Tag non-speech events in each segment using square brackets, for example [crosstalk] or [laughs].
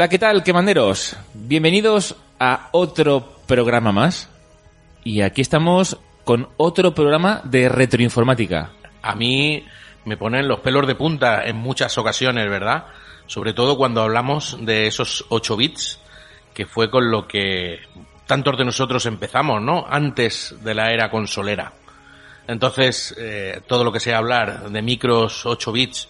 Hola, ¿qué tal, quemanderos? Bienvenidos a otro programa más. Y aquí estamos con otro programa de retroinformática. A mí me ponen los pelos de punta en muchas ocasiones, ¿verdad? Sobre todo cuando hablamos de esos 8 bits, que fue con lo que tantos de nosotros empezamos, ¿no? Antes de la era consolera. Entonces, eh, todo lo que sea hablar de micros 8 bits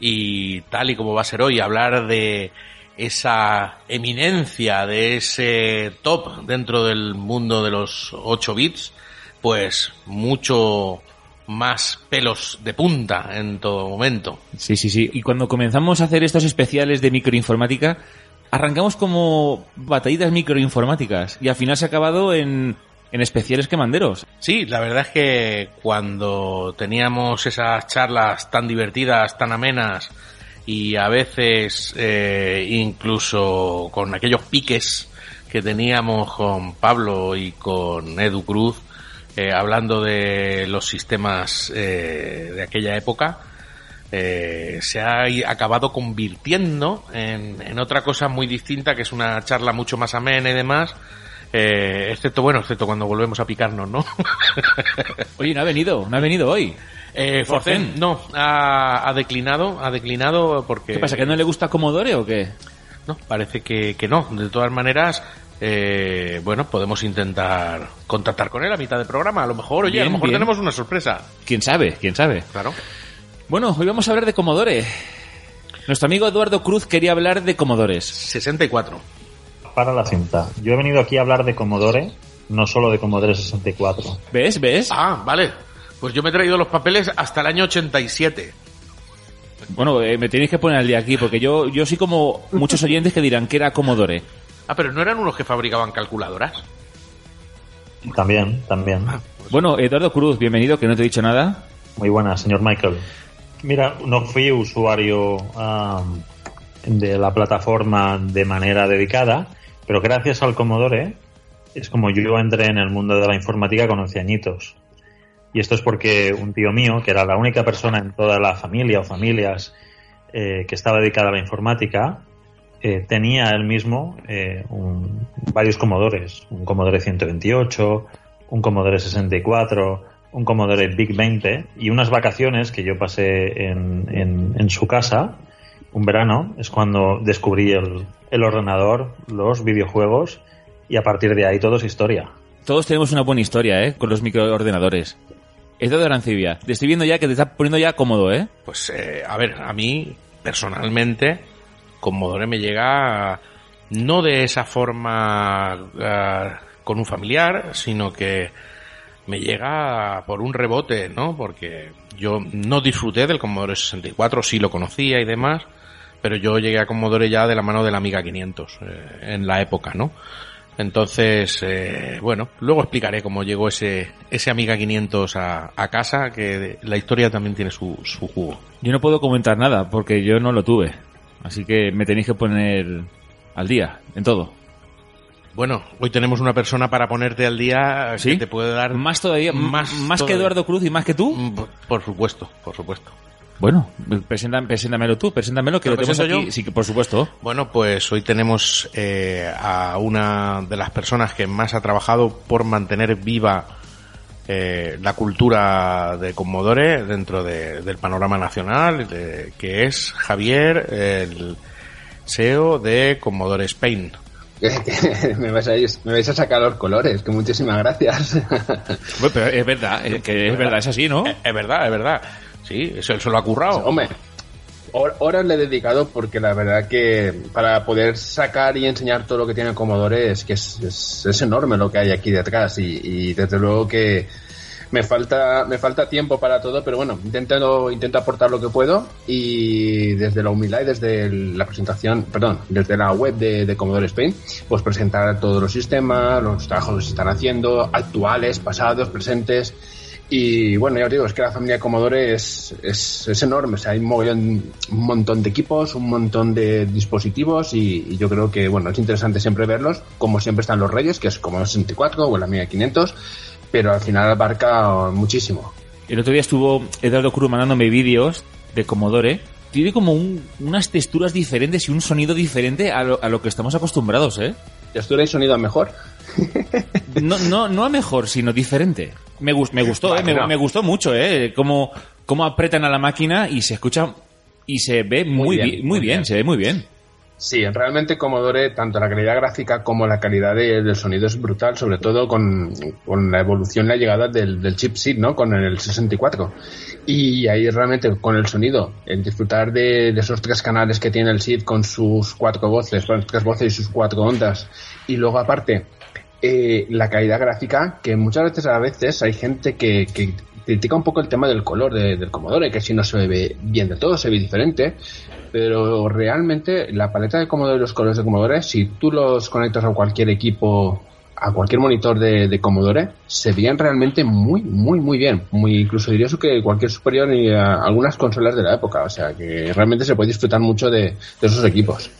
y tal y como va a ser hoy, hablar de esa eminencia, de ese top dentro del mundo de los 8 bits, pues mucho más pelos de punta en todo momento. Sí, sí, sí. Y cuando comenzamos a hacer estos especiales de microinformática, arrancamos como batallitas microinformáticas y al final se ha acabado en, en especiales quemanderos. Sí, la verdad es que cuando teníamos esas charlas tan divertidas, tan amenas y a veces eh, incluso con aquellos piques que teníamos con Pablo y con Edu Cruz, eh, hablando de los sistemas eh, de aquella época, eh, se ha acabado convirtiendo en, otra cosa muy distinta, que es una charla mucho más amena y demás. Eh, excepto, bueno, excepto cuando volvemos a picarnos, ¿no? [laughs] Oye, no ha venido, no ha venido hoy. Eh, Forcen, no, ha, ha, declinado, ha declinado porque... ¿Qué pasa, que no le gusta Commodore o qué? No, parece que, que no. De todas maneras, eh, bueno, podemos intentar contactar con él a mitad de programa. A lo mejor, oye, bien, a lo mejor bien. tenemos una sorpresa. ¿Quién sabe? ¿Quién sabe? Claro. Bueno, hoy vamos a hablar de Commodore. Nuestro amigo Eduardo Cruz quería hablar de Commodores. 64. Para la cinta. Yo he venido aquí a hablar de Commodore, no solo de Commodore 64. ¿Ves? ¿Ves? Ah, vale. Pues yo me he traído los papeles hasta el año 87. Bueno, eh, me tenéis que poner al día aquí, porque yo, yo soy como muchos oyentes que dirán que era Commodore. Ah, pero no eran unos que fabricaban calculadoras. También, también. Ah, pues Bueno, Eduardo Cruz, bienvenido, que no te he dicho nada. Muy buenas, señor Michael. Mira, no fui usuario um, de la plataforma de manera dedicada, pero gracias al Commodore es como yo entré en el mundo de la informática con 11 añitos. Y esto es porque un tío mío, que era la única persona en toda la familia o familias eh, que estaba dedicada a la informática, eh, tenía él mismo eh, varios Commodores. Un Commodore 128, un Commodore 64, un Commodore Big 20 y unas vacaciones que yo pasé en, en, en su casa, un verano, es cuando descubrí el, el, ordenador, los videojuegos y a partir de ahí todo es historia. Todos tenemos una buena historia, ¿eh? Con los microordenadores. Eduardo Arancibia, te estoy viendo ya que te está poniendo ya cómodo, ¿eh? Pues, eh, a ver, a mí, personalmente, Commodore me llega no de esa forma uh, con un familiar, sino que me llega por un rebote, ¿no? Porque yo no disfruté del Commodore 64, sí lo conocía y demás, pero yo llegué a Commodore ya de la mano de la Amiga 500 eh, en la época, ¿no? Entonces, eh, bueno, luego explicaré cómo llegó ese, ese Amiga 500 a, a casa, que la historia también tiene su, su jugo. Yo no puedo comentar nada porque yo no lo tuve, así que me tenéis que poner al día en todo. Bueno, hoy tenemos una persona para ponerte al día ¿Sí? que te puede dar más todavía, más, más todavía. que Eduardo Cruz y más que tú. Por, por supuesto, por supuesto. Bueno, preséntame, preséntamelo tú, preséntamelo que ¿Lo lo tenemos aquí. yo? Sí, por supuesto. Bueno, pues hoy tenemos eh, a una de las personas que más ha trabajado por mantener viva eh, la cultura de Commodore dentro de, del panorama nacional, de, que es Javier, el SEO de Commodore Spain. [laughs] me, vais a, me vais a sacar los colores, que muchísimas gracias. Bueno, pero es verdad, es que es verdad, es así, ¿no? Es, es verdad, es verdad. Sí, eso lo ha currado. Hombre, horas le he dedicado porque la verdad que para poder sacar y enseñar todo lo que tiene Commodore es que es, es, es enorme lo que hay aquí detrás y, y, desde luego que me falta me falta tiempo para todo pero bueno intento intento aportar lo que puedo y desde la humildad y desde la presentación perdón desde la web de, de Commodore Spain pues presentar todos los sistemas los trabajos que se están haciendo actuales pasados presentes y bueno, ya os digo, es que la familia Commodore es, es, es enorme. O sea, hay un, mogollón, un montón de equipos, un montón de dispositivos y, y, yo creo que, bueno, es interesante siempre verlos, como siempre están los Reyes, que es como el 64 o la Amiga 500, pero al final abarca muchísimo. El otro día estuvo Eduardo Cruz mandándome vídeos de Commodore tiene como un- unas texturas diferentes y un sonido diferente a lo, a lo que estamos acostumbrados, ¿eh? Textura y sonido mejor. No, no, no a mejor, sino diferente. Me, gus- me gustó, ¿eh? me, gustó mucho, ¿eh? Cómo, cómo apretan a la máquina y se escucha y se ve muy, bien, bien, muy bien, bien. se ve muy bien. Sí, realmente Commodore, tanto la calidad gráfica como la calidad de- del sonido es brutal, sobre todo con, con la evolución, la llegada del, del chip SID, ¿no? Con el 64. Y ahí realmente con el sonido, el disfrutar de, de esos tres canales que tiene el SID con sus cuatro voces, bueno, tres voces y sus cuatro ondas. Y luego aparte, eh, la calidad gráfica, que muchas veces a veces hay gente que, que critica un poco el tema del color de- del Commodore, que si no se ve bien de todo, se ve diferente, pero realmente la paleta de Commodore y los colores de Commodore, si tú los conectas a cualquier equipo, a cualquier monitor de, de Commodore, se veían realmente muy, muy, muy bien. Muy, incluso diría eso que cualquier superior y a algunas consolas de la época. O sea que realmente se puede disfrutar mucho de, de esos equipos.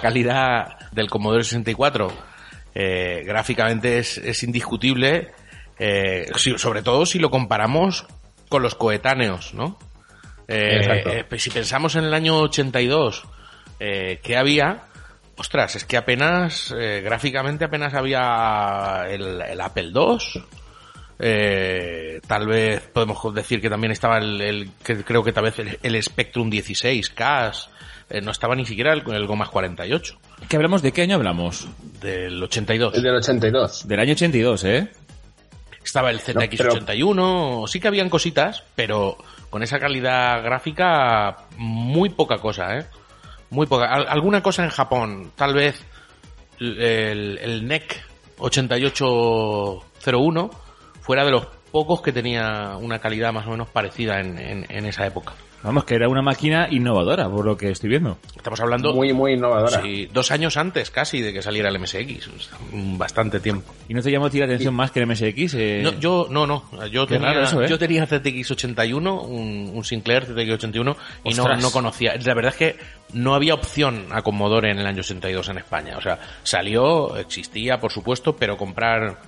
La calidad del Commodore 64 eh, gráficamente es, es indiscutible, eh, si- sobre todo si lo comparamos con los coetáneos, ¿no? Eh, si pensamos en el año 82, eh, ¿qué había? Ostras, es que apenas, gráficamente apenas había el, el Apple II. Eh, tal vez podemos decir que también estaba el, el- que creo que tal vez el, el Spectrum 16 CAS, eh, no estaba ni siquiera el, el Gomas 48 ¿Qué hablamos? ¿De qué año hablamos? del 82. El del 82. Del año 82, ¿eh? Estaba el ZX81, sí que habían cositas, pero con esa calidad gráfica muy poca cosa, ¿eh? Muy poca. Al- alguna cosa en Japón, tal vez el, el NEC 8801 fuera de los pocos que tenía una calidad más o menos parecida en, en- en esa época. Vamos, que era una máquina innovadora, por lo que estoy viendo. Estamos hablando Muy, muy innovadora. sí, dos años antes casi de que saliera el MSX, o sea, bastante tiempo. ¿Y no te llamó a ti la atención más que el MSX? eh? No, yo no, no. Yo Qué tenía, raro eso, ¿eh? yo tenía ZX81, un, un Sinclair ZX81 y no, no conocía. La verdad es que no había opción a Commodore en el año 82 en España. O sea, salió, existía, por supuesto, pero comprar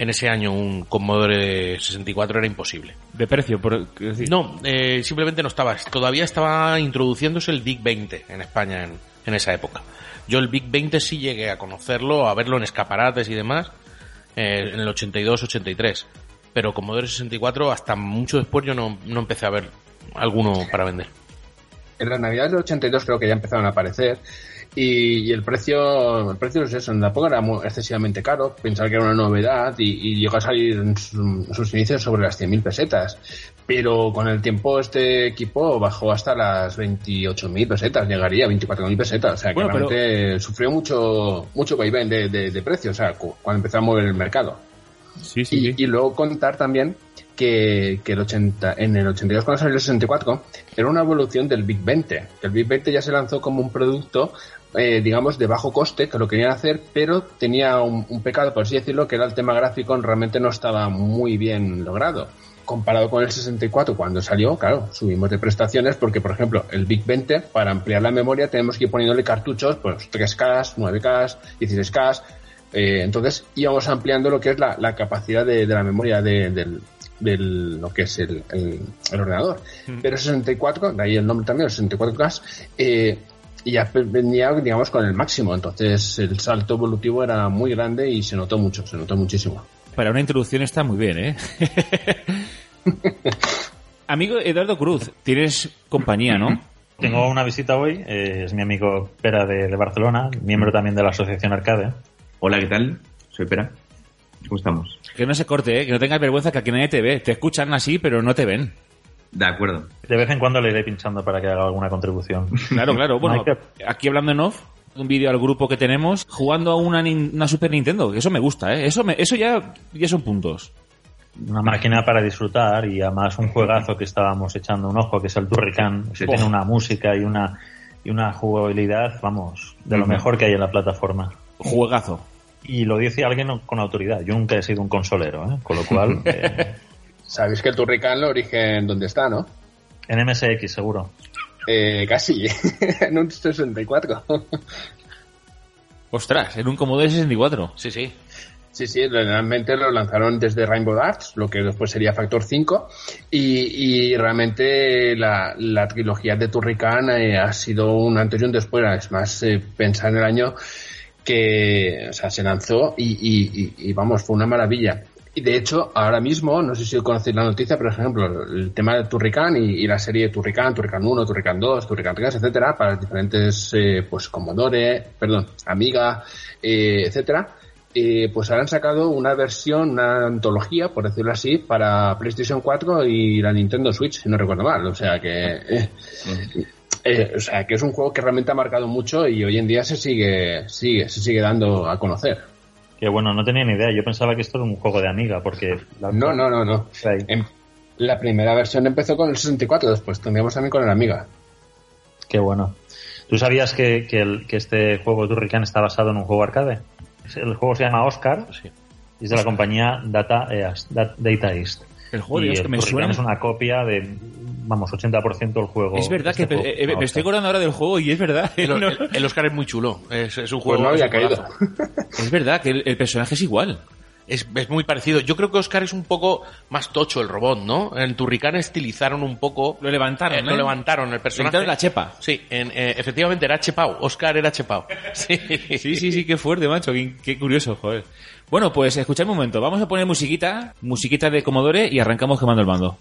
en ese año un Commodore 64 era imposible. De precio, por decir. No, eh, simplemente no estaba. Todavía estaba introduciéndose el Big 20 en España en, en esa época. Yo el Big 20 sí llegué a conocerlo, a verlo en escaparates y demás, eh, en el 82-83. Pero Commodore 64, hasta mucho después yo no, no empecé a ver alguno para vender. En las navidades del 82 creo que ya empezaron a aparecer y, el precio el precio es eso, en la época era muy excesivamente caro, pensar que era una novedad y, y llegó a salir en, su- en sus inicios sobre las 100.000 pesetas. Pero con el tiempo este equipo bajó hasta las 28.000 pesetas, llegaría a 24.000 pesetas. O sea que Bueno, pero- realmente sufrió mucho mucho vaivén de, de, de precio, o sea, cu- cuando empezó a mover el mercado. Sí, sí, Y, sí. y luego contar también que, que el 80, en el 82 cuando salió el 64 era una evolución del Big 20. Que el Big 20 ya se lanzó como un producto, eh, digamos, de bajo coste, que lo querían hacer, pero tenía un, un pecado, por así decirlo, que era el tema gráfico, realmente no estaba muy bien logrado. Comparado con el 64 cuando salió, claro, subimos de prestaciones porque, por ejemplo, el Big 20, para ampliar la memoria tenemos que ir poniéndole cartuchos, pues 3K, 9K, 16K, eh, entonces íbamos ampliando lo que es la, la capacidad de, de la memoria de, del, del- lo que es el, el- el ordenador. Pero el 64, de ahí el nombre también, el 64K, eh, ya venía, digamos, con el máximo. Entonces el salto evolutivo era muy grande y se notó mucho, se notó muchísimo. Para una introducción está muy bien, ¿eh? [laughs] Amigo Eduardo Cruz, tienes compañía, ¿no? Tengo una visita hoy, eh, es mi amigo Pera de, de Barcelona, miembro también de la Asociación Arcade. Hola, ¿qué tal? Soy Pera. ¿Cómo estamos? Que no se corte, ¿eh? Que no tengas vergüenza que aquí nadie te ve. Te escuchan así, pero no te ven. De acuerdo. De vez en cuando le iré pinchando para que haga alguna contribución. Claro, claro. [laughs] Bueno, aquí hablando en off, un vídeo al grupo que tenemos jugando a una, una Super Nintendo. que Eso me gusta, ¿eh? Eso, me- eso ya, ya son puntos. Una máquina para disfrutar y además un juegazo que estábamos echando un ojo, que es el Turrican, que Oh. tiene una música y una, y una jugabilidad, vamos, de lo mejor que hay en la plataforma. Juegazo. Y lo dice alguien con autoridad. Yo nunca he sido un consolero, ¿eh? con lo cual, [laughs] eh, Sabéis que el Turrican, el origen, ¿dónde está, no? en MSX seguro. Eh, casi, [laughs] en un 64. Ostras, en un Commodore 64. Sí, sí. Sí, sí, realmente lo lanzaron desde Rainbow Arts, lo que después sería Factor 5, y, y realmente la, la, trilogía de Turrican eh, ha sido un antes y un después, es más, eh, pensar en el año que, o sea, se lanzó y, y, y, vamos, fue una maravilla. Y de hecho, ahora mismo, no sé si conocéis la noticia, pero por ejemplo, el tema de Turrican y, y, la serie Turrican, Turrican 1, Turrican 2, Turrican 3, etcétera, para diferentes, eh, pues, Commodore, perdón, Amiga, eh, etcétera, eh, pues han sacado una versión, una antología, por decirlo así, para PlayStation 4 y la Nintendo Switch, si no recuerdo mal. O sea que, eh, o sea que es un juego que realmente ha marcado mucho y hoy en día se sigue, sigue, se sigue dando a conocer. Que bueno, no tenía ni idea. Yo pensaba que esto era un juego de Amiga, porque la... no, no, no, no. En, la primera versión empezó con el 64, después tendríamos también con el Amiga. Qué bueno. ¿Tú sabías que, que, el, que este juego Turrican está basado en un juego arcade? el juego se llama Oscar sí. y es de la compañía Data East. Data East. El juego y el me suena. es una copia de, vamos, 80% del juego. Es verdad este que juego, eh, me estoy acordando ahora del juego y es verdad. El, [laughs] No, el- el Oscar es muy chulo. Es, es un Pues juego. no había caído. Es verdad que el, el personaje es igual. Es, es muy parecido. Yo creo que Oscar es un poco más tocho el robot, ¿no? En Turrican estilizaron un poco. Lo levantaron, eh, ¿eh? Lo levantaron el personaje. quitaron la chepa. Sí, en, eh, efectivamente era Chepao. Oscar era Chepao. [laughs] Sí, Sí, sí, sí, qué fuerte, macho. Qué, qué curioso, joder. Bueno, pues escuchadme un momento. Vamos a poner musiquita, musiquita de Commodore y arrancamos quemando el mando.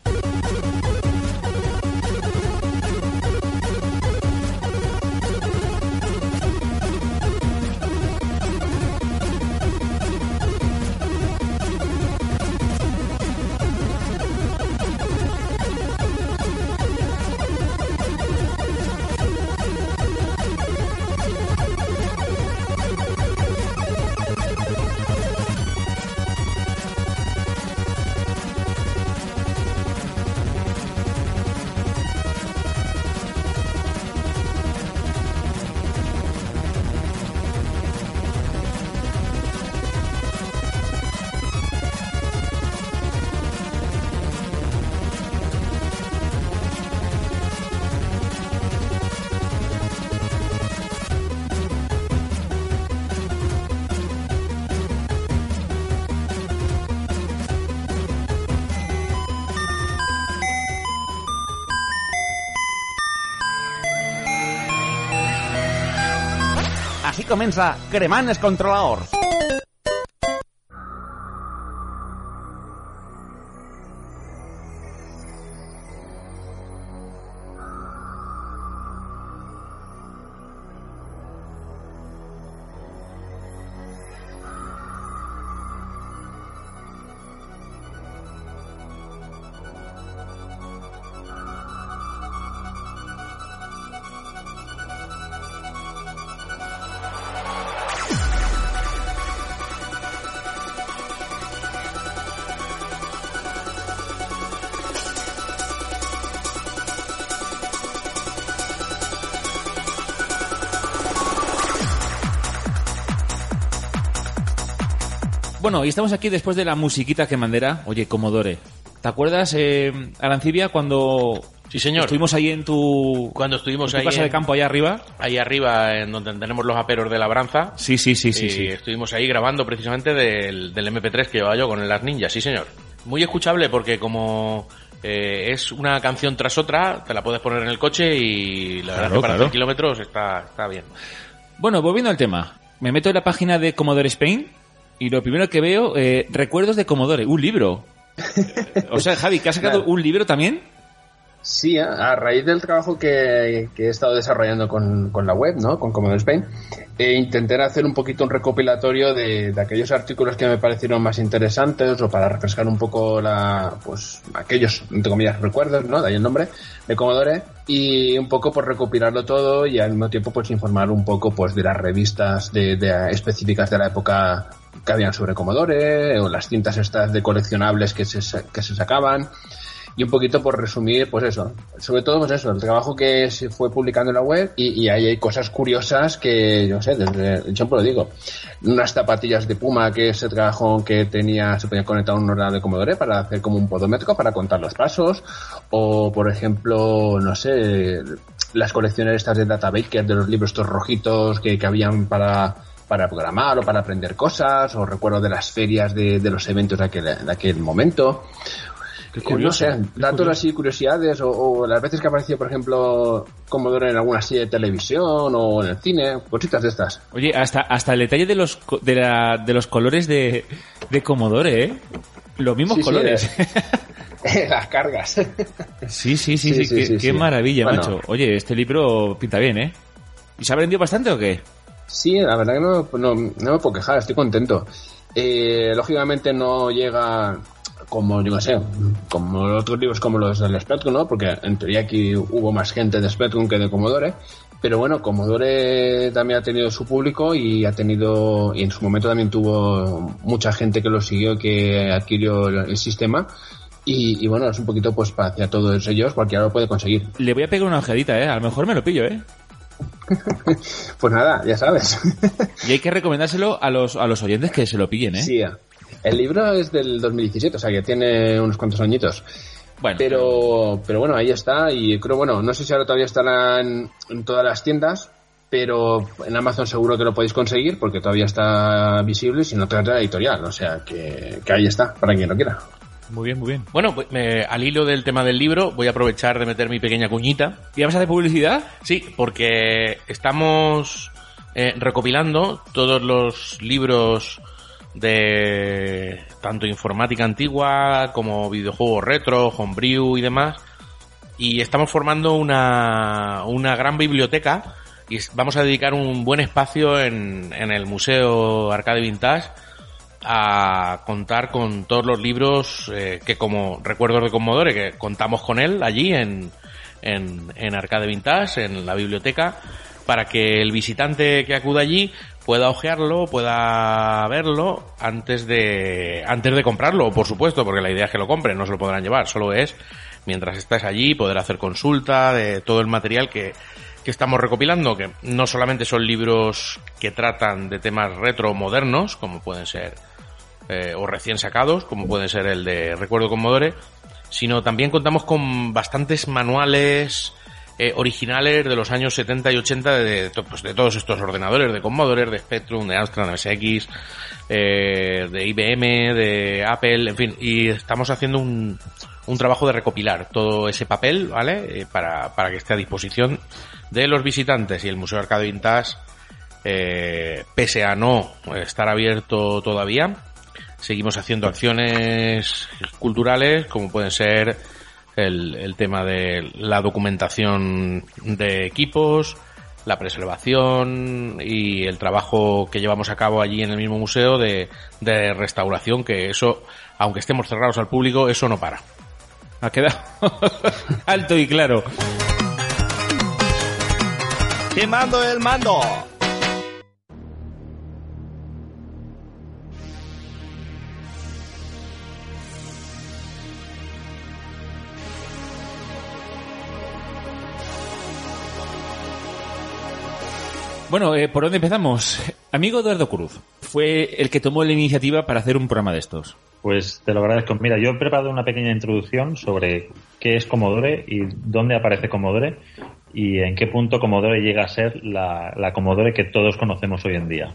Comença Cremant els controladors. Bueno, y estamos aquí después de la musiquita que mandera. Oye, Commodore. ¿Te acuerdas, eh, Arancibia, cuando Sí, señor. estuvimos ahí en tu, Cuando estuvimos en tu ahí, casa de campo allá arriba? ahí arriba, en donde tenemos los aperos de labranza, Sí, sí, sí, sí, y sí. estuvimos ahí grabando precisamente del, del MP3 que llevaba yo con las ninjas, sí señor. Muy escuchable porque como eh, es una canción tras otra, te la puedes poner en el coche y la verdad Claro, que para claro. kilómetros está, está bien. Bueno, volviendo al tema. Me meto en la página de Commodore Spain y lo primero que veo, eh, recuerdos de Commodore, un libro. [laughs] o sea, Javi, ¿que has sacado Claro. un libro también? Sí, a, a raíz del trabajo que, he estado desarrollando con, la web, ¿no? Con Commodore Spain, e intenté hacer un poquito un recopilatorio de, de aquellos artículos que me parecieron más interesantes o para refrescar un poco la, pues, aquellos, entre comillas, recuerdos, ¿no? De ahí el nombre, de Commodore, y un poco por recopilarlo todo y al mismo tiempo pues informar un poco pues de las revistas de, de- específicas de la época que habían sobre Commodore o las cintas estas de coleccionables que se, que se sacaban Y un poquito por resumir, pues eso, sobre todo pues eso, el trabajo que se fue publicando en la web y, ahí hay cosas curiosas que, yo sé, desde, yo lo digo, unas zapatillas de Puma que ese trabajo que tenía, se podía conectar a un ordenador de Commodore para hacer como un podómetro para contar los pasos, o por ejemplo, no sé, las colecciones estas de Data Baker, de los libros estos rojitos que, que habían para, para programar o para aprender cosas, o recuerdo de las ferias de, de los eventos de aquel, de aquel momento. Eh, curioso, no sé, qué datos así, curiosidades, o, o las veces que apareció, por ejemplo, Commodore en alguna serie de televisión o en el cine, cositas de estas. Oye, hasta, hasta el detalle de los, de, la- de los colores de, de Commodore, ¿eh? Los mismos Sí, sí, colores. [laughs] las cargas. Sí, sí, sí, sí, qué, maravilla, Bueno. macho. Oye, este libro pinta bien, ¿eh? ¿Y se ha vendido bastante o qué? Sí, la verdad que no, no, no me puedo quejar, estoy contento. Eh, lógicamente no llega como, yo no sé, como otros libros como los del Spectrum, ¿no? Porque en teoría aquí hubo más gente de Spectrum que de Commodore. Pero bueno, Commodore también ha tenido su público y ha tenido, y en su momento también tuvo mucha gente que lo siguió, que adquirió el, el sistema. Y, y bueno, es un poquito pues para hacia todos ellos, cualquiera lo puede conseguir. Le voy a pegar una ojeadita, ¿eh? A lo mejor me lo pillo, ¿eh? [laughs] Pues nada, ya sabes. Y hay que recomendárselo a los, a los oyentes que se lo pillen, ¿eh? Sí, el libro es del 2017, o sea que tiene unos cuantos añitos. Bueno, Pero, pero bueno, ahí está. Y creo, bueno, no sé si ahora todavía estará en, en todas las tiendas, pero en Amazon seguro que lo podéis conseguir porque todavía está visible, si no trata la editorial. O sea que, que ahí está, para quien lo quiera. muy bien, muy bien. Bueno, pues, me- al hilo del tema del libro, voy a aprovechar de meter mi pequeña cuñita. ¿Y vamos a hacer publicidad? Sí, porque estamos eh, recopilando todos los libros de tanto informática antigua como videojuegos retro, homebrew y demás. Y estamos formando una, una gran biblioteca y vamos a dedicar un buen espacio en, en el Museo Arcade Vintage a contar con todos los libros eh, que como recuerdos de Commodore, que contamos con él allí en, en, en Arcade Vintage, en la biblioteca, para que el visitante que acuda allí pueda ojearlo, pueda verlo antes de, antes de comprarlo, por supuesto, porque la idea es que lo compren, no se lo podrán llevar, solo es, mientras estés allí, poder hacer consulta de todo el material que, que estamos recopilando, que no solamente son libros que tratan de temas retro modernos, como pueden ser, eh, o recién sacados, como pueden ser el de Recuerdo Commodore, sino también contamos con bastantes manuales eh, originales de los años 70 y 80 de, to- pues, de todos estos ordenadores, de Commodore, de Spectrum, de Amstrad, de MSX, eh, de IBM, de Apple, en fin, y estamos haciendo un, un trabajo de recopilar todo ese papel, ¿vale? Eh, para, para que esté a disposición de los visitantes y el Museo Arcade Vintage, eh, pese a no estar abierto todavía, seguimos haciendo acciones culturales como pueden ser el, el tema de la documentación de equipos, la preservación y el trabajo que llevamos a cabo allí en el mismo museo de, de restauración, que eso, aunque estemos cerrados al público, eso no para. Ha quedado [laughs] alto y claro. Quemando el mando. Bueno, eh, ¿por dónde empezamos? Amigo Eduardo Cruz fue el que tomó la iniciativa para hacer un programa de estos. Pues te lo agradezco. Mira, yo he preparado una pequeña introducción sobre qué es Commodore y dónde aparece Commodore y en qué punto Commodore llega a ser la, la Commodore que todos conocemos hoy en día.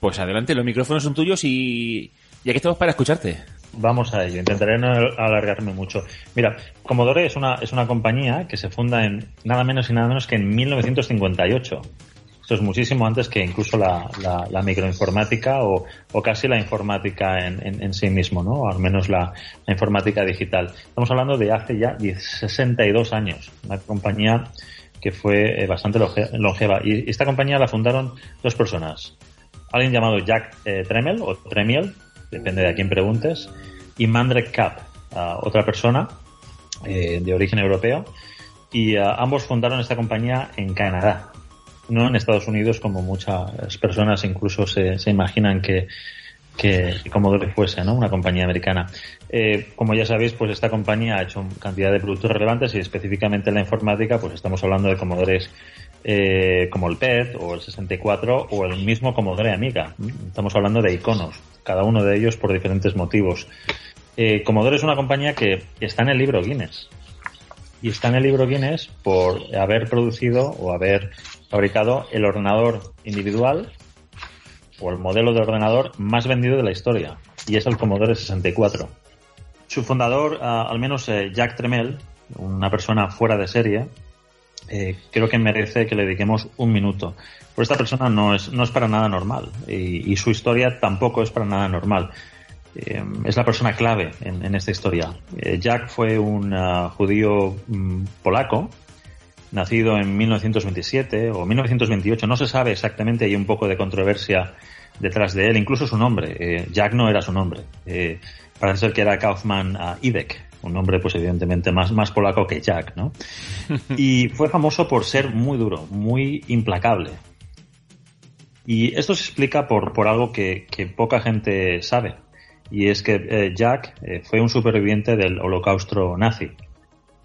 Pues adelante, los micrófonos son tuyos y, y aquí estamos para escucharte. Vamos a ello, intentaré no alargarme mucho. Mira, Commodore es una, es una compañía que se funda en nada menos y nada menos que en 1958. Esto es muchísimo antes que incluso la, la- la microinformática o, o casi la informática en, en- en sí mismo, ¿no? Al menos la, la informática digital. Estamos hablando de hace ya 10 62 años. Una compañía que fue eh, bastante longe- longeva. Y esta compañía la fundaron dos personas. Alguien llamado Jack eh, Tremel o Tremiel, depende de a quién preguntes, y Mandrek Kapp, ah, otra persona eh, de origen europeo. Y ah, ambos fundaron esta compañía en Canadá, no en Estados Unidos como muchas personas incluso se, se imaginan que, que Commodore fuese, ¿no? Una compañía americana. Eh, como ya sabéis, pues esta compañía ha hecho cantidad de productos relevantes y específicamente en la informática, pues estamos hablando de Commodores eh, como el PET o el 64 o el mismo Commodore Amiga. Estamos hablando de iconos, cada uno de ellos por diferentes motivos. Eh, Commodore es una compañía que está en el libro Guinness. Y está en el libro Guinness por haber producido o haber fabricado el ordenador individual o el modelo de ordenador más vendido de la historia. Y es el Commodore 64. Su fundador, ah, al menos eh, Jack Tremel, una persona fuera de serie, eh, creo que merece que le dediquemos un minuto. Por esta persona no es, no es para nada normal y, su historia tampoco es para nada normal. Eh, es la persona clave en, esta historia. Eh, Jack fue un uh, judío mm, polaco, nacido en 1927 o 1928, no se sabe exactamente, hay un poco de controversia detrás de él, incluso su nombre. Eh, Jack no era su nombre. parece ser que era Kaufman uh, Idek, un nombre pues evidentemente más, más polaco que Jack, ¿no? [laughs] Y fue famoso por ser muy duro, muy implacable. Y esto se explica por, por algo que, que poca gente sabe. Y es que eh, Jack eh, fue un superviviente del holocausto nazi.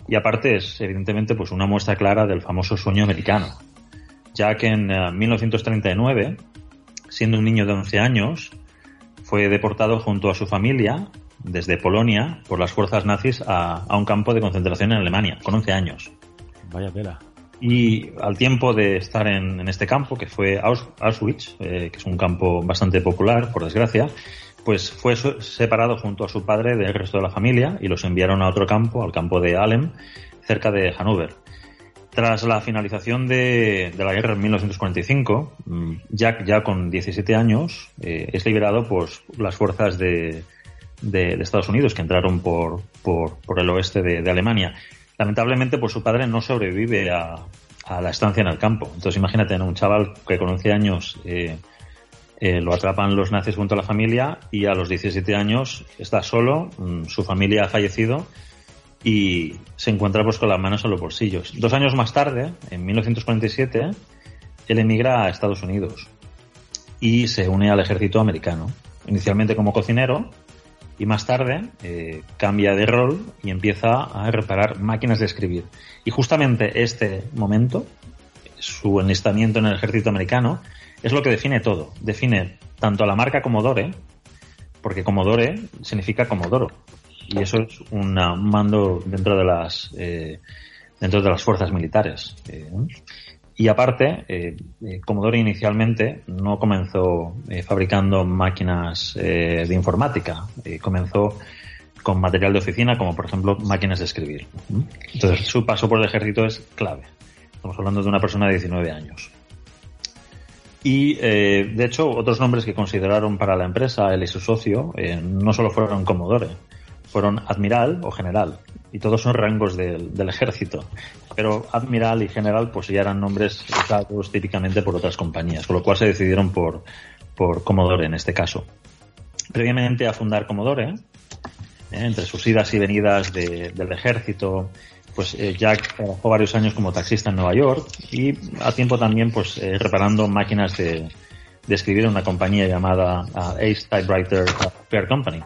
Y aparte es evidentemente pues una muestra clara del famoso sueño americano. Jack en uh, 1939, siendo un niño de 11 años, fue deportado junto a su familia desde Polonia por las fuerzas nazis a, a un campo de concentración en Alemania, con 11 años. Vaya tela. Y al tiempo de estar en, en este campo, que fue Aus, Auschwitz, eh, que es un campo bastante popular, por desgracia, pues fue separado junto a su padre del resto de la familia y los enviaron a otro campo, al campo de Alem, cerca de Hannover. Tras la finalización de, de la guerra en 1945, Jack, ya con 17 años, eh, es liberado por las fuerzas de, de, de, Estados Unidos que entraron por, por, por el oeste de, de, Alemania. Lamentablemente, pues su padre no sobrevive a, a, la estancia en el campo. Entonces, imagínate, ¿no? un chaval que con 11 años eh, eh, lo atrapan los nazis junto a la familia y a los 17 años está solo, mmm, su familia ha fallecido y se encuentra pues con las manos en los bolsillos. Dos años más tarde, en 1947, él emigra a Estados Unidos y se une al ejército americano. Inicialmente como cocinero y más tarde eh, cambia de rol y empieza a reparar máquinas de escribir. Y justamente este momento, su enlistamiento en el ejército americano, es lo que define todo. Define tanto a la marca Commodore, porque Commodore significa Comodoro. Y eso es un mando dentro de las, eh, dentro de las fuerzas militares. Eh, y aparte, eh, Commodore inicialmente no comenzó eh, fabricando máquinas eh, de informática. comenzó con material de oficina, como por ejemplo máquinas de escribir. Entonces, su paso por el ejército es clave. Estamos hablando de una persona de 19 años. Y, eh, de hecho, otros nombres que consideraron para la empresa, él y su socio, eh, no solo fueron Commodore, fueron Admiral o General. Y todos son rangos del, del, ejército. Pero Admiral y General pues ya eran nombres usados típicamente por otras compañías, con lo cual se decidieron por, por Commodore en este caso. Previamente a fundar Commodore, eh, entre sus idas y venidas de, del ejército, pues eh, Jack trabajó varios años como taxista en Nueva York y a tiempo también pues eh, reparando máquinas de, de, escribir en una compañía llamada uh, Ace Typewriter Fair Company.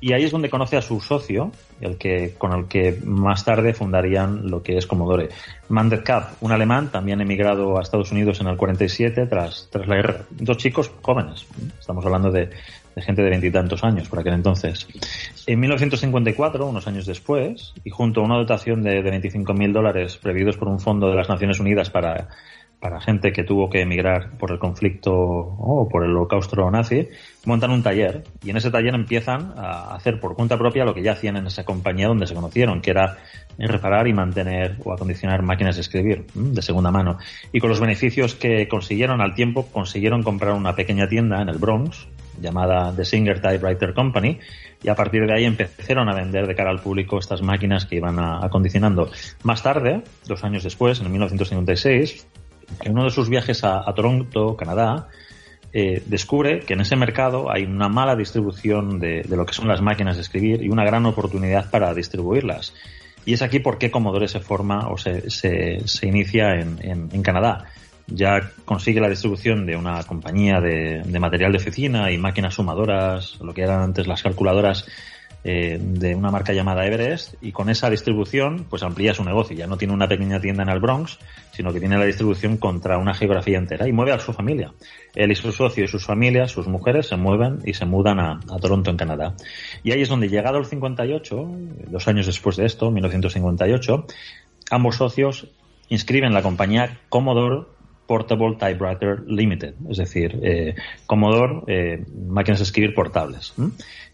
Y ahí es donde conoce a su socio, el que, con el que más tarde fundarían lo que es Commodore. Mandet Kapp, un alemán, también emigrado a Estados Unidos en el 47 tras, tras la guerra. Dos chicos jóvenes. Estamos hablando de, de gente de veintitantos años por aquel entonces. En 1954, unos años después, y junto a una dotación de, de 25.000 dólares previdos por un fondo de las Naciones Unidas para, para gente que tuvo que emigrar por el conflicto o por el holocausto nazi, montan un taller y en ese taller empiezan a hacer por cuenta propia lo que ya hacían en esa compañía donde se conocieron, que era reparar y mantener o acondicionar máquinas de escribir de segunda mano. Y con los beneficios que consiguieron al tiempo, consiguieron comprar una pequeña tienda en el Bronx, llamada The Singer Typewriter Company, y a partir de ahí empezaron a vender de cara al público estas máquinas que iban acondicionando. Más tarde, dos años después, en 1956, en uno de sus viajes a, Toronto, Canadá, eh, descubre que en ese mercado hay una mala distribución de, de, lo que son las máquinas de escribir y una gran oportunidad para distribuirlas. Y es aquí por qué Commodore se forma o se, se, se inicia en, en, en Canadá ya consigue la distribución de una compañía de, material de oficina y máquinas sumadoras, lo que eran antes las calculadoras eh, de una marca llamada Everest y con esa distribución pues amplía su negocio. Ya no tiene una pequeña tienda en el Bronx, sino que tiene la distribución contra una geografía entera y mueve a su familia. Él y su socio y sus familias, sus mujeres, se mueven y se mudan a, a Toronto, en Canadá. Y ahí es donde, llegado el 58, dos años después de esto, 1958, ambos socios inscriben la compañía Commodore Portable Typewriter Limited, es decir, eh, Commodore, eh, máquinas de escribir portables.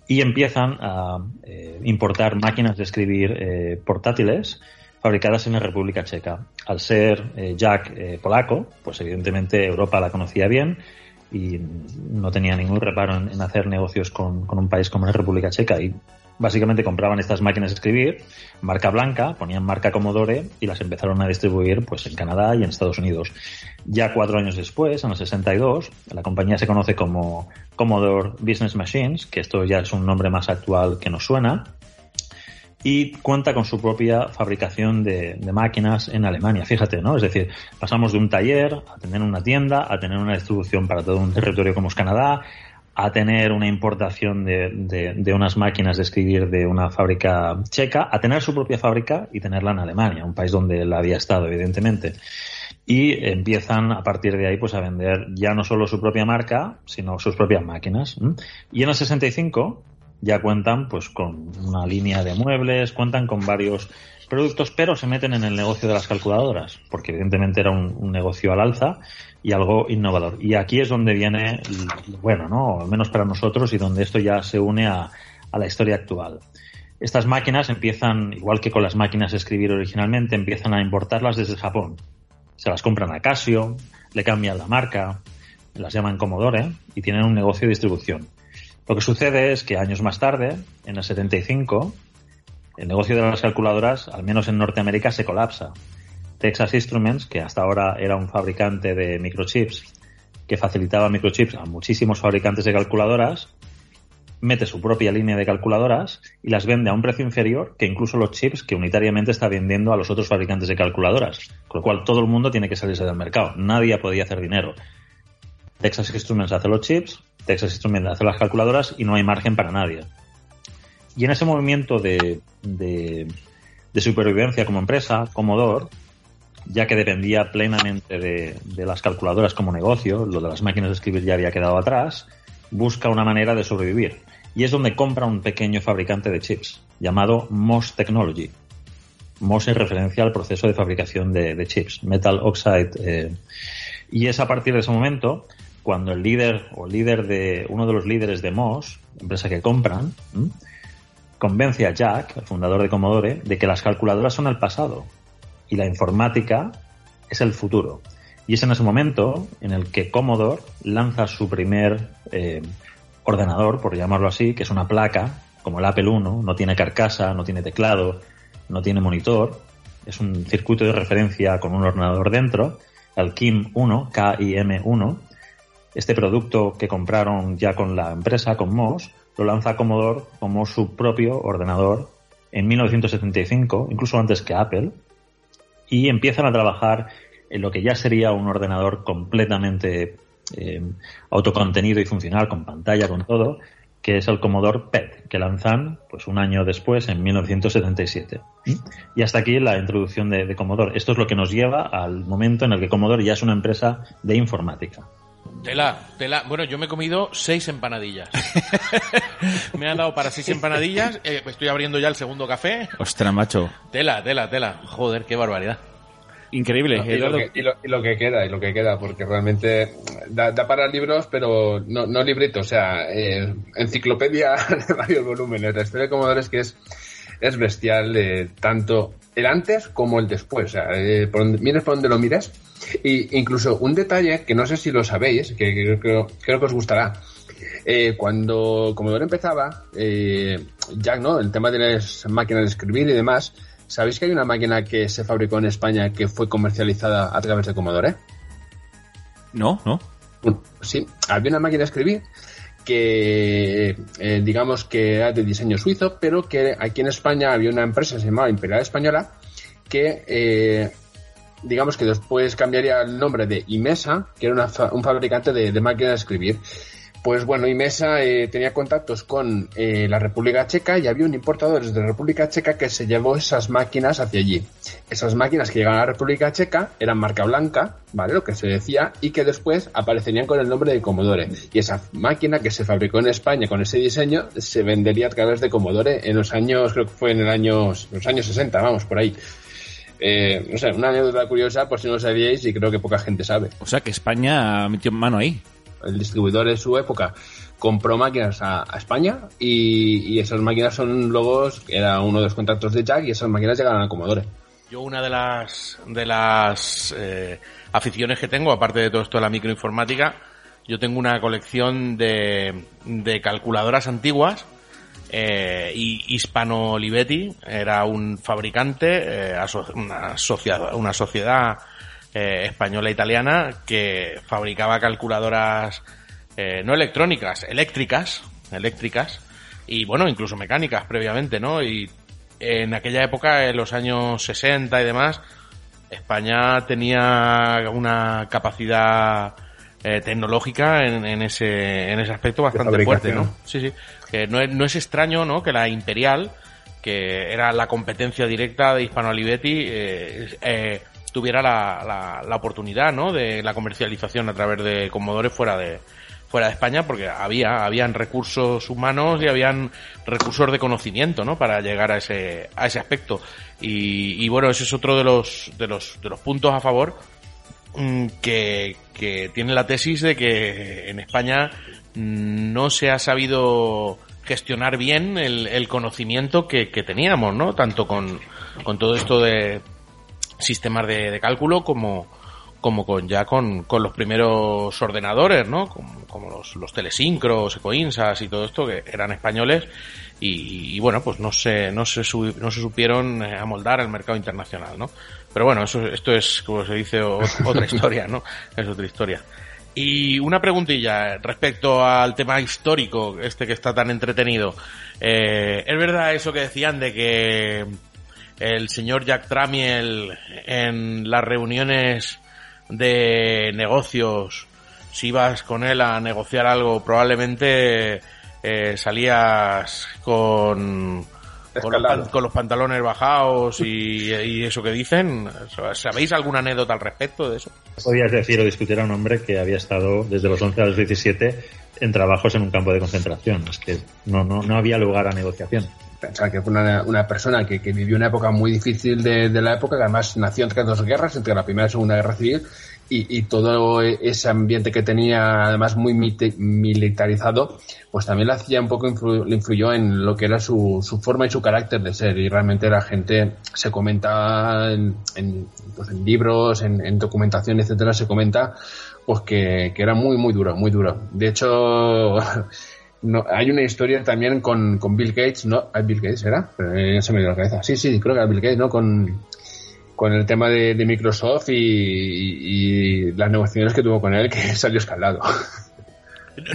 Y empiezan a eh, importar máquinas de escribir eh, portátiles fabricadas en la República Checa. Al ser eh, Jack polaco, pues evidentemente Europa la conocía bien y no tenía ningún reparo en, en hacer negocios con, con un país como la República Checa y básicamente compraban estas máquinas de escribir, marca blanca, ponían marca Commodore y las empezaron a distribuir pues en Canadá y en Estados Unidos. Ya cuatro años después, en el 62, la compañía se conoce como Commodore Business Machines, que esto ya es un nombre más actual que nos suena, y cuenta con su propia fabricación de, de, máquinas en Alemania. Fíjate, ¿no? Es decir, pasamos de un taller a tener una tienda, a tener una distribución para todo un territorio como es Canadá, a tener una importación de, de, unas máquinas de escribir de una fábrica checa, a tener su propia fábrica y tenerla en Alemania, un país donde la había estado, evidentemente. Y empiezan a partir de ahí pues a vender ya no solo su propia marca, sino sus propias máquinas. Y en el 65 ya cuentan pues con una línea de muebles, cuentan con varios productos, pero se meten en el negocio de las calculadoras, porque evidentemente era un, negocio al alza y algo innovador. Y aquí es donde viene, bueno, ¿no? Al menos para nosotros y donde esto ya se une a, a la historia actual. Estas máquinas empiezan, igual que con las máquinas de escribir originalmente, empiezan a importarlas desde Japón. Se las compran a Casio, le cambian la marca, las llaman Commodore y tienen un negocio de distribución. Lo que sucede es que años más tarde, en el 75, el negocio de las calculadoras, al menos en Norteamérica, se colapsa. Texas Instruments, que hasta ahora era un fabricante de microchips, que facilitaba microchips a muchísimos fabricantes de calculadoras, mete su propia línea de calculadoras y las vende a un precio inferior que incluso los chips que unitariamente está vendiendo a los otros fabricantes de calculadoras. Con lo cual todo el mundo tiene que salirse del mercado. Nadie podía hacer dinero. Texas Instruments hace los chips, Texas Instruments hace las calculadoras y no hay margen para nadie. Y en ese movimiento de, de, de supervivencia como empresa, Commodore, ya que dependía plenamente de, de, las calculadoras como negocio, lo de las máquinas de escribir ya había quedado atrás, busca una manera de sobrevivir. Y es donde compra un pequeño fabricante de chips, llamado MOS Technology. MOS es referencia al proceso de fabricación de, chips, Metal Oxide. Eh, y es a partir de ese momento cuando el líder o líder de uno de los líderes de MOS, empresa que compran. Convence a Jack, el fundador de Commodore, de que las calculadoras son el pasado y la informática es el futuro. Y es en ese momento en el que Commodore lanza su primer eh, ordenador, por llamarlo así, que es una placa, como el Apple I, no tiene carcasa, no tiene teclado, no tiene monitor, es un circuito de referencia con un ordenador dentro, el KIM 1, KIM1, este producto que compraron ya con la empresa, con MOS, lo lanza Commodore como su propio ordenador en 1975, incluso antes que Apple, y empiezan a trabajar en lo que ya sería un ordenador completamente eh, autocontenido y funcional, con pantalla, con todo, que es el Commodore PET, que lanzan pues un año después, en 1977. Y hasta aquí la introducción de, de Commodore. Esto es lo que nos lleva al momento en el que Commodore ya es una empresa de informática. Tela, tela. Bueno, yo me he comido seis empanadillas. [laughs] me han dado para seis empanadillas. Eh, estoy abriendo ya el segundo café. Ostras, macho. Tela, tela, tela. Joder, qué barbaridad. Increíble. No, y, lo que, y, lo, y, lo que, queda, y lo que queda, porque realmente da, da para libros, pero no, no libritos, o sea, eh, enciclopedia [laughs] de varios volúmenes. La historia de Commodore es que es, es bestial, eh, tanto el antes como el después. O sea, eh, por donde, mires por donde lo mires. Y incluso un detalle que no sé si lo sabéis, que creo, creo, creo que os gustará. Eh, cuando Commodore empezaba, eh, Jack, ¿no? El tema de las máquinas de escribir y demás, ¿sabéis que hay una máquina que se fabricó en España que fue comercializada a través de Commodore? No, no. Sí, había una máquina de escribir que eh, digamos que era de diseño suizo, pero que aquí en España había una empresa que se llamaba Imperial Española que eh, digamos que después cambiaría el nombre de Imesa, que era un fabricante de, de máquinas de escribir. Pues bueno, Imesa eh, tenía contactos con eh, la República Checa y había un importador desde la República Checa que se llevó esas máquinas hacia allí. Esas máquinas que llegaban a la República Checa eran marca blanca, ¿vale? Lo que se decía, y que después aparecerían con el nombre de Commodore. Y esa máquina que se fabricó en España con ese diseño se vendería a través de Commodore en los años, creo que fue en el año, los años 60, vamos, por ahí. Eh, no sé, una anécdota curiosa por si no lo sabíais y creo que poca gente sabe. O sea que España metió mano ahí. El distribuidor de su época compró máquinas a, a España y, y esas máquinas son luego, era uno de los contratos de Jack y esas máquinas llegaron a Commodore. Yo una de las de las eh, aficiones que tengo, aparte de todo esto de la microinformática, yo tengo una colección de, de calculadoras antiguas eh, y Hispano Olivetti era un fabricante, eh, una, sociedad, una sociedad eh, española italiana que fabricaba calculadoras no electrónicas, eléctricas, eléctricas y bueno, incluso mecánicas previamente, ¿no? Y en aquella época, en los años 60 y demás, España tenía una capacidad eh, tecnológica en, en ese en ese aspecto bastante fuerte. ¿no? Sí, sí. Que no es, no es extraño, ¿no? Que la Imperial, que era la competencia directa de Hispano Olivetti, eh, eh, tuviera la, la, la oportunidad, ¿no? De la comercialización a través de Commodore fuera de fuera de España porque había habían recursos humanos y habían recursos de conocimiento no para llegar a ese a ese aspecto y, y bueno ese es otro de los de los de los puntos a favor que, que tiene la tesis de que en España mm, no se ha sabido gestionar bien el, conocimiento que, teníamos, ¿no? Tanto con, con todo esto de sistemas de, cálculo como, como con ya con, con los primeros ordenadores, ¿no? Como, los, los telesincros, ecoinsas y todo esto que eran españoles y, bueno, pues no se, no se, no se supieron eh, amoldar al mercado internacional, ¿no? Pero bueno, eso, esto es, como se dice, otra historia, ¿no? Es otra historia. Y una preguntilla respecto al tema histórico, este que está tan entretenido. Eh, ¿Es verdad eso que decían de que el señor Jack Tramiel en las reuniones de negocios, si ibas con él a negociar algo, probablemente eh, salías con, con, los, pan- con los pantalones bajados y, y eso que dicen? ¿Sabéis alguna anécdota al respecto de eso? Podías decir o discutir a un hombre que había estado desde los 11 a los 17 en trabajos en un campo de concentración. Es que no, no, no había lugar a negociación. Pensar que fue una, una persona que, que vivió una época muy difícil de, de la época, que además nació entre dos guerras, entre la Primera y la Segunda Guerra Civil, y, y todo ese ambiente que tenía, además muy militarizado, pues también le hacía un poco, influ- le influyó en lo que era su, su forma y su carácter de ser. Y realmente la gente se comenta en, en, pues en libros, en, en documentación, etcétera, se comenta pues que, que era muy, muy duro, muy duro. De hecho, [laughs] no, hay una historia también con, con Bill Gates, ¿no? ¿Ah, Bill Gates era? Pero, se me dio la cabeza. Sí, sí, creo que era Bill Gates, ¿no? Con, con el tema de, de Microsoft y, y- y las negociaciones que tuvo con él, que [laughs] salió escalado.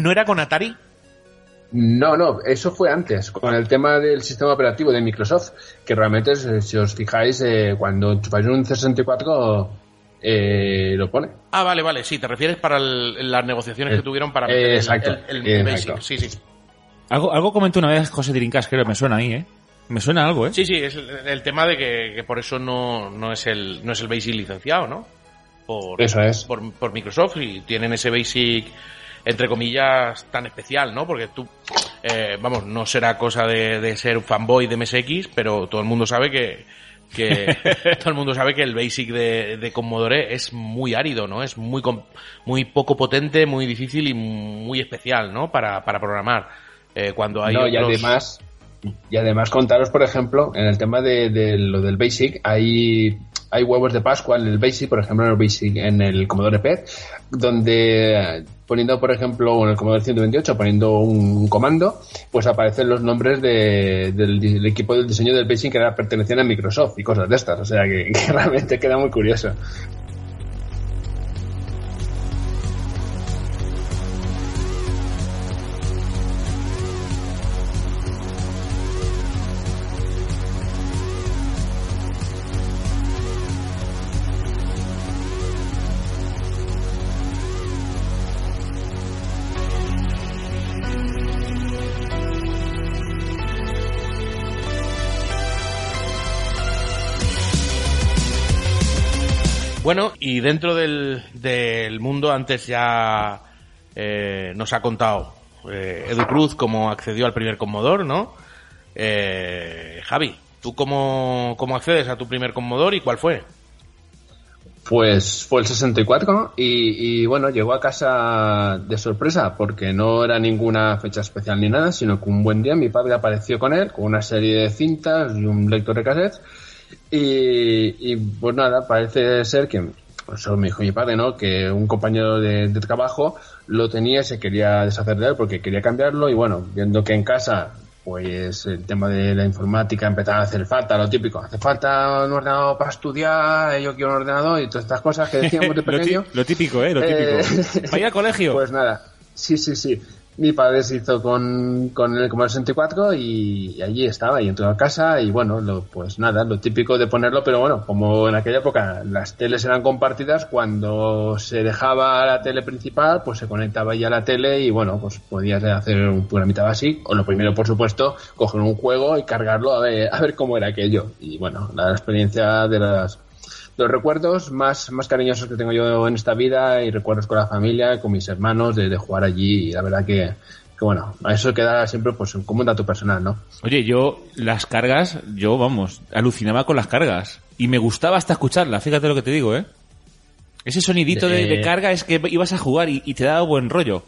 ¿No era con Atari? No, no, eso fue antes, con el tema del sistema operativo de Microsoft, que realmente, si os fijáis, eh, cuando enchufáis un C64, eh, lo pone. Ah, vale, vale, sí, te refieres para el- las negociaciones Eh, que tuvieron para eh, meter el- exacto, el, el eh, Basic. exacto. Sí, sí. Algo, algo comentó una vez José Trincas, creo, me suena ahí, ¿eh? Me suena algo, ¿eh? Sí, sí, es el, el tema de que, que por eso no, no es el no es el Basic licenciado, ¿no? Por, Eso es. por, por Microsoft y tienen ese Basic entre comillas tan especial, ¿no? Porque tú, eh, vamos, no será cosa de, de ser fanboy de MSX, pero todo el mundo sabe que que [laughs] todo el mundo sabe que el Basic de, de Commodore es muy árido, ¿no? Es muy com- muy poco potente, muy difícil y muy especial, ¿no? Para, para programar. Eh, cuando hay no, y además, y además contaros, por ejemplo, en el tema de, de lo del Basic, hay, hay huevos de Pascua en el Basic, por ejemplo, en el Basic, en el Commodore PET, donde eh, poniendo, por ejemplo, en el Commodore 128, poniendo un comando, pues aparecen los nombres de- del, del equipo del diseño del Basic que era pertenecían a Microsoft y cosas de estas. O sea que, [laughs] que realmente queda muy curioso. Dentro del, del mundo, antes ya eh, nos ha contado eh, Edu Cruz cómo accedió al primer Commodore, ¿no? Eh, Javi, ¿tú cómo, cómo accedes a tu primer Commodore y cuál fue? Pues fue el 64 y, y bueno, llegó a casa de sorpresa porque no era ninguna fecha especial ni nada, sino que un buen día mi padre apareció con él, con una serie de cintas y un lector de cassettes y, y pues nada, parece ser que, pues eso me dijo mi padre, ¿no? Que un compañero de, de trabajo lo tenía y se quería deshacer de él porque quería cambiarlo y bueno, viendo que en casa pues el tema de la informática empezaba a hacer falta, lo típico, hace falta un ordenador para estudiar, yo quiero un ordenador y todas estas cosas que decíamos de [laughs] pequeño. lo, típico, ¿eh? Lo Eh, típico. Vaya al colegio. [laughs] Pues nada, sí, sí, sí. Mi padre se hizo con, con el Commodore 64 y, y allí estaba y entró a casa y bueno, lo, pues nada, lo típico de ponerlo, pero bueno, como en aquella época las teles eran compartidas, cuando se dejaba la tele principal, pues se conectaba ya la tele y bueno, pues podías hacer un programita básico o lo primero, por supuesto, coger un juego y cargarlo a ver, a ver cómo era aquello. Y bueno, la experiencia de las los recuerdos más, más cariñosos que tengo yo en esta vida y recuerdos con la familia, con mis hermanos, de, de jugar allí y la verdad que, que bueno, a eso queda siempre pues como un dato personal, ¿no? Oye, yo las cargas, yo vamos, alucinaba con las cargas. Y me gustaba hasta escucharlas, fíjate lo que te digo, ¿eh? Ese sonidito de, De- de carga es que ibas a jugar y, y te daba buen rollo.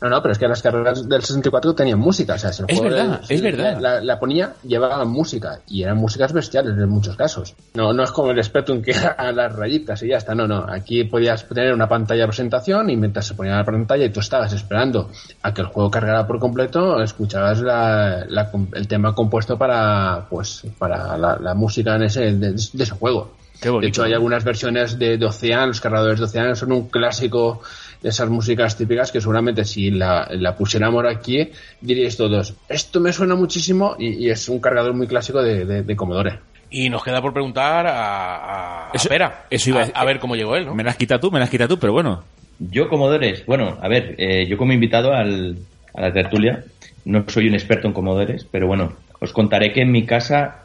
No, no, pero es que las carreras del 64 tenían música, o sea, si el Es juego verdad, de- es verdad. La, la ponía, llevaba música, y eran músicas bestiales en muchos casos. No, no es como el Spectrum que [laughs] era las rayitas y ya está, no, no. Aquí podías tener una pantalla de presentación y mientras se ponía la pantalla y tú estabas esperando a que el juego cargara por completo, escuchabas la- la- el tema compuesto para, pues, para la, la música en ese, de, de ese juego. Qué bonito. De hecho, hay algunas versiones de, de Ocean, los cargadores de Ocean son un clásico de esas músicas típicas que seguramente si la, la pusiéramos aquí diríais todos, esto me suena muchísimo y, y es un cargador muy clásico de, de, de Commodore. Y nos queda por preguntar a, a, a Eso- Pera, eso iba a a, decir. a ver cómo llegó él, ¿no? Me las quita tú, me las quita tú, pero bueno. Yo, Comodores, bueno, a ver, eh, yo como invitado al, a la tertulia, no soy un experto en Comodores, pero bueno, os contaré que en mi casa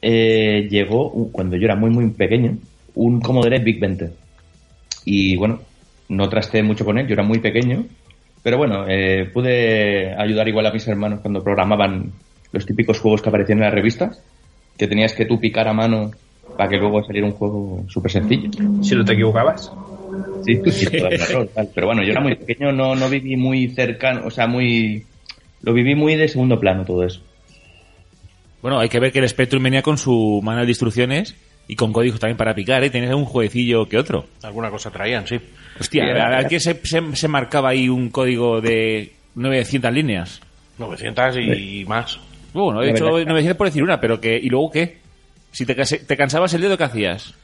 eh, llegó, cuando yo era muy, muy pequeño, un Commodore Big 20. Y bueno, no trasté mucho con él, yo era muy pequeño, pero bueno, eh, pude ayudar igual a mis hermanos cuando programaban los típicos juegos que aparecían en las revistas, que tenías que tú picar a mano para que luego saliera un juego súper sencillo. Si no te equivocabas. Sí, sí, tal. Pero bueno, yo era muy pequeño, no, no viví muy cercano, o sea, muy... Lo viví muy de segundo plano todo eso. Bueno, hay que ver que el Spectrum venía con su manual de instrucciones y con códigos también para picar, ¿eh? Tenías un jueguecillo que otro. Alguna cosa traían, sí. Hostia, ¿a quién se, se, se marcaba ahí un código de 900 líneas? 900 y más. Bueno, he dicho verdad. 900 por decir una, pero que ¿y luego qué? Si te, te cansabas el dedo, ¿qué hacías?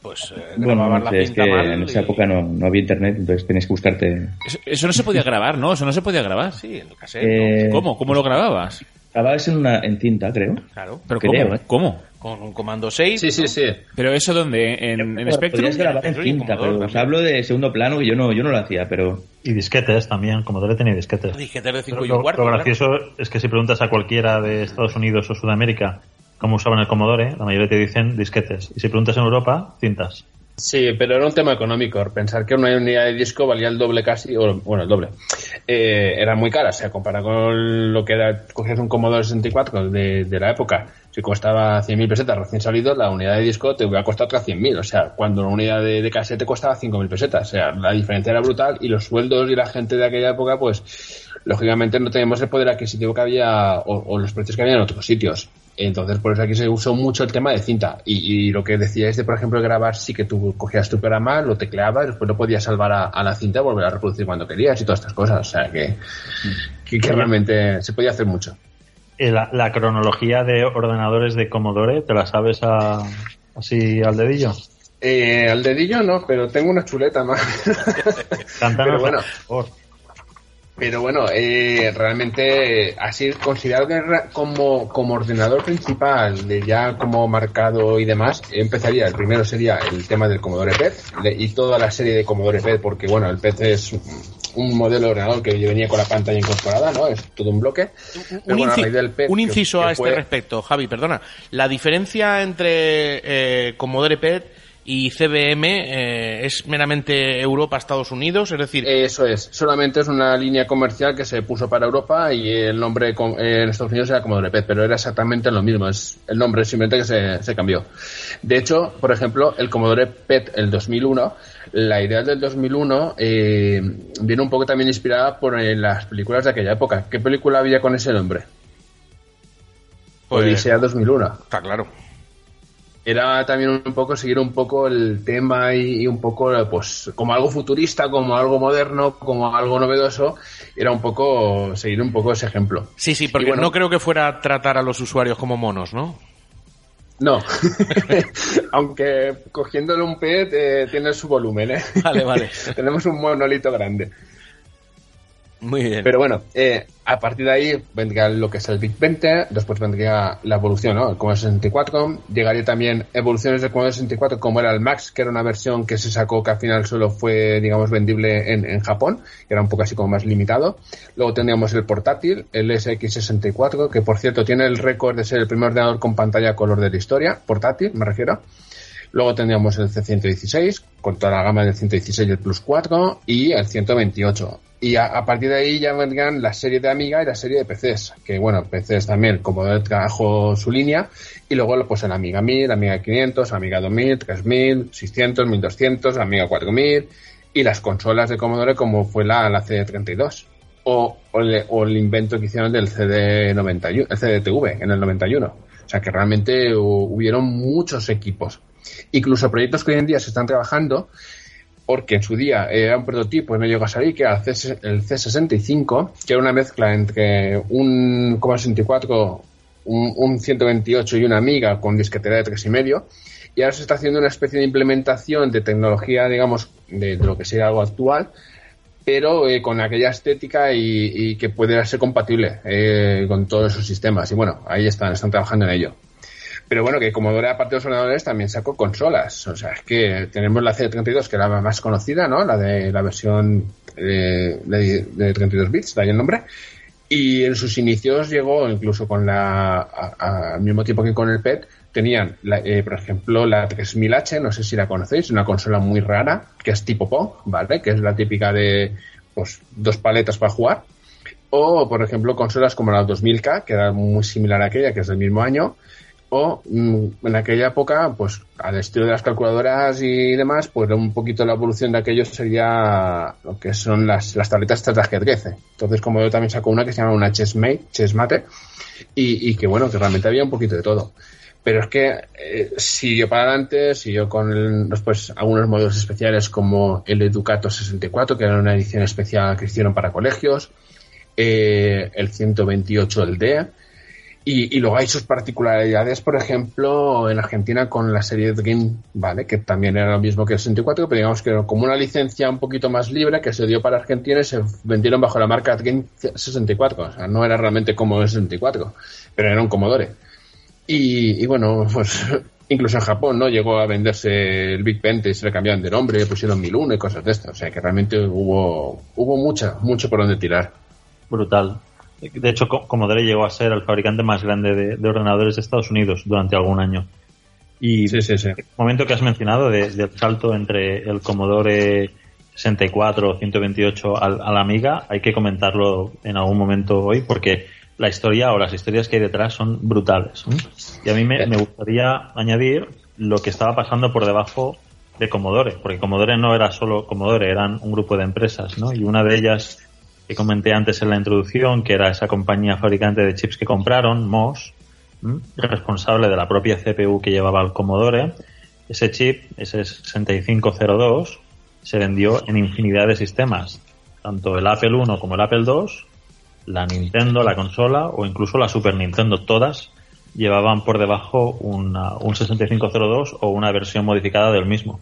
Pues eh, Bueno, grababas no la es cinta que mal en esa época no, no había internet, entonces tenías que buscarte... Eso, eso no se podía grabar, ¿no? Eso no se podía grabar. Sí, en el cassette, Eh, ¿Cómo? ¿Cómo lo grababas? Grababas en, una, en cinta, creo. Claro. ¿Pero Creo, cómo? ¿eh? ¿Cómo? Con un comando 6. Sí, sí, sí. ¿Pero eso dónde? ¿En, en Spectrum? Grabar en cinta, pero os hablo de segundo plano que yo no, yo no lo hacía, pero... Y disquetes también, Commodore tenía disquetes. Disquetes de 5 Lo, y un cuarto. lo ¿verdad? gracioso es que si preguntas a cualquiera de Estados Unidos o Sudamérica cómo usaban el Commodore, la mayoría te dicen disquetes. Y si preguntas en Europa, cintas. Sí, pero era un tema económico. Pensar que una unidad de disco valía el doble casi, o bueno, el doble. Eh, era muy cara, o sea, comparado con lo que era, cogías un Commodore 64 de, de la época, si costaba 100.000 pesetas recién salido, la unidad de disco te hubiera costado otras 100.000. O sea, cuando una unidad de, de cassette costaba 5.000 pesetas. O sea, la diferencia era brutal y los sueldos y la gente de aquella época, pues, lógicamente no teníamos el poder adquisitivo que había o, o los precios que había en otros sitios. Entonces, por eso aquí se usó mucho el tema de cinta. Y, y lo que decíais de, por ejemplo, grabar, sí que tú cogías tu programa, lo tecleabas, después lo podías salvar a, a la cinta y volver a reproducir cuando querías y todas estas cosas. O sea, que, que, que realmente se podía hacer mucho. Eh, La, la cronología de ordenadores de Commodore, ¿te la sabes a- así al dedillo? Eh, al dedillo no, pero tengo una chuleta más. Pero bueno. por favor. Pero bueno, eh, realmente eh, así considerado que como, como ordenador principal, de ya como marcado y demás, empezaría, el primero sería el tema del Commodore PET y toda la serie de Commodore PET, porque bueno, el PET es un- modelo de ordenador que venía con la pantalla incorporada, ¿no? Es todo un bloque. Un, bueno, a inci- raíz del PET, un que- inciso que a este fue- respecto, Javi, perdona. La diferencia entre eh, Commodore PET y CBM eh, es meramente Europa-Estados Unidos, es decir... Eso es, solamente es una línea comercial que se puso para Europa y el nombre con- en Estados Unidos era Commodore PET, pero era exactamente lo mismo, es el nombre simplemente que se, se cambió. De hecho, por ejemplo, el Commodore PET, el 2001, la idea del 2001 eh, viene un poco también inspirada por eh, las películas de aquella época. ¿Qué película había con ese nombre? Pues- Odisea 2001 Está claro. Era también un poco seguir un poco el tema y, y un poco pues como algo futurista como algo moderno como algo novedoso era un poco seguir un poco ese ejemplo Sí, sí, porque bueno- no creo que fuera a tratar a los usuarios como monos, ¿no? no [laughs] aunque cogiéndole un pet eh, tiene su volumen ¿eh? Vale, vale. [laughs] tenemos un monolito grande Muy bien. Pero bueno, eh, a partir de ahí vendría lo que es el Big 20, después vendría la evolución, ¿no? El Commodore 64, llegaría también evoluciones del Commodore 64 como era el Max, que era una versión que se sacó que al final solo fue, digamos, vendible en, en Japón, que era un poco así como más limitado. Luego tendríamos el portátil, el SX64, que por cierto tiene el récord de ser el primer ordenador con pantalla color de la historia, portátil, me refiero. Luego tendríamos el C116, con toda la gama del 116 y el Plus 4, y el 128. Y a, a partir de ahí ya vendrían la serie de Amiga y la serie de PCs, que bueno, PCs también, como trabajo su línea, y luego pues el Amiga 1000, Amiga 500, Amiga 2000, 3000, 600, 1200, Amiga 4000, y las consolas de Commodore como fue la, la CD32. O, o, el, o el invento que hicieron del CD91, el CDTV en el 91. O sea que realmente hu- hubieron muchos equipos. Incluso proyectos que hoy en día se están trabajando, porque en su día era un prototipo y no llegó a salir, que era el, C, el C65, que era una mezcla entre un Commodore 64, un, un 128 y una Amiga con disquetera de 3,5. Y ahora se está haciendo una especie de implementación de tecnología, digamos, de, de lo que sería algo actual, pero eh, con aquella estética y, y que pudiera ser compatible eh, con todos esos sistemas. Y bueno, ahí están, están trabajando en ello. Pero bueno, que Commodore, aparte de los ordenadores, también sacó consolas. O sea, es que tenemos la C32, que era la más conocida, ¿no? La de la versión eh, de, de 32 bits, de ahí el nombre. Y en sus inicios llegó incluso con la. al mismo tiempo que con el PET, tenían, la- eh, por ejemplo, la 3000H, no sé si la conocéis, una consola muy rara, que es tipo Pong, ¿vale? Que es la típica de pues dos paletas para jugar. O, por ejemplo, consolas como la 2000K, que era muy similar a aquella, que es del mismo año. O mm, en aquella época, pues al estilo de las calculadoras y demás, pues un poquito la evolución de aquello sería lo que son las, las tabletas de ajedrez. Entonces, como yo también sacó una que se llama una Chessmate, Chessmate, y, y que bueno, que realmente había un poquito de todo. Pero es que eh, siguió para adelante, siguió con el- después algunos modelos especiales como el Educato 64, que era una edición especial que hicieron para colegios, eh, el 128 el D, y, y luego hay sus particularidades, por ejemplo, en Argentina con la serie Dream, ¿vale? Que también era lo mismo que el 64, pero digamos que como una licencia un poquito más libre que se dio para Argentina y se vendieron bajo la marca Dream 64. O sea, no era realmente como el 64, pero era un Commodore. Y, y bueno, pues [laughs] incluso en Japón, ¿no? Llegó a venderse el Big Pente y se le cambiaron de nombre, pusieron 1001 y cosas de estas. O sea, que realmente hubo, hubo mucha, mucho por donde tirar. Brutal. De hecho, Co- Commodore llegó a ser el fabricante más grande de, de ordenadores de Estados Unidos durante algún año. Y Sí, sí, sí. el momento que has mencionado de- del salto entre el Commodore 64 o 128 al, al Amiga, hay que comentarlo en algún momento hoy porque la historia o las historias que hay detrás son brutales. Y a mí me, me gustaría añadir lo que estaba pasando por debajo de Commodore, porque Commodore no era solo Commodore, eran un grupo de empresas, ¿no? Y una de ellas que comenté antes en la introducción, que era esa compañía fabricante de chips que compraron, MOS, responsable de la propia CPU que llevaba el Commodore, ese chip, ese 6502, se vendió en infinidad de sistemas, tanto el Apple I como el Apple II, la Nintendo, la consola o incluso la Super Nintendo, todas llevaban por debajo una- un 6502 o una versión modificada del mismo.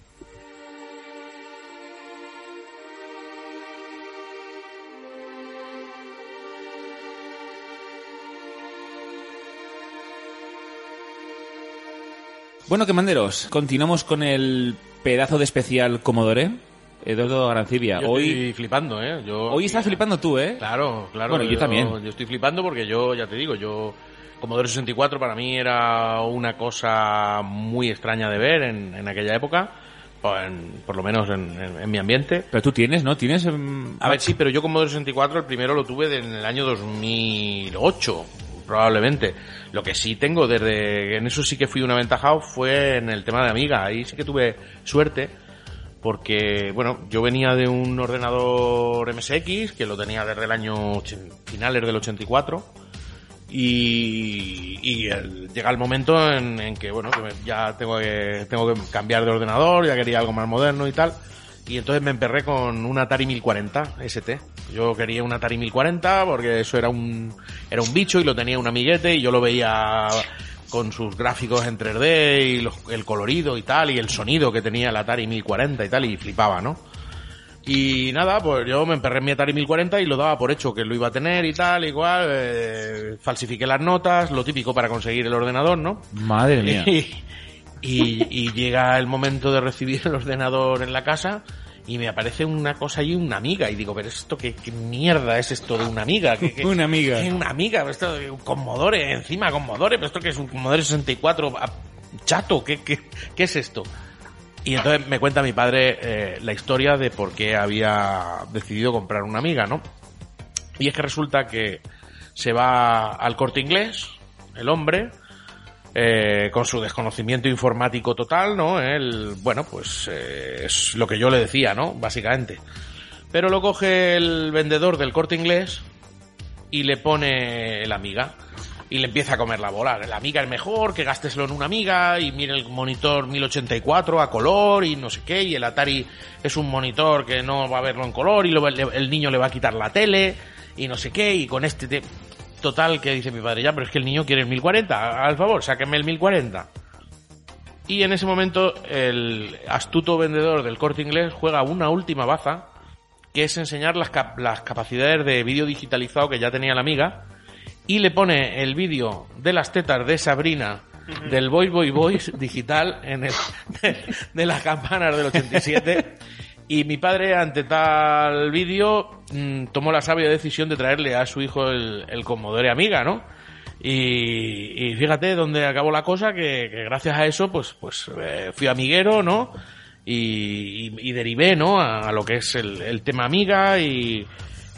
Bueno, que manderos, continuamos con el pedazo de especial Commodore. Eduardo Arancibia, Yo hoy, estoy flipando, ¿eh? Yo, hoy estás flipando tú, ¿eh? Claro, claro. Bueno, yo también. Yo estoy flipando porque yo, ya te digo, yo Commodore 64 para mí era una cosa muy extraña de ver en, en aquella época, por, en- por lo menos en, en- en mi ambiente. Pero tú tienes, ¿no? Tienes... em, A ver, sí, pero yo Commodore 64 el primero lo tuve en el año 2008, probablemente. Lo que sí tengo desde... En eso sí que fui un aventajado fue en el tema de Amiga. Ahí sí que tuve suerte porque, bueno, yo venía de un ordenador MSX que lo tenía desde el año... finales del 84 y, y llega el momento en, en que bueno ya tengo que tengo que cambiar de ordenador ya quería algo más moderno y tal y entonces me emperré con un Atari 1040 ST yo quería un Atari 1040 porque eso era un era un bicho y lo tenía un amiguete y yo lo veía con sus gráficos en 3D y los- el colorido y tal y el sonido que tenía el Atari 1040 y tal y flipaba no y nada, pues yo me emperré en mi Atari 1040 y lo daba por hecho que lo iba a tener y tal, igual, eh, falsifiqué las notas, lo típico para conseguir el ordenador, ¿no? Madre mía. [laughs] Y, y- y llega el momento de recibir el ordenador en la casa y me aparece una cosa y una amiga y digo, pero esto qué, qué mierda es esto de una amiga? ¿Qué, qué- [laughs] Una amiga. qué una amiga, esto Commodore, encima Commodore, pero esto que es un Commodore 64 ah, chato, ¿qué, qué, qué es esto? Y entonces me cuenta mi padre eh, la historia de por qué había decidido comprar una amiga, ¿no? Y es que resulta que se va al corte inglés, el hombre, eh, con su desconocimiento informático total, ¿no? Él, bueno, pues eh, es lo que yo le decía, ¿no? Básicamente. Pero lo coge el vendedor del corte inglés y le pone la amiga. Y le empieza a comer la bola. La amiga es mejor, que gásteselo en una amiga, y mire el monitor 1084 a color, y no sé qué, y el Atari es un monitor que no va a verlo en color, y lo- el niño le va a quitar la tele, y no sé qué, y con este... te- Total, que dice mi padre, ya, pero es que el niño quiere el 1040, al favor, sáquenme el 1040. Y en ese momento el astuto vendedor del corte inglés juega una última baza, que es enseñar las, cap- las capacidades de vídeo digitalizado que ya tenía la amiga, y le pone el vídeo de las tetas de Sabrina del Boy Boy Boys digital en el, [laughs] de, de las campanas del 87. Y mi padre, ante tal vídeo, mm, tomó la sabia decisión de traerle a su hijo el, el Commodore Amiga, ¿no? Y, y fíjate dónde acabó la cosa, que, que gracias a eso, pues, pues eh, fui amiguero, ¿no? Y, y- y derivé, ¿no? A, lo que es el, el tema Amiga y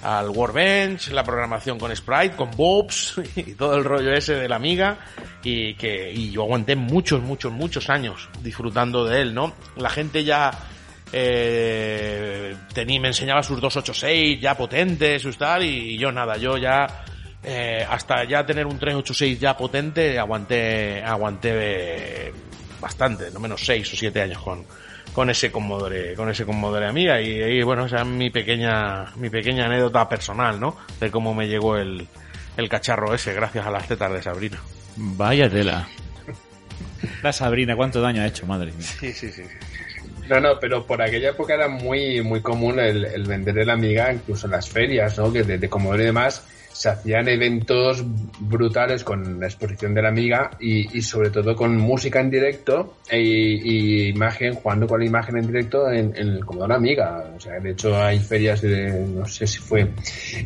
al Workbench, la programación con Sprite, con Bobs [laughs] y todo el rollo ese de la Amiga y que y yo aguanté muchos, muchos, muchos años disfrutando de él, ¿no? La gente ya eh, tenía, me enseñaba sus 286 ya potentes, sus tal, y yo nada, yo ya eh, hasta ya tener un 386 ya potente aguanté aguanté bastante, no menos 6 o 7 años con con ese Commodore, con ese Commodore Amiga y, y, bueno, esa es mi pequeña mi pequeña anécdota personal, ¿no? De cómo me llegó el el cacharro ese gracias a las tetas de Sabrina. Vaya tela. La Sabrina, cuánto daño ha hecho, madre mía. Sí, sí, sí. No, no, pero por aquella época era muy, muy común el, el vender el Amiga, incluso en las ferias, ¿no? Que de, de y demás se hacían eventos brutales con la exposición de la Amiga y, y sobre todo con música en directo e, y imagen, jugando con la imagen en directo en, en el Commodore Amiga. O sea, de hecho hay ferias de, no sé si fue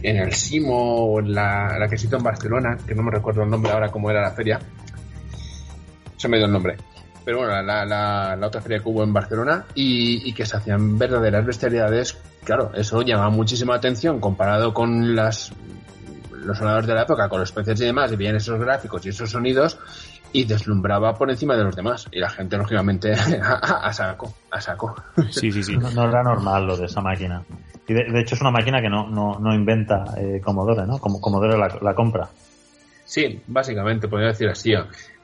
en el Simo o en la, la que se hizo en Barcelona, que no me recuerdo el nombre ahora cómo era la feria. Se me dio el nombre pero bueno, la, la, la otra feria que hubo en Barcelona y, y, que se hacían verdaderas bestialidades, claro, eso llamaba muchísima atención comparado con las los ordenadores de la época, con los precios y demás, y veían esos gráficos y esos sonidos y deslumbraba por encima de los demás. Y la gente, lógicamente, [laughs] a, a saco, a saco. Sí, sí, sí. No, no era normal lo de esa máquina. Y de, de hecho es una máquina que no, no, no inventa eh, Commodore, ¿no? Como Commodore la, la compra. Sí, básicamente, podría decir así.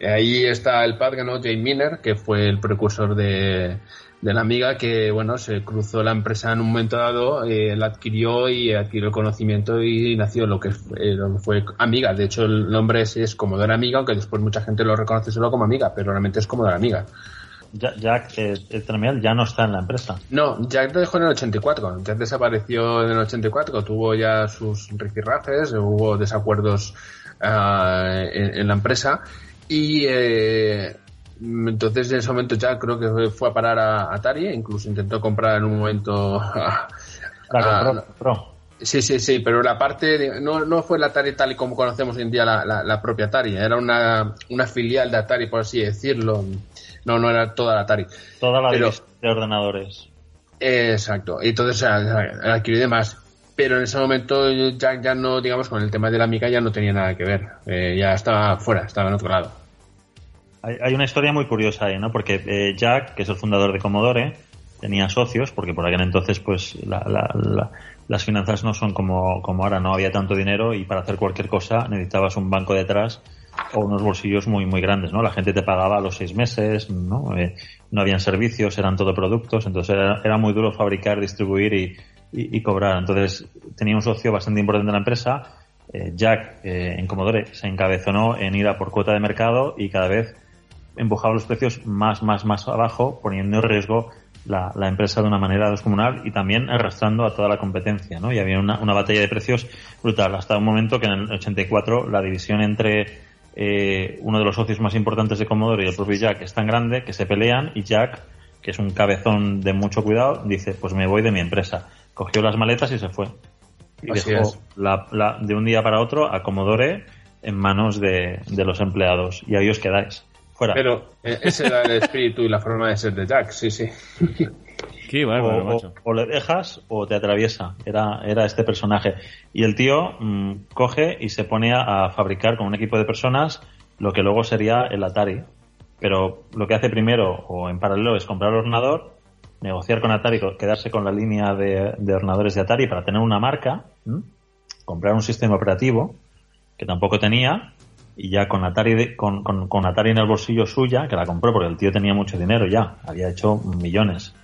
Ahí está el padre, ¿no? Jay Miner, que fue el precursor de, de la amiga, que, bueno, se cruzó la empresa en un momento dado, eh, la adquirió y adquirió el conocimiento y nació lo que, eh, lo que fue Amiga. De hecho, el nombre es, es Commodore Amiga, aunque después mucha gente lo reconoce solo como Amiga, pero realmente es Commodore Amiga. Jack eh, el terminal ya no está en la empresa. No, Jack lo dejó en el 84. Jack desapareció en el 84, tuvo ya sus rifirrafes, hubo desacuerdos uh, en, en, la empresa y eh, entonces en ese momento ya creo que fue a parar a Atari, incluso intentó comprar en un momento a, la compró, a, Pro. Sí, sí, sí, pero la parte, de- no, no fue la Atari tal y como conocemos hoy en día la, la- la propia Atari, era una, una filial de Atari, por así decirlo. No, no era toda la Atari. Toda la Pero- de ordenadores. Exacto, y entonces adquirió demás. Pero en ese momento ya, ya no, digamos, con el tema de la Amiga ya no tenía nada que ver. Eh, ya estaba fuera, estaba en otro lado. Hay, hay una historia muy curiosa ahí, ¿no? Porque eh, Jack, que es el fundador de Commodore, tenía socios, porque por aquel entonces, pues, la- la- la- las finanzas no son como, como ahora, no había tanto dinero y para hacer cualquier cosa necesitabas un banco detrás o unos bolsillos muy, muy grandes, ¿no? La gente te pagaba a los seis meses, ¿no? Eh, no habían servicios, eran todo productos, entonces era, era muy duro fabricar, distribuir y, y- cobrar. Entonces tenía un socio bastante importante en la empresa, eh, Jack, eh, en Commodore, se encabezonó en ir a por cuota de mercado y cada vez empujaba los precios más, más, más abajo, poniendo en riesgo la, la empresa de una manera descomunal y también arrastrando a toda la competencia, ¿no? Y había una, una batalla de precios brutal, hasta un momento que en el 84 la división entre eh, uno de los socios más importantes de Commodore y el propio Jack es tan grande que se pelean y Jack, que es un cabezón de mucho cuidado, dice, pues me voy de mi empresa. Cogió las maletas y se fue. Y Así dejó la- la- de un día para otro a Commodore en manos de, de los empleados. Y ahí os quedáis. Fuera. Pero eh, ese era el espíritu y la forma de ser de Jack, sí, sí. [laughs] Qué o, bárbaro, o- macho. o le dejas o te atraviesa. Era, era este personaje. Y el tío mm, coge y se pone a, a fabricar con un equipo de personas lo que luego sería el Atari. Pero lo que hace primero o en paralelo es comprar el ordenador, negociar con Atari, quedarse con la línea de, de ordenadores de Atari para tener una marca, comprar un sistema operativo que tampoco tenía y ya con Atari de- con Atari en el bolsillo suya, que la compró porque el tío tenía mucho dinero ya, había hecho millones.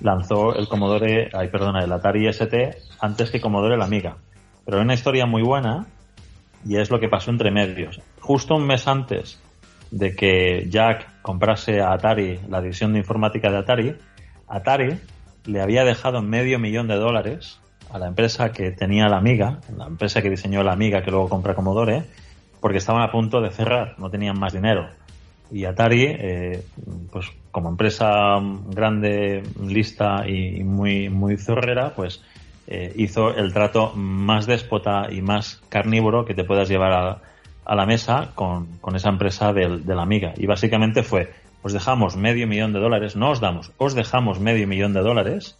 Lanzó el Commodore, ay perdona, el Atari ST antes que Commodore la Amiga. Pero hay una historia muy buena y es lo que pasó entre medios. Justo un mes antes de que Jack comprase a Atari la división de informática de Atari, Atari le había dejado medio millón de dólares a la empresa que tenía la Amiga, la empresa que diseñó la Amiga que luego compra Commodore, porque estaban a punto de cerrar, no tenían más dinero. Y Atari, eh, pues como empresa grande, lista y muy, muy zorrera, pues eh, hizo el trato más déspota y más carnívoro que te puedas llevar a, la mesa con, con esa empresa de la amiga. Y básicamente fue, os dejamos medio millón de dólares, no os damos, os dejamos medio millón de dólares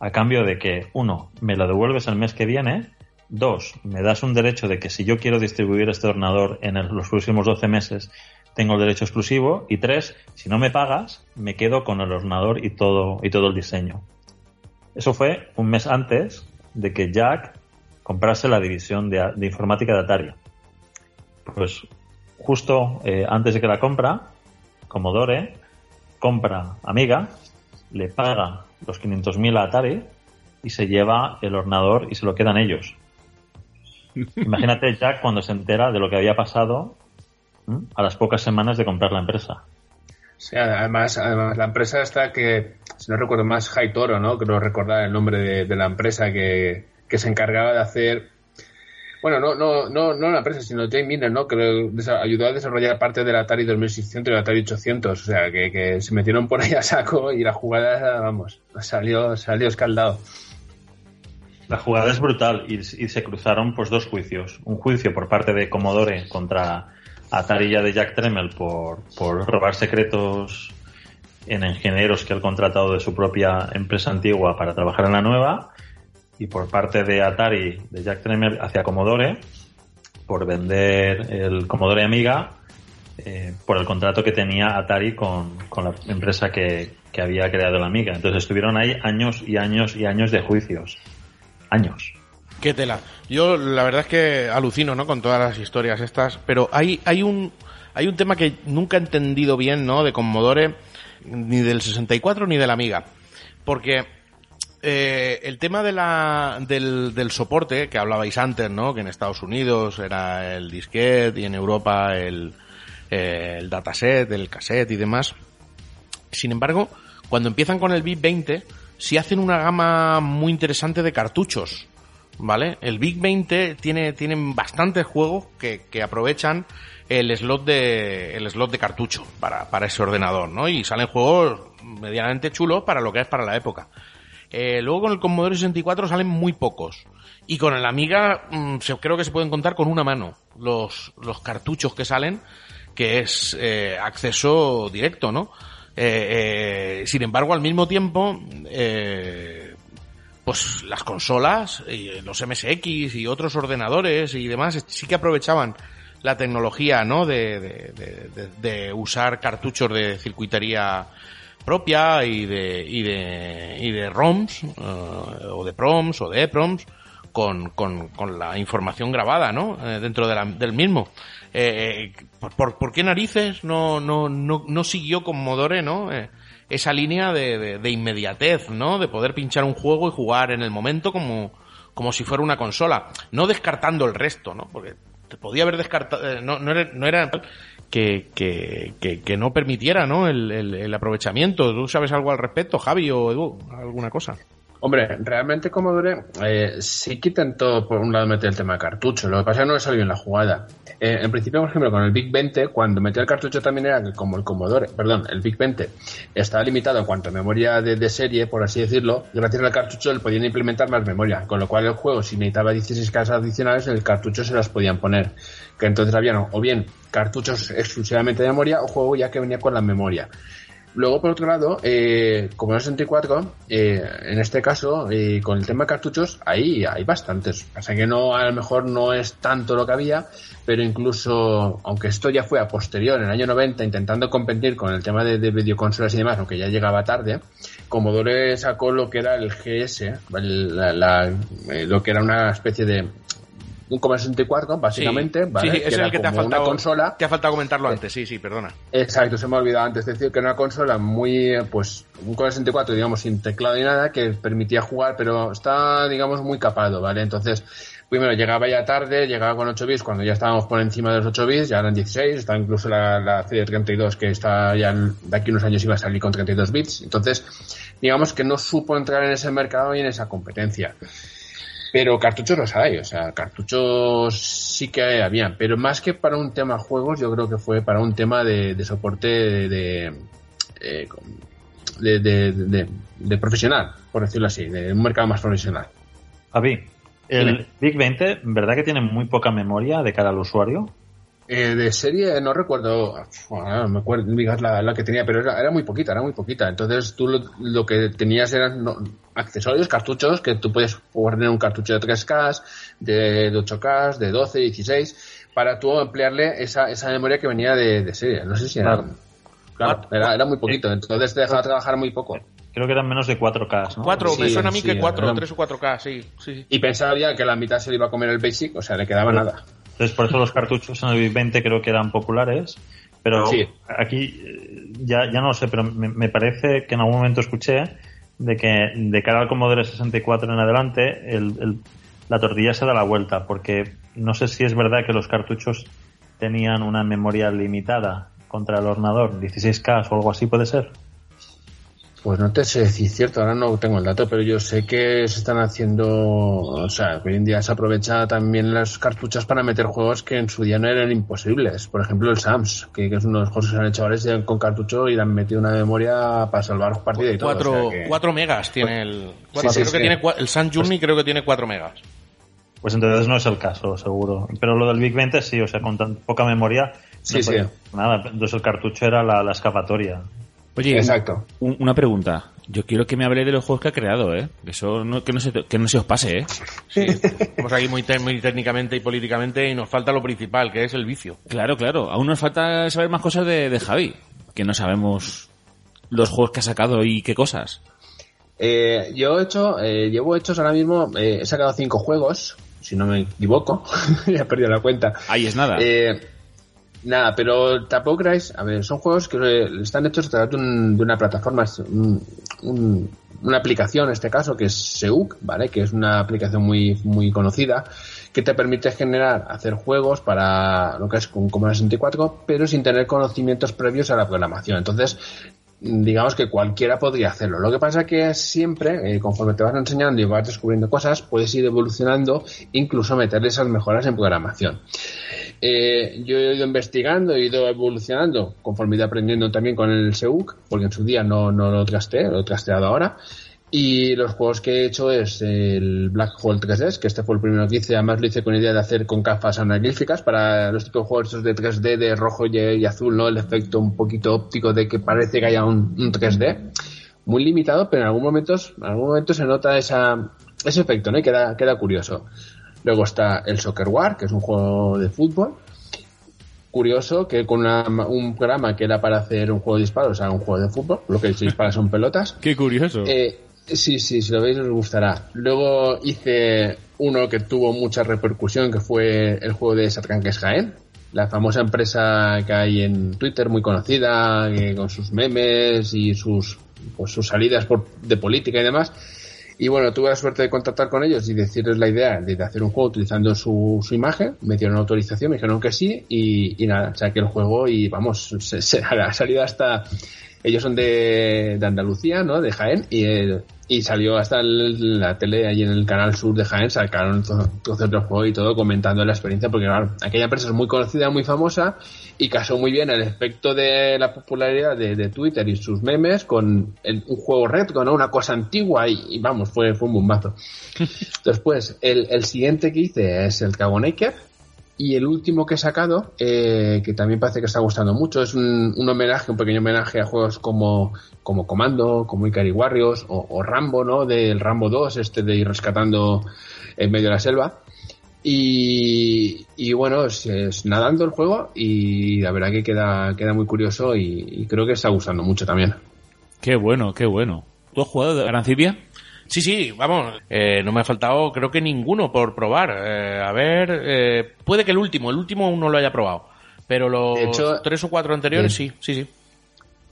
a cambio de que, uno, me lo devuelves el mes que viene, dos, me das un derecho de que si yo quiero distribuir este ordenador en los próximos 12 meses, tengo el derecho exclusivo, y tres, si no me pagas, me quedo con el ordenador y todo, y todo el diseño. Eso fue un mes antes de que Jack comprase la división de, de informática de Atari. Pues justo eh, antes de que la compra, Commodore compra Amiga, le paga los 500.000 a Atari y se lleva el ordenador y se lo quedan ellos. Imagínate Jack cuando se entera de lo que había pasado a las pocas semanas de comprar la empresa. Sí, además, además, la empresa está que, si no recuerdo más, High Toro, ¿no? Creo recordar el nombre de, de la empresa que, que se encargaba de hacer. Bueno, no, no, no, no la empresa, sino Jay Miller, ¿no? Que ayudó a desarrollar parte del Atari 2600 y el Atari 800. O sea, que, se metieron por ahí a saco y la jugada, vamos, salió, salió escaldado. La jugada es brutal y, y se cruzaron pues dos juicios. Un juicio por parte de Commodore contra Atari ya de Jack Tremmel por, por robar secretos en ingenieros que él contratado de su propia empresa antigua para trabajar en la nueva y por parte de Atari de Jack Tremmel hacia Commodore por vender el Commodore Amiga eh, por el contrato que tenía Atari con, con la empresa que, que había creado la Amiga. Entonces estuvieron ahí años y años y años de juicios. Años. Qué tela. Yo la verdad es que alucino, ¿no? Con todas las historias estas, pero hay, hay un hay un tema que nunca he entendido bien, ¿no? De Commodore, ni del 64 ni de la Amiga. Porque eh, el tema de la, del, soporte que hablabais antes, ¿no? Que en Estados Unidos era el disquete y en Europa el, eh, dataset, el cassette y demás. Sin embargo, cuando empiezan con el Big 20, sí hacen una gama muy interesante de cartuchos. ¿Vale? El Big 20 tiene, tienen bastantes juegos que, que aprovechan el slot de, el slot de cartucho para, para ese ordenador, ¿no? Y salen juegos medianamente chulos para lo que es para la época. Eh, luego con el Commodore 64 salen muy pocos. Y con el Amiga mm, se- creo que se pueden contar con una mano los, los cartuchos que salen, que es eh, acceso directo, ¿no? Eh, eh, sin embargo, al mismo tiempo, eh, pues las consolas, y los MSX y otros ordenadores y demás sí que aprovechaban la tecnología, ¿no? De, de- de- de usar cartuchos de circuitería propia y de, y de, y de ROMs, eh, o de PROMs o de EPROMs, con, con, con la información grabada, ¿no? Eh, dentro de la- del mismo. Eh, eh, ¿por, por, qué narices no, no, no, no siguió Commodore, ¿no? Eh, esa línea de, de, de inmediatez, ¿no? De poder pinchar un juego y jugar en el momento como, como si fuera una consola. No descartando el resto, ¿no? Porque te podía haber descartado, no, no era, no era que, que, que, no permitiera, ¿no? El, el, el aprovechamiento. ¿Tú sabes algo al respecto, Javi o Edu? ¿Alguna cosa? Hombre, realmente Commodore eh, sí que intentó por un lado meter el tema de cartucho, lo que pasa es que no le salió bien la jugada. Eh, en principio, por ejemplo, con el Big 20, cuando metió el cartucho también era como el Commodore, perdón, el Big 20 estaba limitado en cuanto a memoria de, serie, por así decirlo, gracias al cartucho le podían implementar más memoria, con lo cual el juego, si necesitaba 16 casas adicionales, en el cartucho se las podían poner. Que entonces había o bien cartuchos exclusivamente de memoria o juego ya que venía con la memoria. Luego, por otro lado, eh, como en el 64, eh, en este caso, eh, con el tema de cartuchos, ahí hay bastantes. Pasa que no, a lo mejor no es tanto lo que había, pero incluso, aunque esto ya fue a posterior, en el año 90, intentando competir con el tema de, de videoconsolas y demás, aunque ya llegaba tarde, Commodore sacó lo que era el GS, la- la- eh, lo que era una especie de un Commodore 64, básicamente, Sí, ¿vale? sí, es era el que te ha faltado. una consola. Te ha faltado comentarlo antes, sí, sí, perdona. Exacto, se me ha olvidado antes decir que era una consola muy, eh, pues, un Commodore 64, digamos, sin teclado ni nada, que permitía jugar, pero está, digamos, muy capado, ¿vale? Entonces, primero llegaba ya tarde, llegaba con 8 bits, cuando ya estábamos por encima de los 8 bits, ya eran 16, está incluso la, la CD32 que está ya de aquí unos años iba a salir con 32 bits, entonces, digamos que no supo entrar en ese mercado y en esa competencia. Pero cartuchos los hay, o sea, cartuchos sí que había, pero más que para un tema juegos, yo creo que fue para un tema de, de soporte de, de, eh, de, profesional, por decirlo así, de un mercado más profesional. Javi, el. Big 20, ¿verdad que tiene muy poca memoria de cara al usuario? Eh, de serie no recuerdo, bueno, no me acuerdo digas la, la que tenía, pero era, era muy poquita, era muy poquita. Entonces tú lo, lo que tenías eran no, accesorios, cartuchos, que tú podías poner un cartucho de 3K, de, de 8K, de 12, 16, para tú emplearle esa, esa memoria que venía de, de serie. No sé si era... Claro. Claro, era, era muy poquito, entonces te dejaba trabajar muy poco. Creo que eran menos de 4K, ¿no? Cuatro, me Sí, suena a mí sí, que cuatro, eran- tres o cuatro K, sí, sí. sí. Y pensaba ya que la mitad se le iba a comer el Basic, o sea, le quedaba nada. Entonces, por eso los cartuchos en el Big 20 creo que eran populares. Pero Sí. aquí eh, ya, ya no lo sé, pero me, me parece que en algún momento escuché de que de cara al Commodore 64 en adelante el- el- la tortilla se da la vuelta, porque no sé si es verdad que los cartuchos tenían una memoria limitada contra el ordenador, 16K o algo así puede ser. Pues no te sé decir cierto, ahora no tengo el dato, pero yo sé que se están haciendo, o sea, que hoy en día se aprovecha también las cartuchas para meter juegos que en su día no eran imposibles. Por ejemplo, el SAMS, que, que es uno de los juegos que se han hecho ahora, con cartucho y le han metido una memoria para salvar partida y todo. Cuatro, o sea que- cuatro megas tiene el. cuatro- sí, creo sí. que tiene el Sun Journey creo que tiene cuatro megas. Pues entonces no es el caso, seguro. Pero lo del Big 20 sí, o sea, con tan poca memoria. Sí, no sí. Nada, entonces el cartucho era la, la escapatoria. Oye, Exacto. un- una pregunta. Yo quiero que me hable de los juegos que ha creado, ¿eh? Eso no, que, no se, que no se os pase, ¿eh? Sí, estamos aquí muy, te- muy técnicamente y políticamente y nos falta lo principal, que es el vicio. Claro, claro. Aún nos falta saber más cosas de, de Javi. Que no sabemos los juegos que ha sacado y qué cosas. Eh, yo he hecho, eh, llevo hechos ahora mismo, eh, he sacado cinco juegos, si no me equivoco, [laughs] ya he perdido la cuenta. Ahí es nada. Eh, nada, pero tampoco creáis, a ver, son juegos que eh, están hechos a través de, un- de una plataforma, un- una aplicación en este caso que es Seuk, ¿vale? Que es una aplicación muy, muy conocida que te permite generar, hacer juegos para lo que es con Commodore 64, pero sin tener conocimientos previos a la programación. Entonces, digamos que cualquiera podría hacerlo. Lo que pasa que siempre, eh, conforme te vas enseñando y vas descubriendo cosas, puedes ir evolucionando, incluso meterle esas mejoras en programación. Eh, yo he ido investigando, he ido evolucionando conforme he ido aprendiendo también con el SEUC, porque en su día no, no lo trasteé, lo he trasteado ahora. Y los juegos que he hecho es el Black Hole 3D, que este fue el primero que hice. Además lo hice con idea de hacer con gafas analíticas para los tipos de juegos de 3D de rojo y, y azul, ¿no? El efecto un poquito óptico de que parece que haya un, un 3D. Muy limitado, pero en algún momento, en algún momento se nota esa, ese efecto, ¿no? Y queda, queda curioso. Luego está el Soccer War, que es un juego de fútbol. Curioso que con una- un programa que era para hacer un juego de disparos, o sea, un juego de fútbol, lo que se dispara son pelotas. Qué curioso. Eh, sí, sí, si lo veis os gustará. Luego hice uno que tuvo mucha repercusión, que fue el juego de Satranques Jaén, la famosa empresa que hay en Twitter, muy conocida, que con sus memes y sus, pues, sus salidas por- de política y demás. Y bueno, tuve la suerte de contactar con ellos y decirles la idea de hacer un juego utilizando su, su imagen. Me dieron autorización, me dijeron que sí y, y nada, saqué el juego y vamos, se, se- [laughs] ha salido hasta... Ellos son de, de Andalucía, ¿no? De Jaén y, eh, y salió hasta el- la tele ahí en el canal sur de Jaén, sacaron to- trozos del juego y todo comentando la experiencia porque claro, aquella empresa es muy conocida, muy famosa y casó muy bien el efecto de la popularidad de, de Twitter y sus memes con el- un juego retro, ¿no? Una cosa antigua y, y vamos, fue, fue un bombazo. [laughs] Después, el, el siguiente que hice es el Cagonaker. Y el último que he sacado, eh, que también parece que está gustando mucho, es un, un homenaje, un pequeño homenaje a juegos como, como Comando, como Ikari Warriors o, Rambo, ¿no? Del Rambo 2, este de ir rescatando en medio de la selva. Y, y bueno, es, nadando el juego y la verdad que queda, queda muy curioso y, y creo que está gustando mucho también. Qué bueno, qué bueno. ¿Tú has jugado de Arancibia? Sí, sí, vamos, eh, no me ha faltado creo que ninguno por probar. Eh, a ver, eh, puede que el último, el último aún no lo haya probado, pero los hecho- tres o cuatro anteriores sí, sí, sí.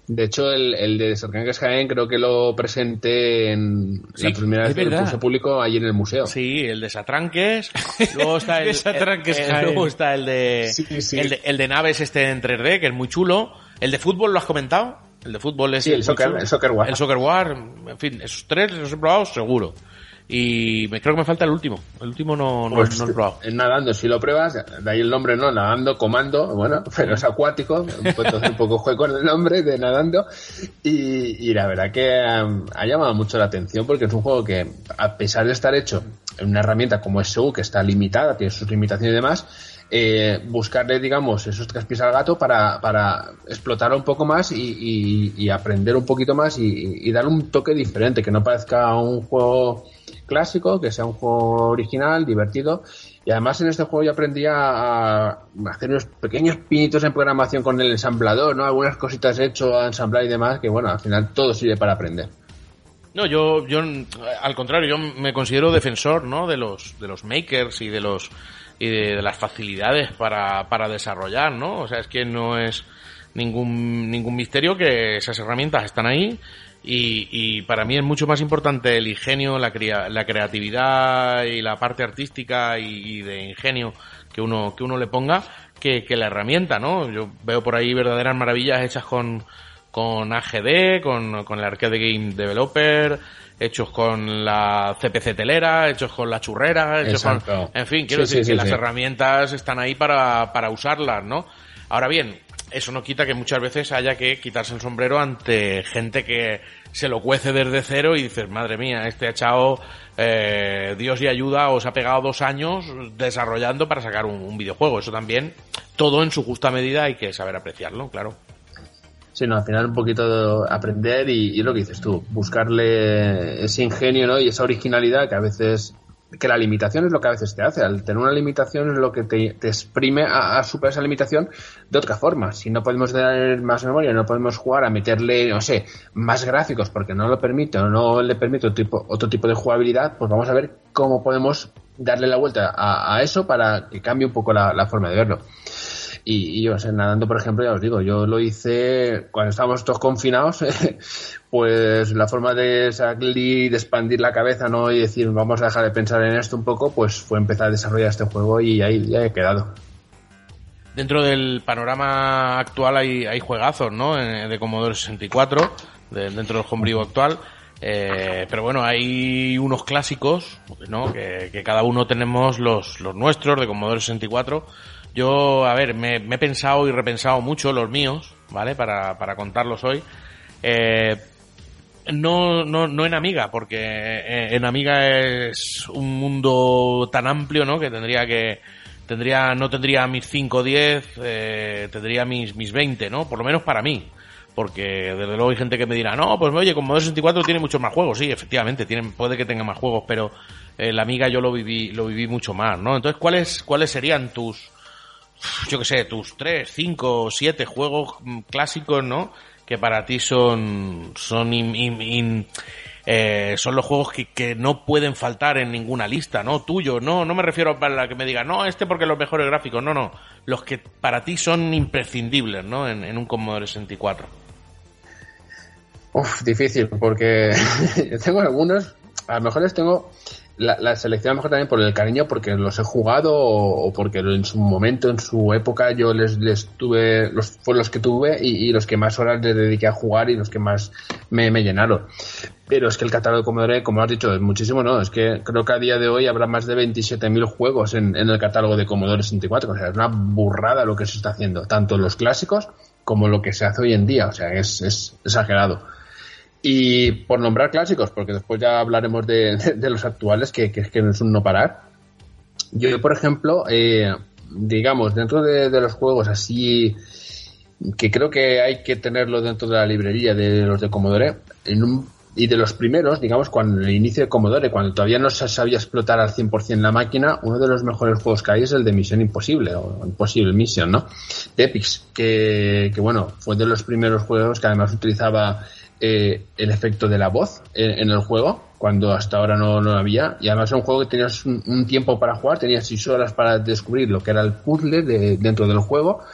De hecho, el, el de Sarkangas Jaén creo que lo presenté en Sí, la primera vez que lo puse público ahí en el museo. Sí, el de Satranques, luego está [laughs] el, el- luego está el de, Sí, sí. El de el de naves este en 3D que es muy chulo. El de fútbol lo has comentado. El de fútbol es Sí, el soccer- el Soccer War. El Soccer War, en fin, esos tres los he probado seguro. Y me creo que me falta el último. El último no, no, Pues, no lo he probado. [laughs] en nadando, si lo pruebas, de ahí el nombre no, nadando, comando, bueno, [laughs] pero es acuático, entonces [laughs] un poco juego con el nombre de nadando, y, y la verdad que um, ha llamado mucho la atención porque es un juego que, a pesar de estar hecho en una herramienta como SU, que está limitada, tiene sus limitaciones y demás, eh, buscarle, digamos, esos tres pies al gato para, para explotar un poco más y, y- aprender un poquito más y, y dar un toque diferente, que no parezca un juego clásico, que sea un juego original, divertido. Y además en este juego yo aprendí a, a hacer unos pequeños pinitos en programación con el ensamblador, ¿no? Algunas cositas he hecho a ensamblar y demás, que bueno, al final todo sirve para aprender. No, yo, yo, al contrario, yo me considero defensor, ¿no? De los, de los makers y de los, y de, las facilidades para, para desarrollar, ¿no? O sea, es que no es ningún, ningún misterio que esas herramientas están ahí y, y para mí es mucho más importante el ingenio, la, crea- la creatividad y la parte artística y, y de ingenio que uno, que uno le ponga que, que la herramienta, ¿no? Yo veo por ahí verdaderas maravillas hechas con, con AGD, con, con el Arcade Game Developer, hechos con la CPC telera, hechos con la churrera, hechos con... En fin, quiero Sí, decir sí, que las herramientas están ahí para, para usarlas, ¿no? Ahora bien, eso no quita que muchas veces haya que quitarse el sombrero ante gente que se lo cuece desde cero y dices, madre mía, este ha echado eh, Dios y ayuda, os ha pegado dos años desarrollando para sacar un, un videojuego. Eso también, todo en su justa medida hay que saber apreciarlo, claro. Sí, no, al final un poquito de aprender y, lo que dices tú, buscarle ese ingenio ¿no? y esa originalidad que a veces, que la limitación es lo que a veces te hace. Al tener una limitación es lo que te, te exprime a, a superar esa limitación de otra forma. Si no podemos dar más memoria, no podemos jugar a meterle, no sé, más gráficos porque no lo permite o no le permite otro tipo, otro tipo de jugabilidad, pues vamos a ver cómo podemos darle la vuelta a, a eso para que cambie un poco la forma de verlo. Y, y o nadando, por ejemplo, ya os digo, yo lo hice cuando estábamos todos confinados, [laughs] pues la forma de salir, de expandir la cabeza, ¿no? Y decir, vamos a dejar de pensar en esto un poco, pues fue empezar a desarrollar este juego y ahí ya he quedado. Dentro del panorama actual hay, hay juegazos, ¿no? Eh, De Commodore 64, de- dentro del homebrew actual. Eh, pero bueno, hay unos clásicos, ¿no? Que, cada uno tenemos los nuestros de Commodore 64. Yo, a ver, me, me he pensado y repensado mucho los míos, ¿vale? Para, para contarlos hoy. Eh, no, no, no en Amiga, porque eh, en Amiga es un mundo tan amplio, ¿no? Que tendría que tendría no tendría mis 5 o 10, eh, tendría mis mis 20, ¿no? Por lo menos para mí. Porque desde luego hay gente que me dirá, no, pues oye, Commodore 64 tiene muchos más juegos. Sí, efectivamente, tienen, puede que tenga más juegos, pero eh, la Amiga yo lo viví, lo viví mucho más, ¿no? Entonces, ¿cuáles, cuáles serían tus, yo qué sé, tus 3, 5, 7 juegos mm, clásicos, ¿no? Que para ti son, son eh, son los juegos que, no pueden faltar en ninguna lista, ¿no? Tuyo, no, no me refiero para la que me diga, no, este porque los mejores gráficos, no, no. Los que para ti son imprescindibles, ¿no? En, un Commodore 64. Uf, difícil, porque [laughs] tengo algunos, a lo mejor les tengo la, la selección mejor también por el cariño, porque los he jugado o, o porque en su momento, en su época, yo les, les tuve, los, fueron los que tuve y, los que más horas les dediqué a jugar y los que más me, me llenaron. Pero es que el catálogo de Commodore, como has dicho, es muchísimo, ¿no? Es que creo que a día de hoy habrá más de 27.000 juegos en, en el catálogo de Commodore 64. O sea, es una burrada lo que se está haciendo, tanto los clásicos como lo que se hace hoy en día. O sea, es, es exagerado. Y por nombrar clásicos, porque después ya hablaremos de, [laughs] los actuales, que, que, que es un no parar. Yo, por ejemplo, eh, digamos, dentro de, los juegos así, que creo que hay que tenerlo dentro de la librería de los de Commodore, en un- y de los primeros, digamos, cuando el inicio de Commodore, cuando todavía no se sabía explotar al 100% la máquina, uno de los mejores juegos que hay es el de Misión Imposible, o Impossible Mission, ¿no? De que, que bueno, fue de los primeros juegos que además utilizaba eh, el efecto de la voz en, en el juego, cuando hasta ahora no lo había. Y además era un juego que tenías un, un tiempo para jugar, tenías seis horas para descubrir lo que era el puzzle de, dentro del juego.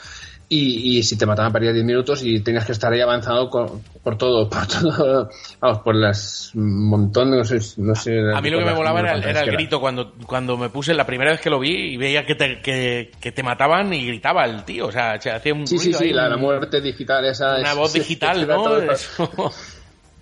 Y, y si te mataban perdías 10 minutos y tenías que estar ahí avanzando con- por todo, por todo, vamos, por las montón, no sé, no sé. A mí lo que me volaba era, el grito cuando, cuando me puse la primera vez que lo vi y veía que te, que, que te mataban y gritaba el tío. O sea, se hacía un Sí, sí, ruido sí, ahí, la, un- la muerte digital esa. una es- voz [laughs] sí, digital, ¿no? [laughs]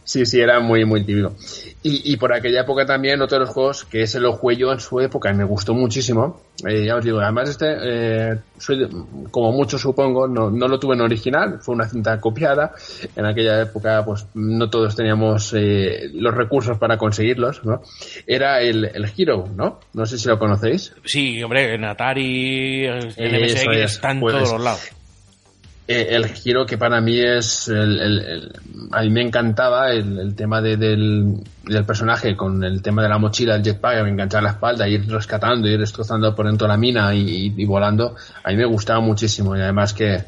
Sí, sí, era muy, muy típico. Y, y por aquella época también, otro de los juegos que es el Ojuello en su época, y me gustó muchísimo. Eh, ya os digo, además este, eh, soy como muchos supongo, no, no lo tuve en original, fue una cinta copiada. En aquella época, pues no todos teníamos eh, los recursos para conseguirlos, ¿no? Era el, el Hero, ¿no? No sé si lo conocéis. Sí, hombre, en Atari, en MSX, es, está en pues, todos los lados. Eh, el giro que para mí es el, el- el- a mí me encantaba el, tema de- del, del personaje con el tema de la mochila el jetpack enganchar la espalda ir rescatando ir destrozando por dentro la mina y, volando. A mí me gustaba muchísimo y además que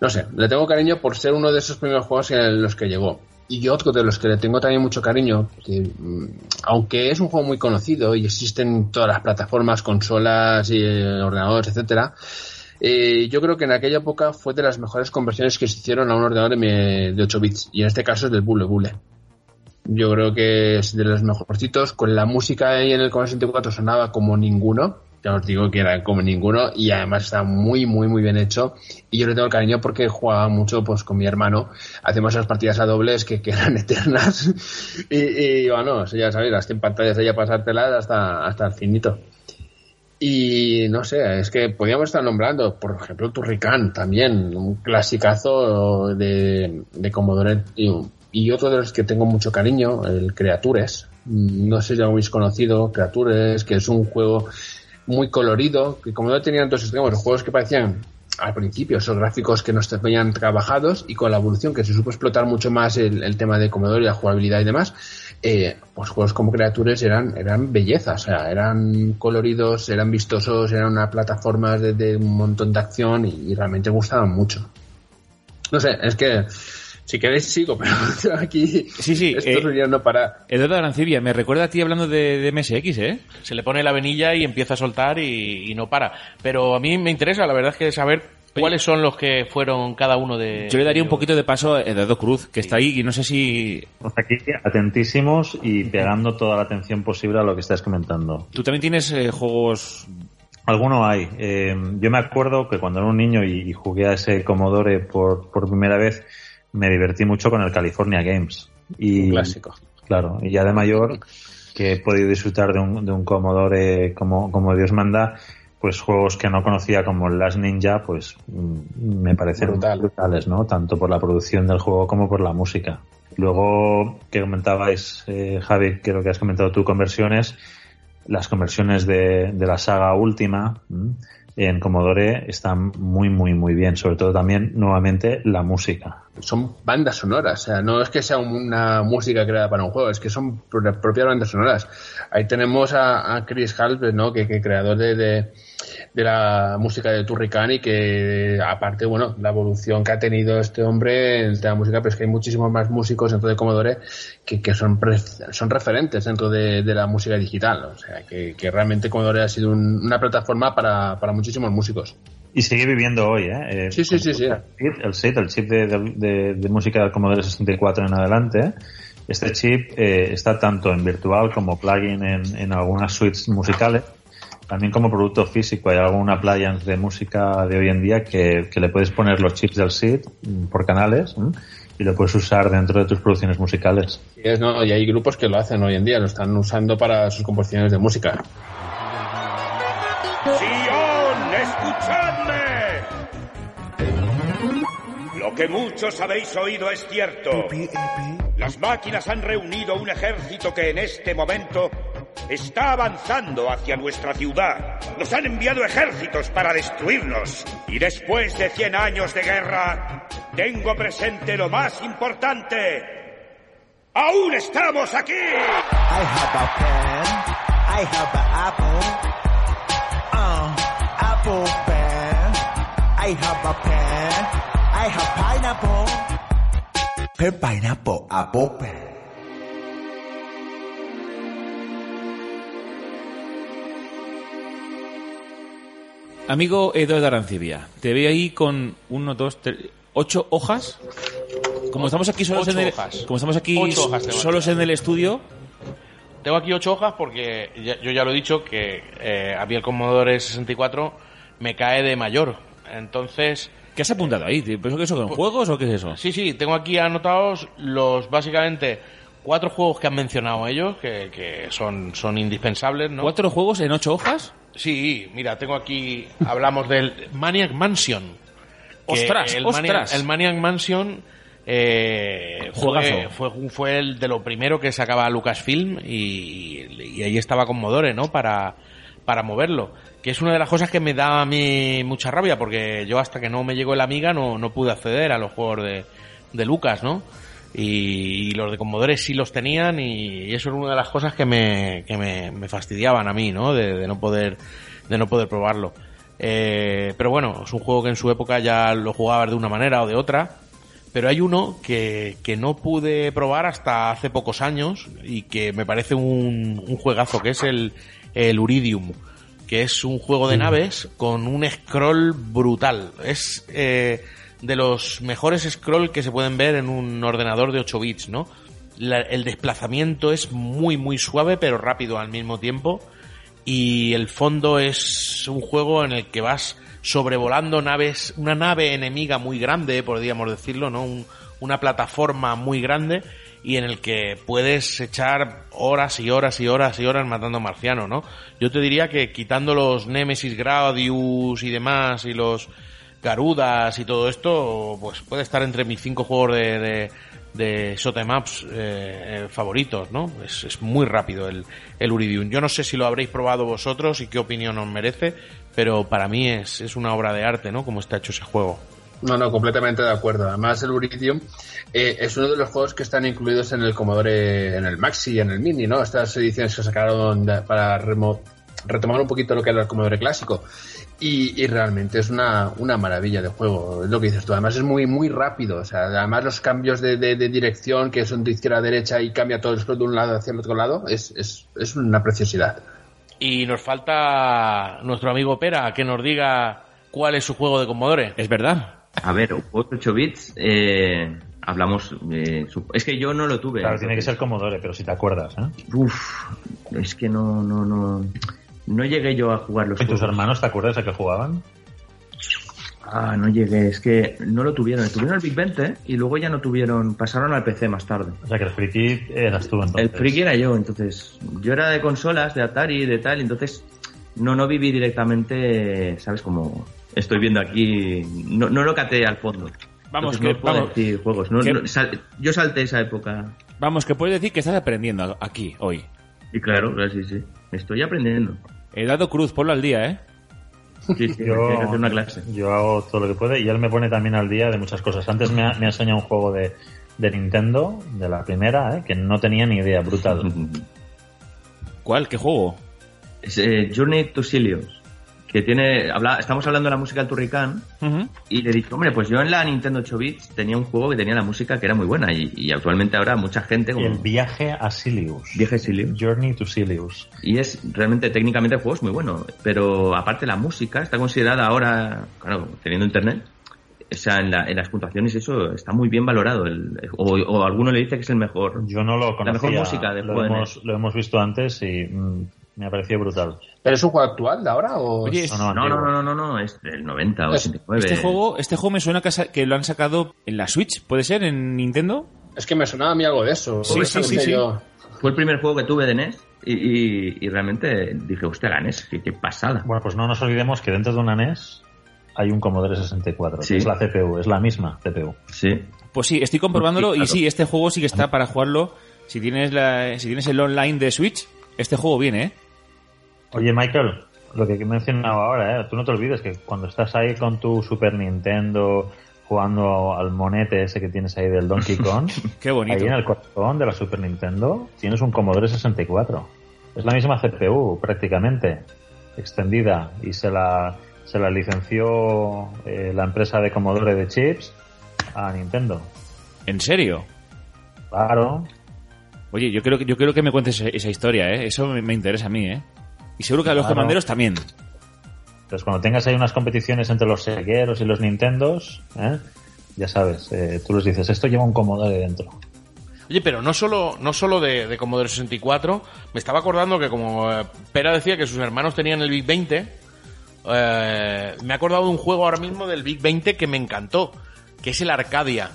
no sé le tengo cariño por ser uno de esos primeros juegos en los que llegó. Y otro de los que le tengo también mucho cariño que mm, aunque es un juego muy conocido y existen en todas las plataformas consolas y eh, ordenadores etcétera eh, yo creo que en aquella época fue de las mejores conversiones que se hicieron a un ordenador de, de 8 bits. Y en este caso es del Bule Bule. Yo creo que es de los mejorcitos. Con la música ahí en el Commodore 64 sonaba como ninguno. Ya os digo que era como ninguno. Y además está muy, muy, muy bien hecho. Y yo le tengo cariño porque jugaba mucho pues con mi hermano. Hacemos esas partidas a dobles que, que eran [laughs] eternas. y, y bueno, ya sabéis, las 100 pantallas ahí a pasártelas hasta, hasta el finito. Y no sé, es que podríamos estar nombrando, por ejemplo, Turrican también, un clasicazo de, de Commodore y, y otro de los que tengo mucho cariño, el Creatures. No sé si lo habéis conocido, Creatures, que es un juego muy colorido, que Commodore tenía dos extremos, juegos que parecían al principio esos gráficos que nos veían trabajados y con la evolución que se supo explotar mucho más el, tema de Commodore y la jugabilidad y demás, eh, pues juegos como Creatures eran, eran bellezas, o sea, eran coloridos, eran vistosos, eran una plataforma de, de un montón de acción y realmente gustaban mucho. No sé, es que si queréis sigo, pero [laughs] aquí Sí, sí, esto eh, sería no para... Eduardo Arancibia, me recuerda a ti hablando de, de MSX, ¿eh? Se le pone la venilla y empieza a soltar y, y no para. Pero a mí me interesa, la verdad es que saber cuáles son los que fueron cada uno de... Yo le daría un poquito de paso a Eduardo Cruz, que está ahí y no sé si... Aquí atentísimos y pegando toda la atención posible a lo que estás comentando. Tú también tienes eh, juegos... Alguno hay. Eh, yo me acuerdo que cuando era un niño y, y jugué a ese Commodore por, por primera vez, me divertí mucho con el California Games. Y, Un clásico. Claro, y ya de mayor, que he podido disfrutar de un, de un Commodore como, como Dios manda, pues juegos que no conocía como Last Ninja, pues mm, me parecen Brutal. brutales, ¿no? Tanto por la producción del juego como por la música. Luego, que comentabais, eh, Javi, creo que has comentado tú conversiones, las conversiones de, de la saga última ¿m? En Commodore están muy, muy, muy bien. Sobre todo también, nuevamente, la música. Son bandas sonoras, o sea, no es que sea una música creada para un juego, es que son pro- propias bandas sonoras. Ahí tenemos a, a Chris Halpert, ¿no? Que, que creador de, de, de la música de Turrican y que, aparte, bueno, la evolución que ha tenido este hombre en de música, pero es que hay muchísimos más músicos dentro de Commodore que, que son, son referentes dentro de, de la música digital. O sea, que, que realmente Commodore ha sido un- una plataforma para, para muchísimos músicos. Y sigue viviendo hoy, ¿eh? Eh, Sí, sí, sí, sí. El chip, el chip, de- de- de música del Commodore 64 en adelante. Este chip eh, está tanto en virtual como plugin en, en algunas suites musicales, también como producto físico. Hay alguna appliance de música de hoy en día que, que le puedes poner los chips del SID mm, por canales ¿m? y lo puedes usar dentro de tus producciones musicales. Y, es, ¿no? y hay grupos que lo hacen hoy en día, lo están usando para sus composiciones de música. ¡Sion, escuchadme! Lo que muchos habéis oído es cierto. Las máquinas han reunido un ejército que en este momento está avanzando hacia nuestra ciudad. Nos han enviado ejércitos para destruirnos. Y después de 100 años de guerra, tengo presente lo más importante. ¡Aún estamos aquí! I have a pen. I have an apple. Uh, apple pen. I have a pen. I have pineapple. Pen, pineapple, apple pen. Amigo Eduardo Arancibia, te veo ahí con uno, dos, tres, ocho hojas. Como estamos aquí solos Ocho en el, hojas. como estamos aquí solos en el estudio, Tengo aquí ocho hojas porque ya- yo ya lo he dicho que eh, a mí el Commodore 64 me cae de mayor. Entonces, ¿qué has apuntado ahí? ¿Te pienso que eso son juegos o qué es eso? sí, sí, tengo aquí anotados los básicamente cuatro juegos que han mencionado ellos, que, que son, son indispensables, ¿no? ¿Cuatro juegos en ocho hojas? Sí, mira, tengo aquí, hablamos del Maniac Mansion. ¡Ostras, el ostras! Maniac, el Maniac Mansion eh, fue, fue, fue el de lo primero que sacaba Lucasfilm y, y ahí estaba Commodore, ¿no? Para, para moverlo. Que es una de las cosas que me da a mí mucha rabia, porque yo hasta que no me llegó el Amiga no, no pude acceder a los juegos de, de Lucas, ¿no? Y, y los de Commodore sí los tenían y eso era una de las cosas que me, que me, me fastidiaban a mí, ¿no? De, de no poder, de no poder probarlo. Eh, pero bueno, es un juego que en su época ya lo jugabas de una manera o de otra. Pero hay uno que, que no pude probar hasta hace pocos años y que me parece un, un juegazo, que es el, el Uridium, que es un juego de naves con un scroll brutal. Es eh, de los mejores scroll que se pueden ver en un ordenador de 8 bits, ¿no? El desplazamiento es muy, muy suave, pero rápido al mismo tiempo y el fondo es un juego en el que vas sobrevolando naves, una nave enemiga muy grande, podríamos decirlo, ¿no? Un- una plataforma muy grande y en el que puedes echar horas y horas y horas y horas matando marcianos, ¿no? Yo te diría que quitando los Nemesis Gradius y demás y los Garudas y todo esto, pues puede estar entre mis cinco juegos de, de, 'em ups eh, eh, favoritos, ¿no? Es, es muy rápido el, el Uridium. Yo no sé si lo habréis probado vosotros y qué opinión os merece, pero para mí es, es una obra de arte, ¿no? Como está hecho ese juego. No, no, completamente de acuerdo. Además, el Uridium eh, es uno de los juegos que están incluidos en el Commodore, en el Maxi y en el Mini, ¿no? Estas ediciones que sacaron para remo- retomar un poquito lo que era el Commodore clásico. Y, y realmente es una, una maravilla de juego, es lo que dices tú. Además es muy, muy rápido. O sea, además los cambios de, de- de dirección, que son de izquierda a derecha y cambia todo el scroll de un lado hacia el otro lado, es, es, es una preciosidad. Y nos falta nuestro amigo Pera que nos diga cuál es su juego de Commodore. Es verdad. A ver, juegos 8 bits, eh, hablamos. eh, es que yo no lo tuve. Claro, tiene que ser Commodore, pero si te acuerdas, ¿eh? Uf, es que no, no, no. No llegué yo a jugar los ¿Y tus hermanos te acuerdas a que jugaban? Ah, no llegué, es que no lo tuvieron. Tuvieron el Big 20 y luego ya no tuvieron, pasaron al PC más tarde. O sea que el friki eras tú entonces. El friki era yo, entonces. Yo era de consolas, de Atari, de tal, entonces no, no viví directamente, ¿sabes? Como estoy viendo aquí, no, no lo caté al fondo. Vamos, Entonces que, no puedo vamos, decir juegos. No- que- no- sal- yo salté esa época. vamos, que puedes decir que estás aprendiendo aquí, hoy. Y claro, claro, sí, sí. Estoy aprendiendo. He dado cruz, ponlo al día, ¿eh? Sí, sí, Yo, tengo que hacer una clase. yo hago todo lo que puede y él me pone también al día de muchas cosas. Antes me ha, me ha enseñado un juego de, de Nintendo, de la primera, ¿eh? que no tenía ni idea, brutal. [laughs] ¿Cuál? ¿Qué juego? Es eh, Journey to Silius. Que tiene. Habla, estamos hablando de la música del Turrican. Ujú. Y le dije, hombre, pues yo en la Nintendo 8 bits tenía un juego que tenía la música que era muy buena. Y, y actualmente ahora mucha gente como. El viaje a Silius. Viaje Silius. Journey to Silius. Y es realmente, técnicamente, el juego es muy bueno. Pero aparte, la música está considerada ahora, claro, teniendo internet. O sea, en, la- en las puntuaciones eso está muy bien valorado. El, o, o alguno le dice que es el mejor. Yo no lo conocía. mejor música de lo, hemos, lo hemos visto antes y mm, me ha parecido brutal. ¿Pero es un juego actual de ahora o...? Oye, es- No, No, no, no, no, no, no, es del 90 o Es- 89. este juego, este juego me suena que, lo han sacado en la Switch, ¿puede ser? ¿En Nintendo? Es que me sonaba a mí algo de eso. Sí, sí, sí, sé sí. yo. Fue el primer juego que tuve de NES y, y- y realmente dije, hostia, la NES, qué, qué pasada. Bueno, pues no nos olvidemos que dentro de una NES hay un Commodore 64, Sí. que es la CPU, es la misma CPU. Sí. Pues sí, estoy comprobándolo Sí, y sí, este juego sí que está para jugarlo. Si tienes, la, si tienes el online de Switch, este juego viene, ¿eh? Oye, Michael, lo que he mencionado ahora, ¿eh? tú no te olvides que cuando estás ahí con tu Super Nintendo jugando al monete ese que tienes ahí del Donkey [laughs] Kong, Qué bonito. ahí en el corazón de la Super Nintendo tienes un Commodore 64. Es la misma CPU prácticamente, extendida, y se la, se la licenció eh, la empresa de Commodore de chips a Nintendo. ¿En serio? Claro, Oye, yo creo que, yo quiero que me cuentes esa, esa historia, ¿eh? Eso me, me interesa a mí, ¿eh? Y seguro que a los Claro. comanderos también. Entonces, cuando tengas ahí unas competiciones entre los segueros y los Nintendos, ¿eh? ya sabes, eh, tú les dices, esto lleva un Commodore dentro. Oye, pero no solo, no solo de, de Commodore 64, me estaba acordando que como eh, Pera decía que sus hermanos tenían el Big 20, eh, me he acordado de un juego ahora mismo del Big 20 que me encantó, que es el Arcadia.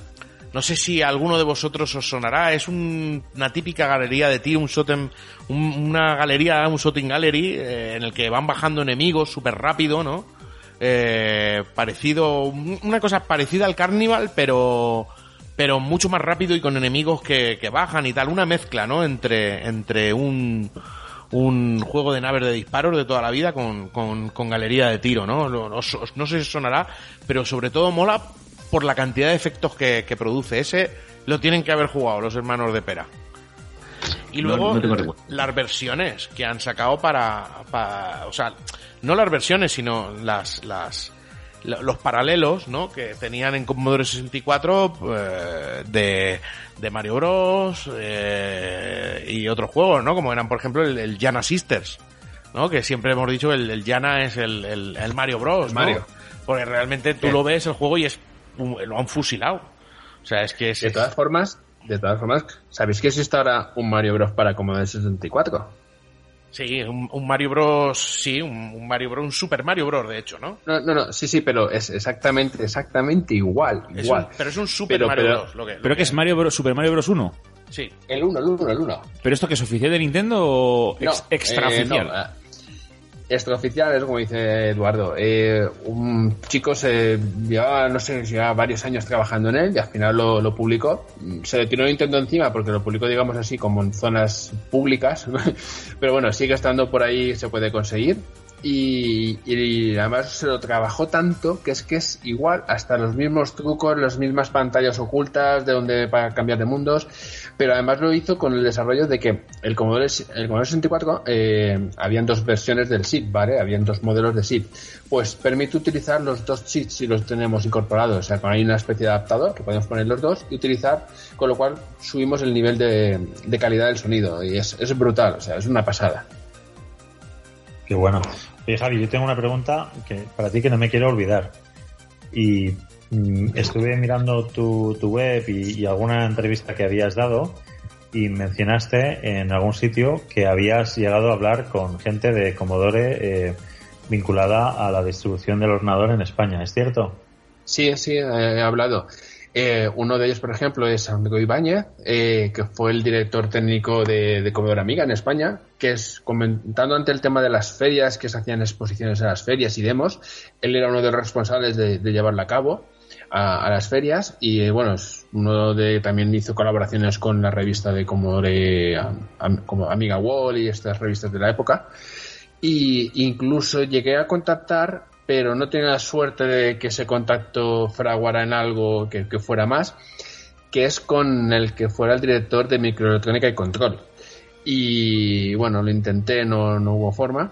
No sé si alguno de vosotros os sonará, es un- una típica galería de tiro, un shooting, un- una galería, un shooting gallery, eh, en el que van bajando enemigos súper rápido, ¿no? Eh, parecido, una cosa parecida al Carnival, pero pero mucho más rápido y con enemigos que, que bajan y tal, una mezcla, ¿no? Entre, entre un, un juego de naves de disparos de toda la vida con, con, con galería de tiro, ¿no? No, no, no sé si sonará, pero sobre todo mola por la cantidad de efectos que, que produce. Ese lo tienen que haber jugado los hermanos de Pera. Y luego no las versiones que han sacado para, para, o sea, no las versiones, sino las, las, lo- los paralelos, ¿no? Que tenían en Commodore 64 eh, de, de Mario Bros. eh, y otros juegos, ¿no? Como eran, por ejemplo, el, el Jana Sisters, ¿no? Que siempre hemos dicho que el, el Jana es el, el, el Mario Bros. Mario. Porque realmente tú Sí. lo ves el juego y es lo han fusilado. O sea, es que es, De todas formas, de todas formas, ¿sabéis que existe ahora un Mario Bros para Commodore 64? Sí, un, un Mario Bros. Sí, un, un Mario Bros. Un Super Mario Bros. De hecho, ¿no? No, no, no, sí, sí, pero es exactamente, exactamente igual, Es igual. un- pero es un Super Pero- Mario pero- Bros. Lo que, lo Pero que es Mario Bros, Super Mario Bros 1. Sí. El 1, el 1, el 1. ¿Pero esto que es oficial de Nintendo o ex- No, extraoficial? eh, no, eh, extraoficial es como dice Eduardo. Eh, un chico se llevaba, no sé, llevaba varios años trabajando en él y al final lo, lo publicó. Se le tiró Nintendo encima porque lo publicó, digamos así, como en zonas públicas. [laughs] Pero bueno, sigue estando por ahí, se puede conseguir. Y, además se lo trabajó tanto que es que es igual, hasta los mismos trucos, las mismas pantallas ocultas de donde para cambiar de mundos, pero además lo hizo con el desarrollo de que el Commodore, el Commodore 64 eh, habían dos versiones del SID, ¿vale? Habían dos modelos de SID. Pues permite utilizar los dos chips si los tenemos incorporados, o sea, con ahí una especie de adaptador que podemos poner los dos y utilizar, con lo cual subimos el nivel de, de calidad del sonido y es, es brutal, o sea, es una pasada. Qué bueno. Oye, Javi, yo tengo una pregunta que para ti que no me quiero olvidar. Y mm, estuve mirando tu, tu web y, y alguna entrevista que habías dado y mencionaste en algún sitio que habías llegado a hablar con gente de Commodore eh, vinculada a la distribución del ordenador en España, ¿es cierto? Sí, sí, he hablado. Eh, uno de ellos, por ejemplo, es Amigo Ibáñez, eh, que fue el director técnico de, de Commodore Amiga en España, que es comentando ante el tema de las ferias, que se hacían exposiciones en las ferias y demos, él era uno de los responsables de, llevarla a cabo. a, las ferias y eh, bueno, es uno de también hizo colaboraciones con la revista de am- como Amiga Wall y estas revistas de la época y incluso llegué a contactar pero no tenía la suerte de que ese contacto fraguara en algo que, que fuera más que es con el que fuera el director de microelectrónica y control y bueno lo intenté no, no hubo forma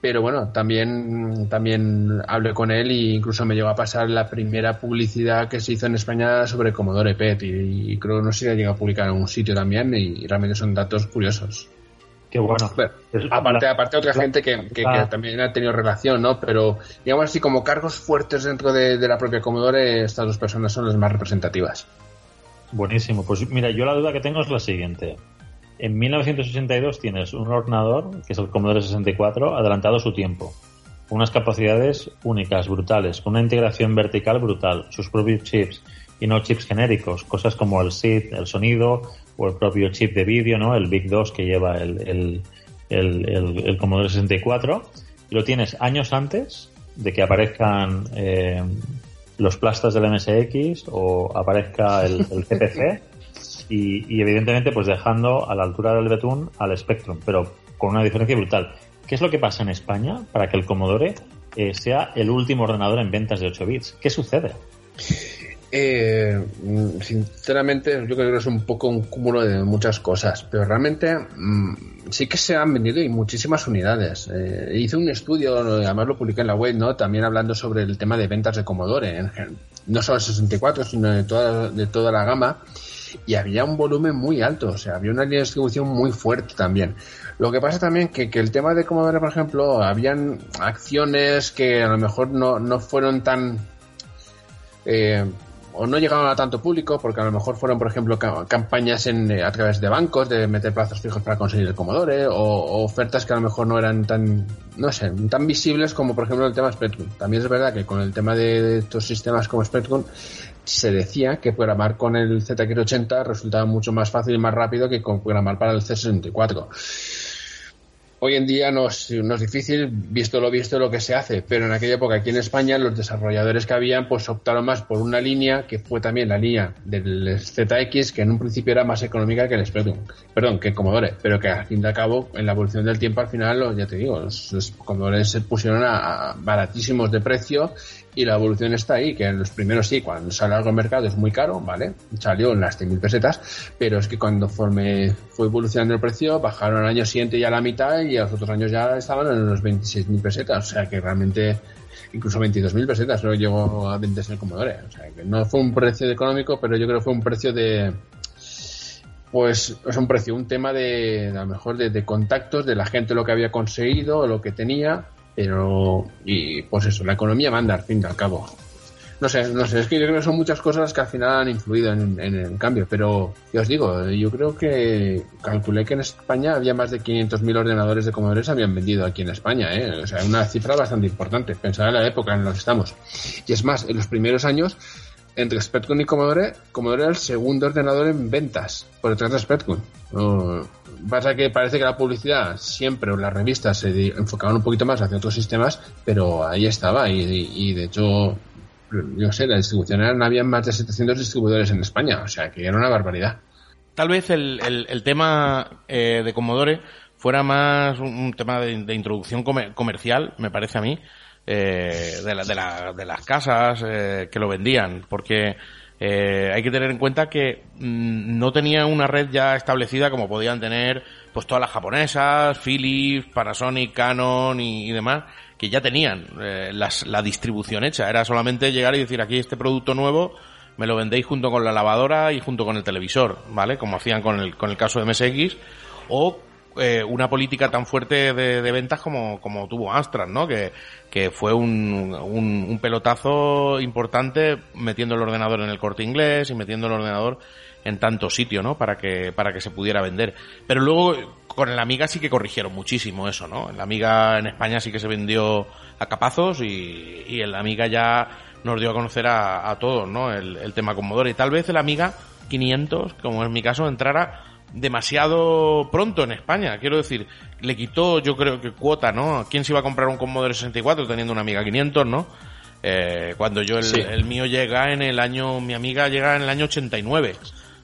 pero bueno, también, también hablé con él e incluso me llegó a pasar la primera publicidad que se hizo en España sobre Commodore PET y, y creo que no sé si la llegó a publicar en un sitio también y, realmente son datos curiosos. Qué bueno. Aparte, aparte otra gente que, que- que también ha tenido relación, ¿no? Pero digamos así como cargos fuertes dentro de, de la propia Commodore, estas dos personas son las más representativas. Buenísimo. Pues mira, yo la duda que tengo es la siguiente. En 1982 tienes un ordenador, que es el Commodore 64, adelantado a su tiempo. Unas capacidades únicas, brutales, con una integración vertical brutal, sus propios chips y no chips genéricos, cosas como el SID, el sonido o el propio chip de vídeo, ¿no? El Big 2 que lleva el, el, el, el- Commodore 64. Y lo tienes años antes de que aparezcan eh, los plastas del MSX o aparezca el, y, y evidentemente pues dejando a la altura del betún al Spectrum, pero con una diferencia brutal. ¿Qué es lo que pasa en España para que el Commodore eh, sea el último ordenador en ventas de 8 bits? ¿Qué sucede? Eh, mm, sinceramente, yo creo que es un poco un cúmulo de muchas cosas, pero realmente mm, sí que se han vendido y muchísimas unidades. Eh, hice un estudio, además lo publiqué en la web, ¿no? También hablando sobre el tema de ventas de Commodore, no solo el 64, sino de toda, de toda la gama. Y había un volumen muy alto, o sea, había una línea de distribución muy fuerte también. Lo que pasa también que, que el tema de Commodore, por ejemplo, habían acciones que a lo mejor no, no fueron tan eh, o no llegaban a tanto público porque a lo mejor fueron por ejemplo ca- campañas en, eh, a través de bancos de meter plazos fijos para conseguir el Commodore o, ofertas que a lo mejor no eran tan no sé tan visibles como por ejemplo el tema Spectrum. También es verdad que con el tema de, estos sistemas como Spectrum se decía que programar con el ZX80 resultaba mucho más fácil y más rápido que programar para el C64 Hoy en día no es, difícil, visto lo visto lo que se hace, pero en aquella época aquí en España los desarrolladores que habían pues optaron más por una línea que fue también la línea del ZX que en un principio era más económica que el Spectrum, perdón, que el Commodore, pero que al fin y al cabo en la evolución del tiempo al final, ya te digo, los, los Commodore se pusieron a, a baratísimos de precio y la evolución está ahí, que en los primeros sí, cuando sale algo al mercado es muy caro, ¿vale? Salió en las 100.000 pesetas, pero es que cuando forme, fue evolucionando el precio, bajaron al año siguiente ya a la mitad y a los otros años ya estaban en los 26.000 pesetas, o sea que realmente incluso 22.000 pesetas no llegó a venderse el Commodore, o sea que no fue un precio económico, pero yo creo que fue un precio de pues es un precio, un tema de, a lo mejor de, de contactos, de la gente lo que había conseguido, lo que tenía, pero y pues eso, la economía manda al fin y al cabo. No sé, no sé, es que yo creo que son muchas cosas que al final han influido en, el cambio, pero ya os digo, yo creo que calculé que en España había más de 500.000 ordenadores de Commodore se habían vendido aquí en España, ¿eh? o sea, una cifra bastante importante, pensad en la época en la que estamos. Y es más, en los primeros años, entre Spectrum y Commodore, Commodore era el segundo ordenador en ventas, por detrás de Spectrum. Pasa que parece que la publicidad siempre o las revistas se enfocaban un poquito más hacia otros sistemas, pero ahí estaba y- y de hecho, yo sé, la distribución era, había más de 700 distribuidores en España, o sea que era una barbaridad. Tal vez el, el- tema eh, de Commodore fuera más un, tema de, introducción comer- comercial, me parece a mí, eh, de, la- de la- de las casas eh, que lo vendían, porque eh, hay que tener en cuenta que mm, no tenía una red ya establecida como podían tener pues todas las japonesas, Philips, Panasonic, Canon y demás, que ya tenían eh, las- la distribución hecha. Era solamente llegar y decir aquí este producto nuevo me lo vendéis junto con la lavadora y junto con el televisor, ¿vale? Como hacían con el, con el caso de MSX, o eh, una política tan fuerte de, de ventas como, como tuvo Amstrad, ¿no? Que, que fue un, un, pelotazo importante metiendo el ordenador en el corte inglés y metiendo el ordenador en tanto sitio, ¿no? Para que, para que se pudiera vender. Pero luego, con el Amiga sí que corrigieron muchísimo eso, ¿no? El Amiga en España sí que se vendió a capazos y, y el Amiga ya nos dio a conocer a, a todos, ¿no? El, el tema Commodore. Y tal vez el Amiga 500, como es mi caso, entrara demasiado pronto en España. Quiero decir, le quitó, yo creo que cuota, ¿no? ¿Quién se iba a comprar un Commodore 64 teniendo una Amiga 500, no? Eh, cuando yo, el, Sí. el mío llega en el año, mi amiga llega en el año 89.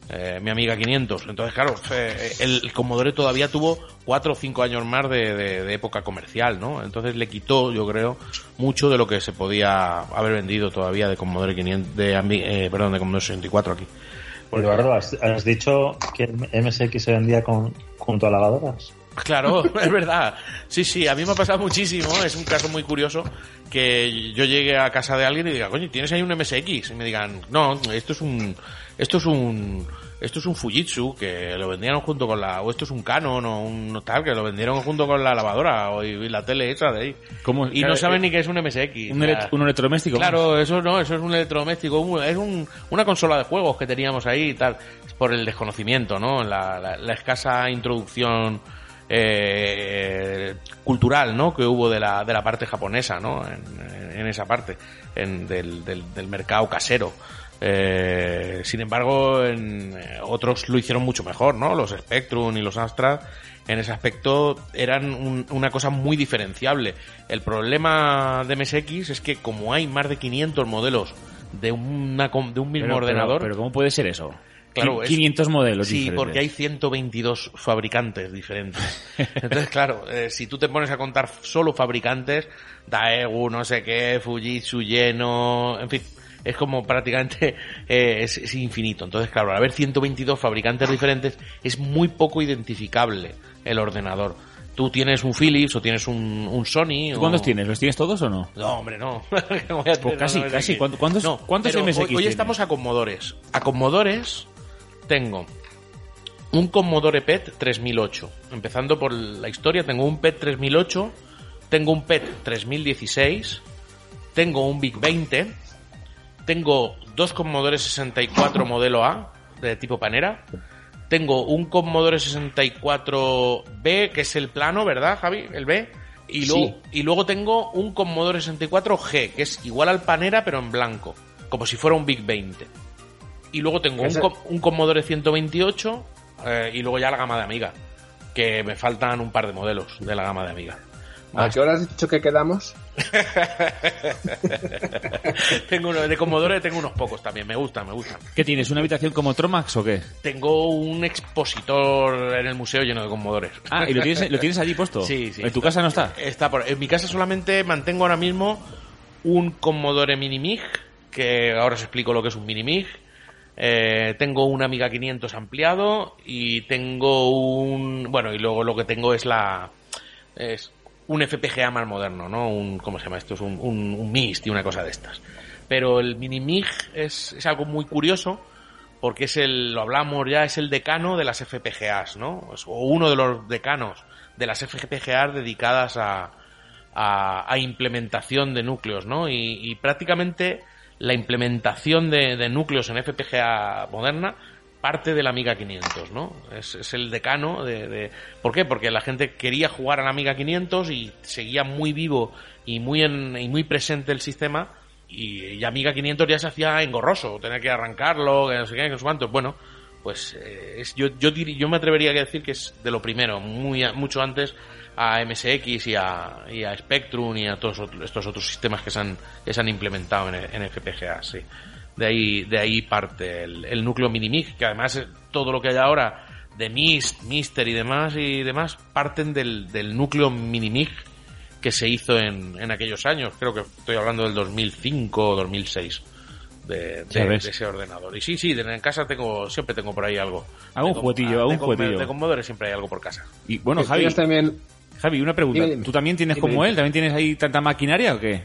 Eh, mi amiga 500. Entonces, claro, eh, el, Commodore todavía tuvo cuatro o cinco años más de, de- de época comercial, ¿no? Entonces le quitó, yo creo, mucho de lo que se podía haber vendido todavía de Commodore 500, de, eh, perdón, de Commodore 64 aquí. Eduardo, ¿has, has dicho que el MSX se vendía con, junto a lavadoras? Claro, [laughs] es verdad. Sí, sí, a mí me ha pasado muchísimo. Es un caso muy curioso que yo llegue a casa de alguien y diga, coño, ¿tienes ahí un MSX? Y me digan, no, esto es un, esto es un, esto es un Fujitsu que lo vendieron junto con la, o esto es un Canon o un tal que lo vendieron junto con la lavadora o y la tele esa de ahí. ¿Cómo? Y Claro, no saben eh, ni qué es un MSX. Un, elect- un electrodoméstico. Claro, eso no, eso es un electrodoméstico, un- es un- una consola de juegos que teníamos ahí y tal, por el desconocimiento, ¿no? La, la- la escasa introducción eh, cultural, ¿no? Que hubo de la, de la parte japonesa, ¿no? En, en esa parte, en, del, del, del mercado casero. Eh, sin embargo, en, eh, otros lo hicieron mucho mejor, ¿no? Los Spectrum y los Astra, en ese aspecto, eran un- una cosa muy diferenciable. El problema de MSX es que como hay más de 500 modelos de, una, de un mismo Pero- ordenador, Pero, ¿cómo puede ser eso? Claro, Qui- es- 500 modelos Sí, diferentes. porque hay 122 fabricantes diferentes. Entonces, claro, eh, si tú te pones a contar solo fabricantes, Daewoo, no sé qué, Fujitsu, Lleno, en fin, es como prácticamente [laughs] eh, es, es infinito. Entonces, claro, al haber 122 fabricantes diferentes, es muy poco identificable el ordenador. Tú tienes un Philips o tienes un, un Sony. ¿Tú o- ¿Cuántos tienes? ¿Los tienes todos o no? no, hombre, no. ¿Cómo [laughs] voy a Pues casi, casi. ¿Cuántos- No, cuántos MSX Hoy, estamos a Commodores. A Commodores tengo un Commodore PET 3008. Empezando por la historia, tengo un PET 3008, tengo un PET 3016, tengo un Big 20, tengo dos Commodore 64 modelo A de tipo panera, tengo un Commodore 64B, que es el plano, ¿verdad, Javi? El B. Y luego, y luego tengo un Commodore 64G, que es igual al panera, pero en blanco, como si fuera un Big 20. Y luego tengo un, Ese- Com- un Commodore 128 eh, y luego ya la gama de Amiga, que me faltan un par de modelos de la gama de Amiga. ¿A qué hora has dicho que quedamos? [laughs] tengo uno, de Commodore tengo unos pocos también, me gustan, me gustan. ¿Qué tienes? ¿Una habitación como Tromax o qué? Tengo un expositor en el museo lleno de Commodores. Ah, ¿y lo tienes, lo tienes allí puesto? Sí, sí. ¿En tu casa no está? Está por, en mi casa solamente mantengo ahora mismo un Commodore Mini MIG, que ahora os explico lo que es un Mini MIG. Eh, tengo un Amiga 500 ampliado y tengo un... Bueno, y luego lo que tengo es la... Es un FPGA más moderno, ¿no? Un, ¿Cómo se llama esto? Es un, un, un MIST y una cosa de estas. Pero el Mini MIG es, es algo muy curioso porque es el, lo hablamos ya, es el decano de las FPGAs, ¿no? O uno de los decanos de las FPGAs dedicadas a, a, a implementación de núcleos, ¿no? Y, y prácticamente la implementación de, de núcleos en FPGA moderna parte de la Amiga 500, ¿no? Es, el decano de, ¿Por qué? Porque la gente quería jugar a la Amiga 500 y seguía muy vivo y muy, y muy presente el sistema y, y Amiga 500 ya se hacía engorroso, tener que arrancarlo, que no sé qué, que no sé cuánto. Bueno, pues eh, yo, yo, me atrevería a decir que es de lo primero, muy mucho antes a MSX y a, Spectrum y a todos estos otros sistemas que se han, que se han implementado en, en FPGA, sí. De ahí, de ahí parte el, el núcleo Minimig, que además eh, todo lo que hay ahora de Mist, Mister y demás y demás parten del, del núcleo Minimig que se hizo en, en aquellos años. Creo que estoy hablando del 2005 o 2006 de, de, de ese ordenador. Y sí, sí, en casa tengo siempre tengo por ahí algo. Algún De com- juguetillo, com- juguetillo. De Commodore siempre hay algo por casa. Y bueno, Javi, también Javi, una pregunta. Dime, dime. ¿Tú también tienes Dime, como dime. él? ¿También tienes ahí tanta maquinaria o qué?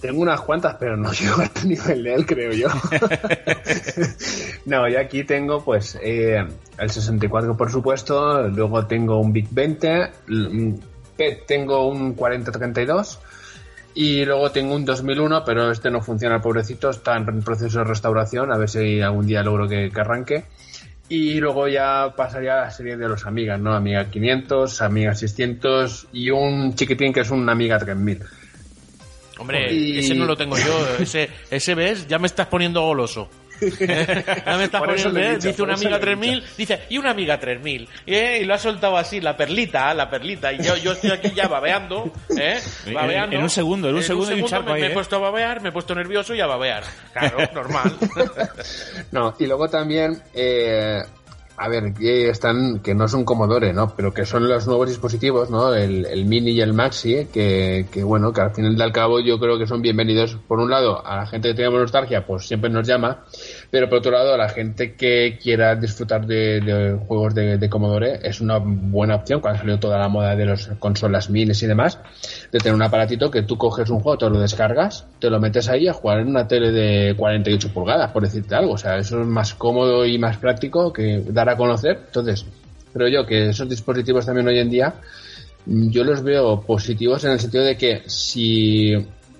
Tengo unas cuantas, pero no [laughs] llego al nivel de él, creo yo. [laughs] no, y aquí tengo, pues, eh, el 64, por supuesto. Luego tengo un Big 20. l- un PET tengo un 4032. Y luego tengo un 2001, pero este no funciona, pobrecito. Está en proceso de restauración. A ver si algún día logro que, que arranque. Y luego ya pasaría a la serie de los Amigas, ¿no? Amiga 500, Amiga 600 y un chiquitín que es un Amiga 3000. Hombre, Y- ese no lo tengo yo. Ese, ese ves, ya me estás poniendo goloso. [laughs] Ya me está Por eso poniendo, ¿eh? dicho, dice una amiga lo he 3000, dice, y una amiga 3000. ¿eh? Y lo ha soltado así, la perlita, la perlita. Y yo, yo estoy aquí ya babeando, ¿eh? [laughs] En- Babeando. en un segundo, en un segundo hay un charco me, ahí, me he ¿eh? puesto a babear, me he puesto nervioso y a babear. Claro, [laughs] normal. No, y luego también, eh, a ver, que están, que no son Commodore, ¿no? Pero que son los nuevos dispositivos, ¿no? El, el Mini y el Maxi, que, que bueno, que al final del cabo yo creo que son bienvenidos. Por un lado, a la gente que tenemos nostalgia, pues siempre nos llama, pero por otro lado, a la gente que quiera disfrutar de, juegos de, de Commodore, es una buena opción cuando salió toda la moda de las consolas minis y demás, de tener un aparatito que tú coges un juego, te lo descargas, te lo metes ahí a jugar en una tele de 48 pulgadas, por decirte algo. O sea, eso es más cómodo y más práctico que dar a conocer. Entonces, creo yo que esos dispositivos también hoy en día, mm, yo los veo positivos en el sentido de que si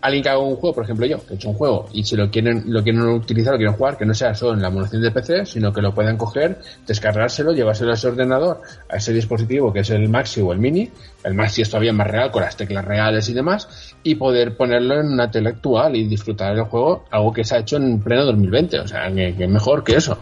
alguien que haga un juego, por ejemplo yo, que he hecho un juego, y si lo quieren, lo quieren utilizar, lo quieren jugar, que no sea solo en la emulación de PC, sino que lo puedan coger, descargárselo, llevárselo a ese ordenador, a ese dispositivo que es el Maxi o el Mini, el Maxi es todavía más real, con las teclas reales y demás, y poder ponerlo en una tele actual y disfrutar del juego, algo que se ha hecho en pleno 2020, o sea, que, que mejor que eso.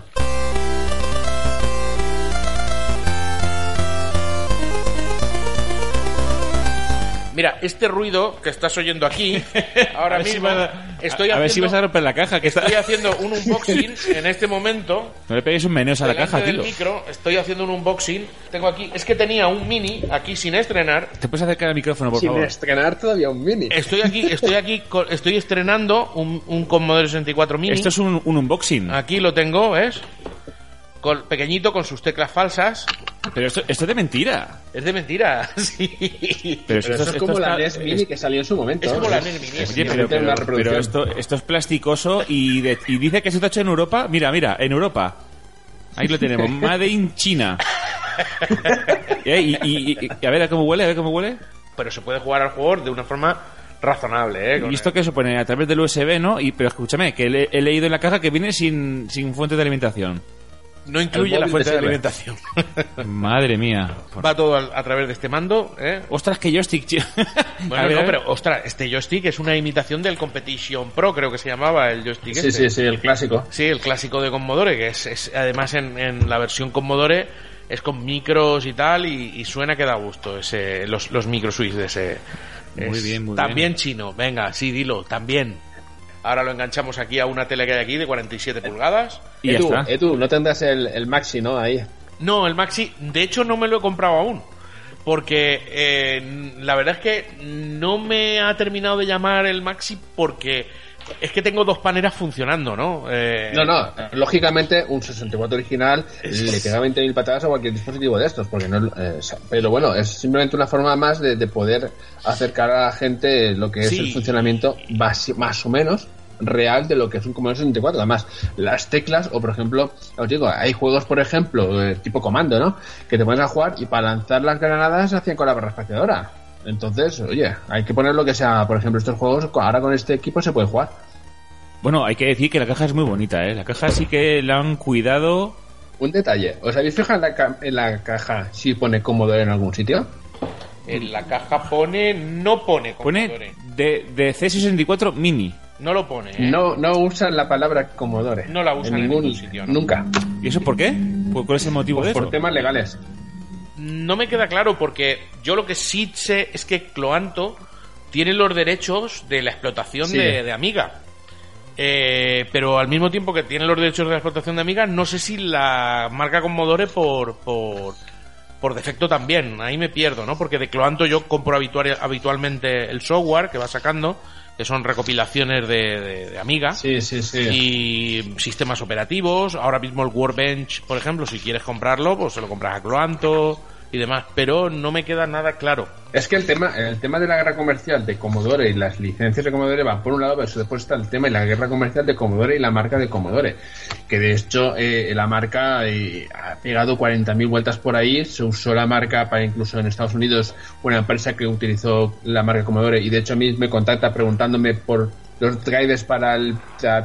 Mira, este ruido que estás oyendo aquí, [laughs] ahora A ver si mismo, vas a- estoy a ver si haciendo- vas a romper la caja. Que está... Estoy haciendo un unboxing en este momento. [laughs] No le pegues un meneos a la caja, del tío. micro, estoy haciendo un unboxing. Tengo aquí, es que tenía un mini aquí sin estrenar. ¿Te puedes acercar al micrófono, por Sin favor? estrenar todavía un Mini. Estoy aquí, estoy aquí, [laughs] estoy estrenando un, un Commodore 64 mini. Esto es un, un unboxing. Aquí lo tengo, ¿ves? Con, pequeñito con sus teclas falsas. Pero esto, esto es de mentira. Es de mentira, [laughs] sí. Pero, Pero esto, eso es como la está- NES Mini que salió en su momento. Es como la Es- NES Mini. Oye, pero, esto, esto es plasticoso y, de- y dice que se está hecho en Europa. Mira, mira, en Europa. Ahí lo tenemos, [laughs] Made in China. [laughs] Eh, y, y- y- y a ver cómo huele, a ver cómo huele. Pero se puede jugar al juego de una forma razonable, ¿eh? Con Y esto que se pone a través del USB, ¿no? Y, pero escúchame, que le- he leído en la caja que viene sin, sin fuente de alimentación. No incluye la fuente te de alimentación. [laughs] Madre mía. Va todo al- a, través de este mando, ¿eh? Ostras, que joystick, tío. [laughs] Bueno, A ver, no, a ver. pero, ostras, este joystick es una imitación del Competition Pro, creo que se llamaba el joystick Sí, este. sí, sí, el clásico. Sí, el clásico de Commodore, que es, es- además en, en la versión Commodore es con micros y tal, y, y suena que da gusto ese, los, los micro switch de ese. Muy Es bien, muy También bien. chino, venga, sí, dilo, también. Ahora lo enganchamos aquí a una tele que hay aquí de 47 pulgadas. Y ya está. Edu, no tendrás el, el Maxi, ¿no? Ahí. No, el Maxi, de hecho no me lo he comprado aún. Porque eh, la verdad es que no me ha terminado de llamar el Maxi porque es que tengo dos paneras funcionando, ¿no? Eh, No, no, lógicamente un 64 original le pega 20.000 patadas a cualquier dispositivo de estos, porque no, eh, pero bueno, es simplemente una forma más de, de poder acercar a la gente lo que es Sí. el funcionamiento basi- más o menos real de lo que es un Commodore 64. Además, las teclas, o por ejemplo, os digo, hay juegos, por ejemplo, eh, tipo comando, ¿no? Que te pones a jugar y para lanzar las granadas se hacían con la barra espaciadora. Entonces, oye, hay que poner lo que sea, por ejemplo, estos juegos, ahora con este equipo se puede jugar. Bueno, hay que decir que la caja es muy bonita, ¿eh? La caja sí que la han cuidado. Un detalle, ¿os habéis fijado en la, ca- en la caja si pone Commodore en algún sitio? En la caja pone, no pone Pone Commodore. de, de C64 Mini. No lo pone, ¿eh? No, no usan la palabra Commodore. No la usan en ningún sitio, ¿no? Nunca. ¿Y eso por qué? ¿Por- ¿Cuál es el motivo Pues de por eso? temas legales. No me queda claro porque yo lo que sí sé es que Cloanto tiene los derechos de la explotación Sí. de, de Amiga. Eh, pero al mismo tiempo que tiene los derechos de la explotación de Amiga, no sé si la marca Commodore por, por, por defecto también. Ahí me pierdo, ¿no? Porque de Cloanto yo compro habitual- habitualmente el software que va sacando, que son recopilaciones de, de- de Amiga. Sí, sí, sí. Y sistemas operativos. Ahora mismo el Workbench, por ejemplo, si quieres comprarlo, pues se lo compras a Cloanto y demás. Pero no me queda nada claro. Es que el tema, el tema de la guerra comercial de Commodore y las licencias de Commodore van por un lado, pero después está el tema de la guerra comercial de Commodore y la marca de Commodore. Que de hecho eh, la marca eh, ha pegado 40.000 vueltas por ahí. Se usó la marca para incluso en Estados Unidos una empresa que utilizó la marca Commodore y de hecho a mí me contacta preguntándome por los drivers para el,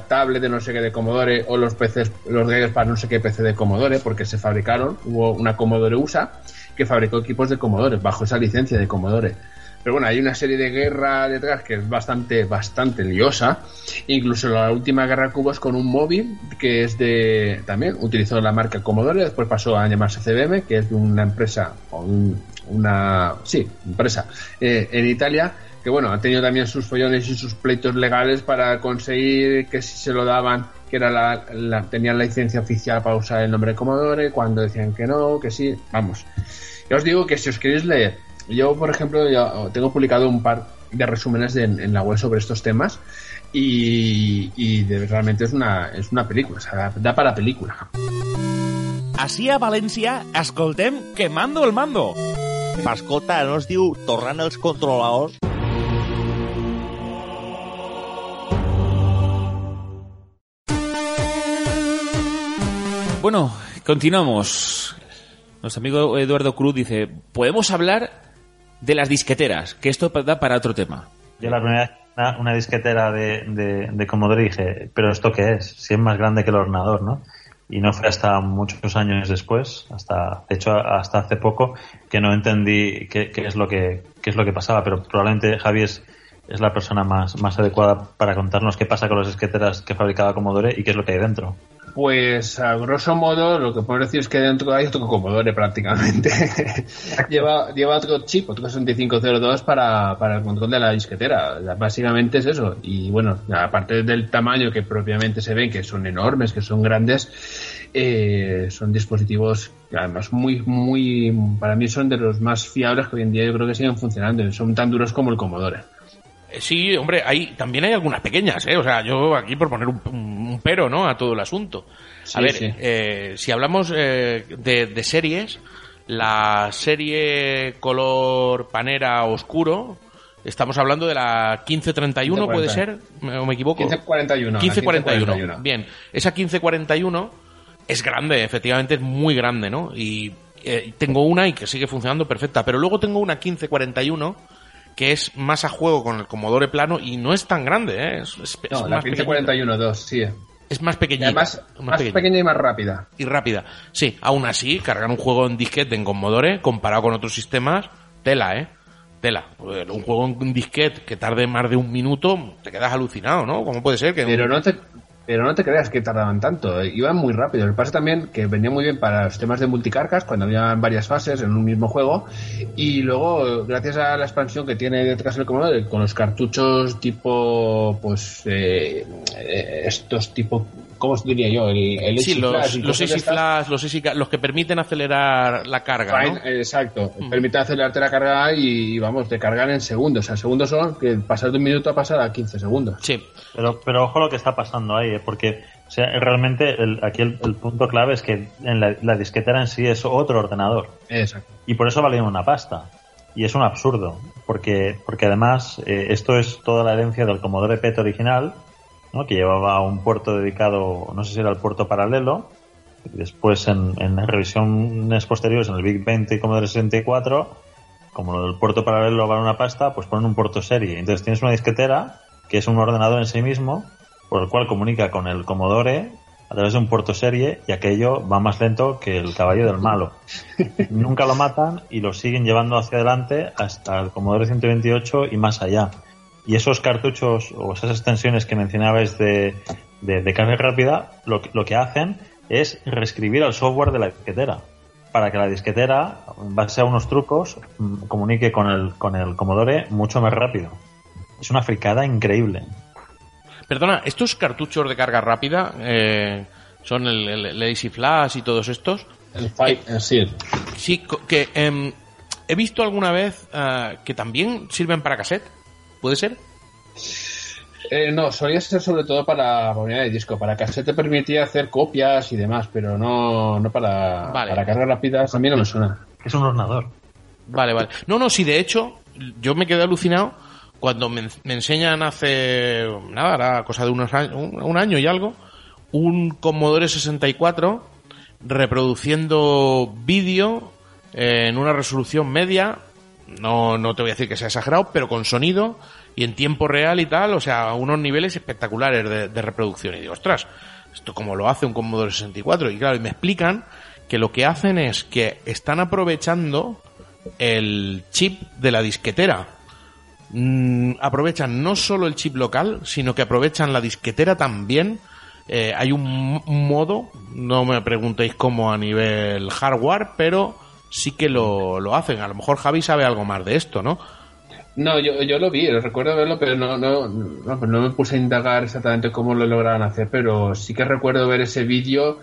tablet de no sé qué de Commodore o los PCs, los para no sé qué PC de Commodore porque se fabricaron. Hubo una Commodore USA que fabricó equipos de Commodore bajo esa licencia de Commodore. Pero bueno, hay una serie de guerra detrás que es bastante, bastante liosa. Incluso la última guerra de cubos con un móvil que es de. También utilizó la marca Commodore, después pasó a llamarse CBM, que es de una empresa, un- una. Sí, empresa, eh, en Italia. Que bueno, ha tenido también sus follones y sus pleitos legales para conseguir que si se lo daban, que era la, la- tenían la licencia oficial para usar el nombre Commodore, cuando decían que no, que sí, vamos. Ya os digo que si os queréis leer, yo por ejemplo ya tengo publicado un par de resúmenes en, en la web sobre estos temas y, y de- realmente es una, es una película, o sea, da para película. Així a València, escoltem Quemando el Mando. Mascota, no es diu tornant els controladors? Bueno, continuamos. Nuestro amigo Eduardo Cruz dice, podemos hablar de las disqueteras, que esto da para otro tema. Yo la primera vez una, una disquetera de, de, dije, pero ¿esto qué es? Si es más grande que el ordenador, ¿no? Y no fue hasta muchos años después, hasta, de hecho, hasta hace poco, que no entendí qué, es lo que, qué es lo que pasaba, pero probablemente Javi es, es la persona más, más adecuada para contarnos qué pasa con las disqueteras que fabricaba Commodore y qué es lo que hay dentro. Pues a grosso modo lo que puedo decir es que dentro hay otro Commodore prácticamente. [laughs] lleva, lleva otro chip, otro 6502 para, para el control de la disquetera. O sea, Básicamente es eso. Y bueno, aparte del tamaño que propiamente se ven, que son enormes, que son grandes, eh, son dispositivos que además muy, muy, para mí son de los más fiables que hoy en día yo creo que siguen funcionando. Son tan duros como el Commodore. Eh, Sí, hombre, hay, también hay algunas pequeñas, ¿eh? O sea, yo aquí por poner un, un pero, ¿no? A todo el asunto. A Sí, ver, sí. eh, si hablamos eh, de, de series, la serie color panera oscuro, estamos hablando de la 1531, ¿puede 1540. ser? ¿Me- ¿O me equivoco? 1541. la 1541. 1541. Bien, esa 1541 es grande, efectivamente es muy grande, ¿no? Y eh, tengo una y que sigue funcionando perfecta, pero luego tengo una 1541 que es más a juego con el Commodore plano y no es tan grande, ¿eh? Es, es- es No, la más pequeñita. 1541-2, sí. Es más pequeñita. además, más pequeña y más rápida. y rápida. Sí, aún así, cargar un juego en disquete en Commodore, comparado con otros sistemas, tela, ¿eh? Tela. Un juego en disquete que tarde más de un minuto, te quedas alucinado, ¿no? ¿Cómo puede ser que Pero un- no te, pero no te creas que tardaban tanto, eh, iban muy rápido. Que pasa también que venía muy bien para los temas de multicarcas, cuando había varias fases en un mismo juego. Y luego, gracias a la expansión que tiene detrás el Commodore, con los cartuchos tipo, pues, eh, eh, estos tipo, ¿cómo os diría yo? El, el Sí, los, Flash y los Easy. Flash, los Easy los que permiten acelerar la carga, ¿no? Exacto, permite acelerarte la carga y, vamos, de cargar en segundos. O sea, segundos son que pasar de un minuto a pasar a 15 segundos. Sí. Pero, pero ojo lo que está pasando ahí, ¿eh? porque o sea, realmente el- aquí el, el punto clave es que en la, la disquetera en sí es otro ordenador. Exacto. Y por eso valía una pasta. Y es un absurdo, porque, porque además eh, esto es toda la herencia del Commodore PET original, ¿no? que llevaba un puerto dedicado, no sé si era el puerto paralelo, y después en, en revisiones posteriores, en el Big 20 y Commodore 64, como el puerto paralelo vale una pasta, pues ponen un puerto serie. Entonces tienes una disquetera que es un ordenador en sí mismo, por el cual comunica con el Commodore a través de un puerto serie y aquello va más lento que el caballo del malo. [laughs] Nunca lo matan y lo siguen llevando hacia adelante hasta el Commodore 128 y más allá. Y esos cartuchos o esas extensiones que mencionabais de, de, de carga rápida, lo, que- lo que hacen es reescribir el software de la disquetera para que la disquetera, en base a unos trucos, mm, comunique con el, con el Commodore mucho más rápido. Es una fricada increíble. Perdona, estos cartuchos de carga rápida eh, son el, el- el Easy Flash y todos estos. El Fight, eh, sí. Sí, co- que em, he visto alguna vez eh, que también sirven para cassette. ¿Puede ser? Eh, no, solía ser sobre todo para unidad de disco. Para cassette te permitía hacer copias y demás, pero no, no para, Vale. para cargas rápidas. A mí no me suena. Es un ordenador. Vale, vale. No, no, sí, de hecho, yo me quedé alucinado cuando me, me enseñan hace, nada, era cosa de unos años, un, un año y algo, un Commodore 64 reproduciendo vídeo en una resolución media, no, no te voy a decir que sea exagerado, pero con sonido y en tiempo real y tal, o sea, unos niveles espectaculares de, reproducción. Y digo, ostras, esto como lo hace un Commodore 64. Y claro, y me explican que lo que hacen es que están aprovechando el chip de la disquetera. mm, aprovechan no solo el chip local, sino que aprovechan la disquetera también. Eh, hay un modo, no me preguntéis cómo a nivel hardware, pero sí que lo, lo hacen. A lo mejor Javi sabe algo más de esto, ¿no? No, yo, yo lo vi, recuerdo verlo, pero no, no, no, pues no me puse a indagar exactamente cómo lo lograron hacer, pero sí que recuerdo ver ese vídeo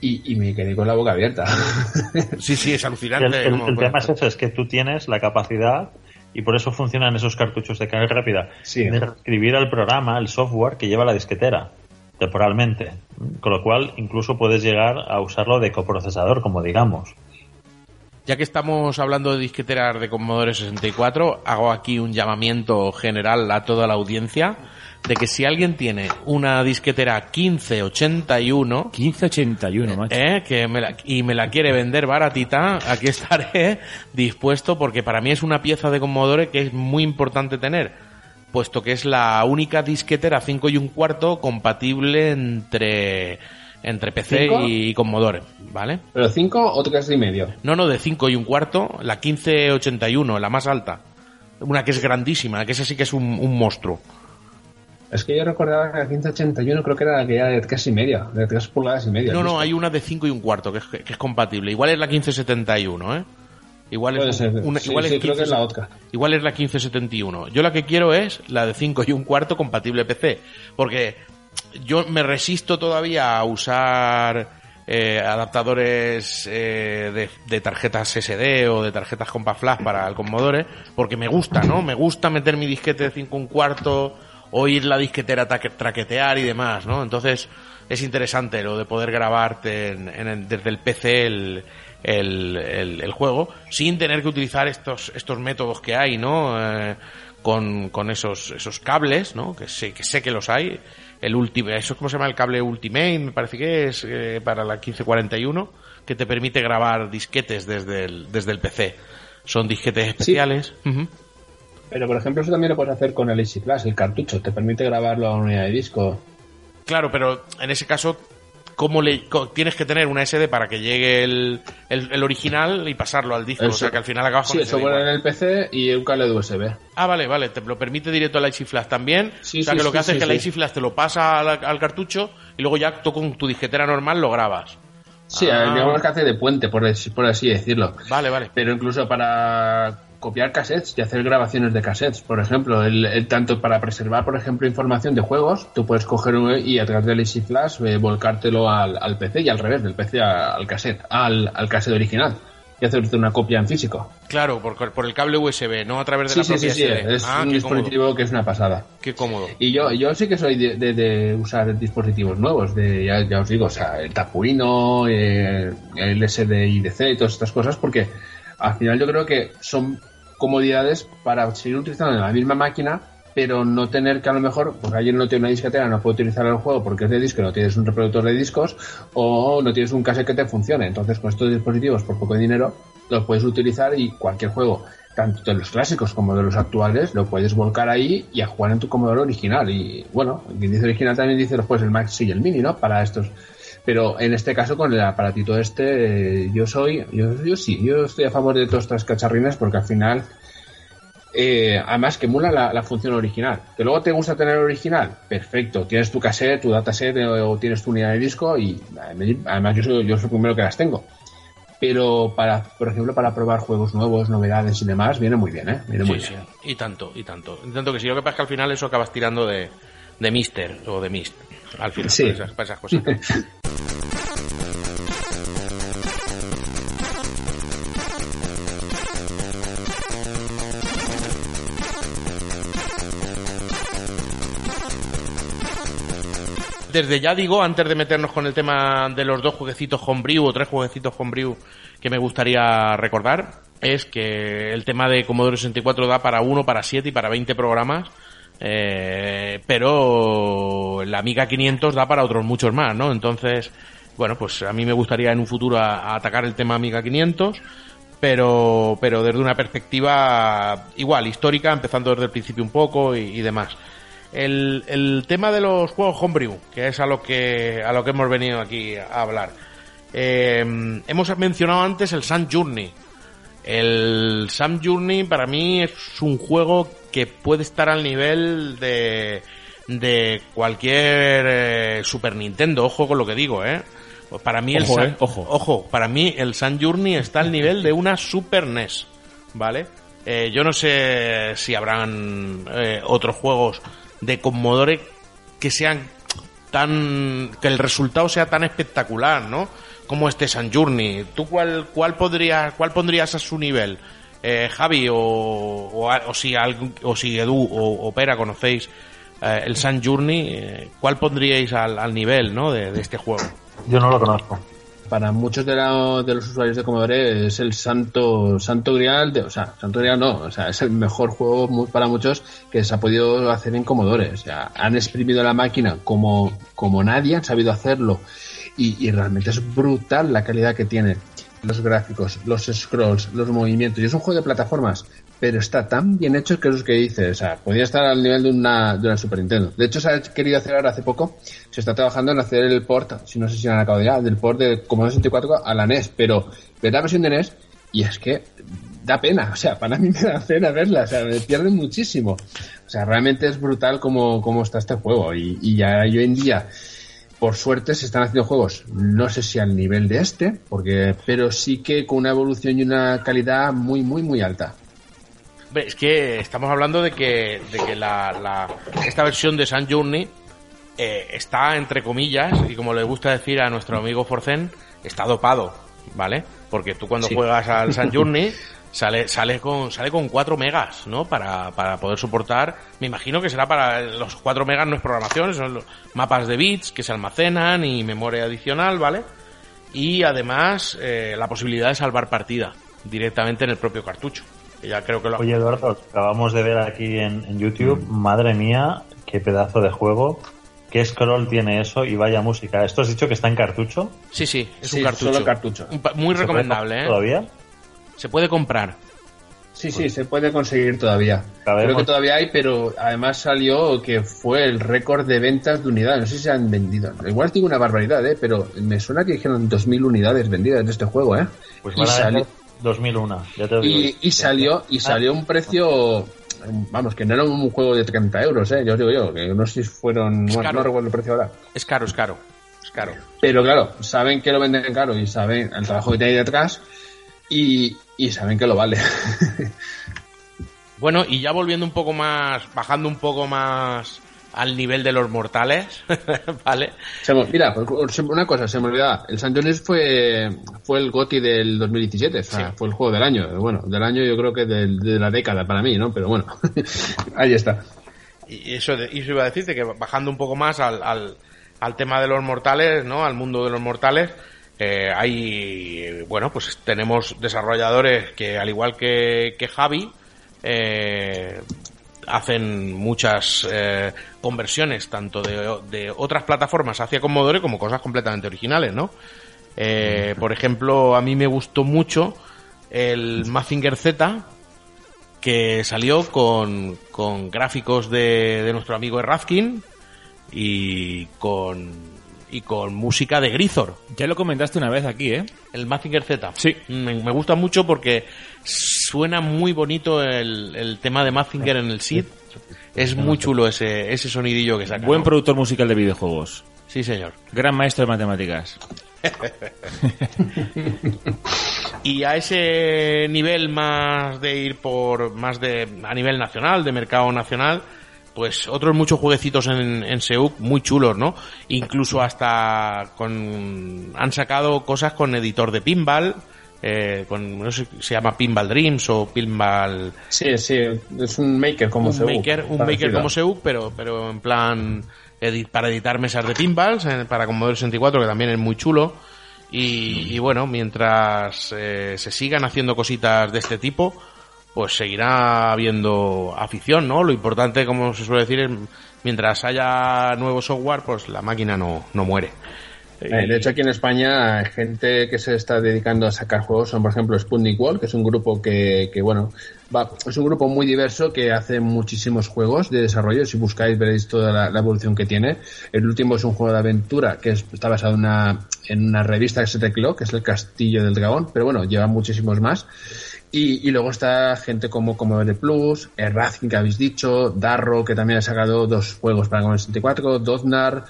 y, y me quedé con la boca abierta. [laughs] Sí, sí, es alucinante. El, el- el tema es eso, es que tú tienes la capacidad, y por eso funcionan esos cartuchos de carga rápida, Sí. de escribir al programa, el software que lleva la disquetera, temporalmente. Con lo cual, incluso puedes llegar a usarlo de coprocesador, como digamos. Ya que estamos hablando de disqueteras de Commodore 64, hago aquí un llamamiento general a toda la audiencia de que si alguien tiene una disquetera 1581 1581, macho. ¿eh? que me la- y me la quiere vender baratita, aquí estaré [laughs] dispuesto porque para mí es una pieza de Commodore que es muy importante tener, puesto que es la única disquetera 5 y un cuarto compatible entre entre PC ¿Cinco? y Commodore, ¿vale? ¿Pero cinco o tres y medio? No, no, de 5 y un cuarto, la 1581, la más alta. Una que es grandísima, que esa sí que es un, un monstruo. Es que yo recordaba que la 1581 creo que era la que era de tres y media, de tres pulgadas y media. No, no, hay una de 5 y un cuarto que es, que es compatible. Igual es la 1571, ¿eh? Igual es, una- Sí, igual sí, es creo que es la 15 otra. Igual es la 1571. Yo la que quiero es la de 5 y un cuarto compatible PC. Porque yo me resisto todavía a usar eh, adaptadores eh, de, tarjetas SD o de tarjetas Compact Flash para el Commodore. Porque me gusta, ¿no? Me gusta meter mi disquete de 5 y un cuarto, oír la disquetera traquetear y demás, ¿no? Entonces es interesante lo de poder grabarte en- en desde el PC el juego sin tener que utilizar estos, estos métodos que hay, ¿no? Eh, con, con esos, esos cables, ¿no? Que sé, que sé que los hay. El Ultimate, eso es como se llama el cable Ultimate, me parece que es eh, para la 1541, que te permite grabar disquetes desde el, desde el PC. Son disquetes especiales. Ujú. Pero por ejemplo, eso también lo puedes hacer con el Easy Flash, el cartucho, te permite grabarlo a una unidad de disco. Claro, pero en ese caso, ¿cómo le, tienes que tener una SD para que llegue el, el, el original y pasarlo al disco? O sea que al final acabas Sí, con CD software igual. en el PC y un cable de USB. Ah, vale, vale, te lo permite directo al Easy Flash también. Sí, o sea sí, que lo sí, que hace sí, es que el sí. Easy Flash te lo pasa al, al cartucho y luego ya tú con tu disquetera normal lo grabas. Sí, Ah. digamos que hace de puente, por así decirlo. Vale, vale. Pero incluso para copiar cassettes y hacer grabaciones de cassettes, por ejemplo, el, el- tanto para preservar, por ejemplo, información de juegos, tú puedes coger un- y a través del Easy Flash eh, volcártelo al, al PC y al revés, del PC a- al cassette, al, al cassette original y hacerte una copia en físico. Claro, por, por el cable USB, no a través de Sí, la sí, propia sí, SD. es ah, un dispositivo cómodo. que es una pasada. Qué cómodo. Y yo, yo sí que soy de, de- de usar dispositivos nuevos, de ya, ya os digo, o sea, el Tapuino, eh, el SDIDC y todas estas cosas, porque al final yo creo que son comodidades para seguir utilizando la misma máquina, pero no tener que a lo mejor, pues alguien no tiene una disquetera, no puede utilizar el juego porque es de disco, no tienes un reproductor de discos, o no tienes un cassette que te funcione. Entonces, con estos dispositivos, por poco dinero, los puedes utilizar y cualquier juego, tanto de los clásicos como de los actuales, lo puedes volcar ahí y a jugar en tu Commodore original. Y bueno, quien dice original también dice pues el Max y el Mini, ¿no? Para estos. Pero en este caso, con el aparatito este, eh, yo soy, yo, yo sí, yo estoy a favor de todas estas cacharrinas porque al final, eh, además que emula la, la función original. Que luego te gusta tener original, perfecto. Tienes tu cassette, tu dataset eh, o tienes tu unidad de disco y eh, además yo soy, yo soy el primero que las tengo. Pero para, por ejemplo, para probar juegos nuevos, novedades y demás, viene muy bien, ¿eh? Viene muy Sí, bien. sí. Y tanto, y tanto. Y tanto que si lo que pasa es que al final eso acabas tirando de, de Mister o de Mist. Al final, Sí. para, esas, para esas. [laughs] Desde ya digo, antes de meternos con el tema de los dos jueguecitos homebrew o tres jueguecitos homebrew que me gustaría recordar, es que el tema de Commodore 64 da para uno, para siete y para 20 programas, eh, pero la Amiga 500 da para otros muchos más, ¿no? Entonces, bueno, pues a mí me gustaría en un futuro a- atacar el tema Amiga 500, pero, pero desde una perspectiva igual, histórica, empezando desde el principio un poco y, demás. El, el tema de los juegos homebrew, que es a lo que, a lo que hemos venido aquí a hablar. Eh, hemos mencionado antes el Sun Journey, El Sam Journey para mí es un juego que puede estar al nivel de, de cualquier eh, Super Nintendo. Ojo con lo que digo, ¿eh? Para mí el Ojo, Sam- eh, ojo. ojo, para mí el Sun Journey está al nivel de una Super NES, ¿vale? Eh, yo no sé si habrán eh, otros juegos de Commodore que sean tan que el resultado sea tan espectacular, ¿no? Como este Sun Journey. ¿Tú cuál cuál podrías cuál pondrías a su nivel? Eh, Javi o, o, o si algún- o si Edu o, o Pera conocéis eh, el Sun Journey, eh, ¿cuál pondríais al, al nivel, ¿no? de- de este juego? Yo no lo conozco. Para muchos de, la- de los usuarios de Commodore es el santo santo grial, de, o sea, santo grial no, o sea, es el mejor juego para muchos que se ha podido hacer en Commodore. O sea, han exprimido la máquina como, como nadie, han sabido hacerlo y, y realmente es brutal la calidad que tiene. Los gráficos, los scrolls, los movimientos. Y es un juego de plataformas, pero está tan bien hecho que es lo que dice. O sea, podría estar al nivel de una, de una Super Nintendo. De hecho, se ha querido hacer ahora hace poco. Se está trabajando en hacer el port, si no sé si han acabado ya, del port de Commodore 64 a la NES. Pero ve la versión de NES y es que da pena. O sea, para mí me da pena verla. O sea, me pierden muchísimo. O sea, realmente es brutal como, como está este juego. Y, y ya hoy en día por suerte se están haciendo juegos, no sé si al nivel de este, porque, pero sí que con una evolución y una calidad muy, muy, muy alta. Hombre, Es que estamos hablando de que, de que la, la- esta versión de Sun Journey eh, está entre comillas, y como le gusta decir a nuestro amigo Forcen, está dopado, ¿vale? Porque tú cuando Sí. juegas al Sun Journey [laughs] sale, sale con, sale con 4 megas, ¿no? Para, para poder soportar, me imagino que será para los 4 megas no es programación, son los mapas de bits que se almacenan y memoria adicional, ¿vale? Y además eh, la posibilidad de salvar partida directamente en el propio cartucho. Que ya creo que lo Oye, Eduardo, acabamos de ver aquí en, en YouTube, madre mía, qué pedazo de juego, qué scroll tiene eso y vaya música. ¿Esto has dicho que está en cartucho? Sí, sí, es Sí, un cartucho. solo cartucho. Un Muy ¿Se puede recomendable, ¿eh? ¿Todavía? Se puede comprar. Sí, sí, se puede conseguir todavía. Sabemos- Creo que todavía hay, pero además salió que fue el récord de ventas de unidades. No sé si se han vendido. Igual digo una barbaridad, ¿eh? Pero me suena que dijeron 2.000 unidades vendidas de este juego, ¿eh? Pues y, salió, vender 2001, ya te lo digo. y, y salió y salió un precio vamos que no era un juego de 30 euros eh yo os digo yo que no sé si fueron bueno, caro. no recuerdo el precio ahora Es caro, es caro. Es caro. pero claro saben que lo venden caro y saben el trabajo que tiene ahí detrás y, y saben que lo vale Bueno, y ya volviendo un poco más, bajando un poco más al nivel de los mortales, [laughs] ¿vale? Se me- mira pues, una cosa se me olvidaba el San Jones fue fue el GOTI del 2017 o sea, Sí. fue el juego del año bueno del año yo creo que del- de la década para mí no pero bueno [laughs] ahí está Y eso, eso iba a decirte que bajando un poco más al, al, al tema de los mortales, ¿no? Al mundo de los mortales, eh, hay, eh, bueno, pues tenemos desarrolladores que, al igual que, que Javi, eh, hacen muchas eh, conversiones tanto de, de otras plataformas hacia Commodore como cosas completamente originales, ¿no? Eh, por ejemplo, a mí me gustó mucho el Mazinger Z, que salió con, con gráficos de, de nuestro amigo Errazkin y con y con música de Grisor, Ya lo comentaste una vez aquí, ¿eh? el Mazinger Z. Sí. Me, me gusta mucho porque suena muy bonito el, el tema de Mazinger en el SID. Es muy chulo ese, ese sonidillo que saca. Buen ¿no? productor musical de videojuegos. Sí, señor. Gran maestro de matemáticas. [laughs] Y a ese nivel más de ir por más de a nivel nacional, de mercado nacional, pues otros muchos jueguecitos en, en Seuk muy chulos, ¿no? Incluso hasta con han sacado cosas con editor de pinball, eh, con no sé se llama Pinball Dreams o Pinball sí sí es un maker como un se maker, un maker como Seuk, pero pero en plan edit- para editar mesas de pinballs eh, para Commodore 64 que también es muy chulo y, y bueno mientras eh, se sigan haciendo cositas de este tipo pues seguirá habiendo afición no lo importante como se suele decir es mientras haya nuevo software pues la máquina no, no muere De hecho, aquí en España, hay gente que se está dedicando a sacar juegos son, por ejemplo, Sputnik World, que es un grupo que, que bueno, va, es un grupo muy diverso que hace muchísimos juegos de desarrollo. Si buscáis, veréis toda la, evolución que tiene. El último es un juego de aventura que es- está basado en una, en una revista que se tecló, que es El Castillo del Dragón, pero bueno, lleva muchísimos más. Y, y luego está gente como Commodore Plus, el Racing que habéis dicho, Darro que también ha sacado dos juegos para Commodore 64, Doznar,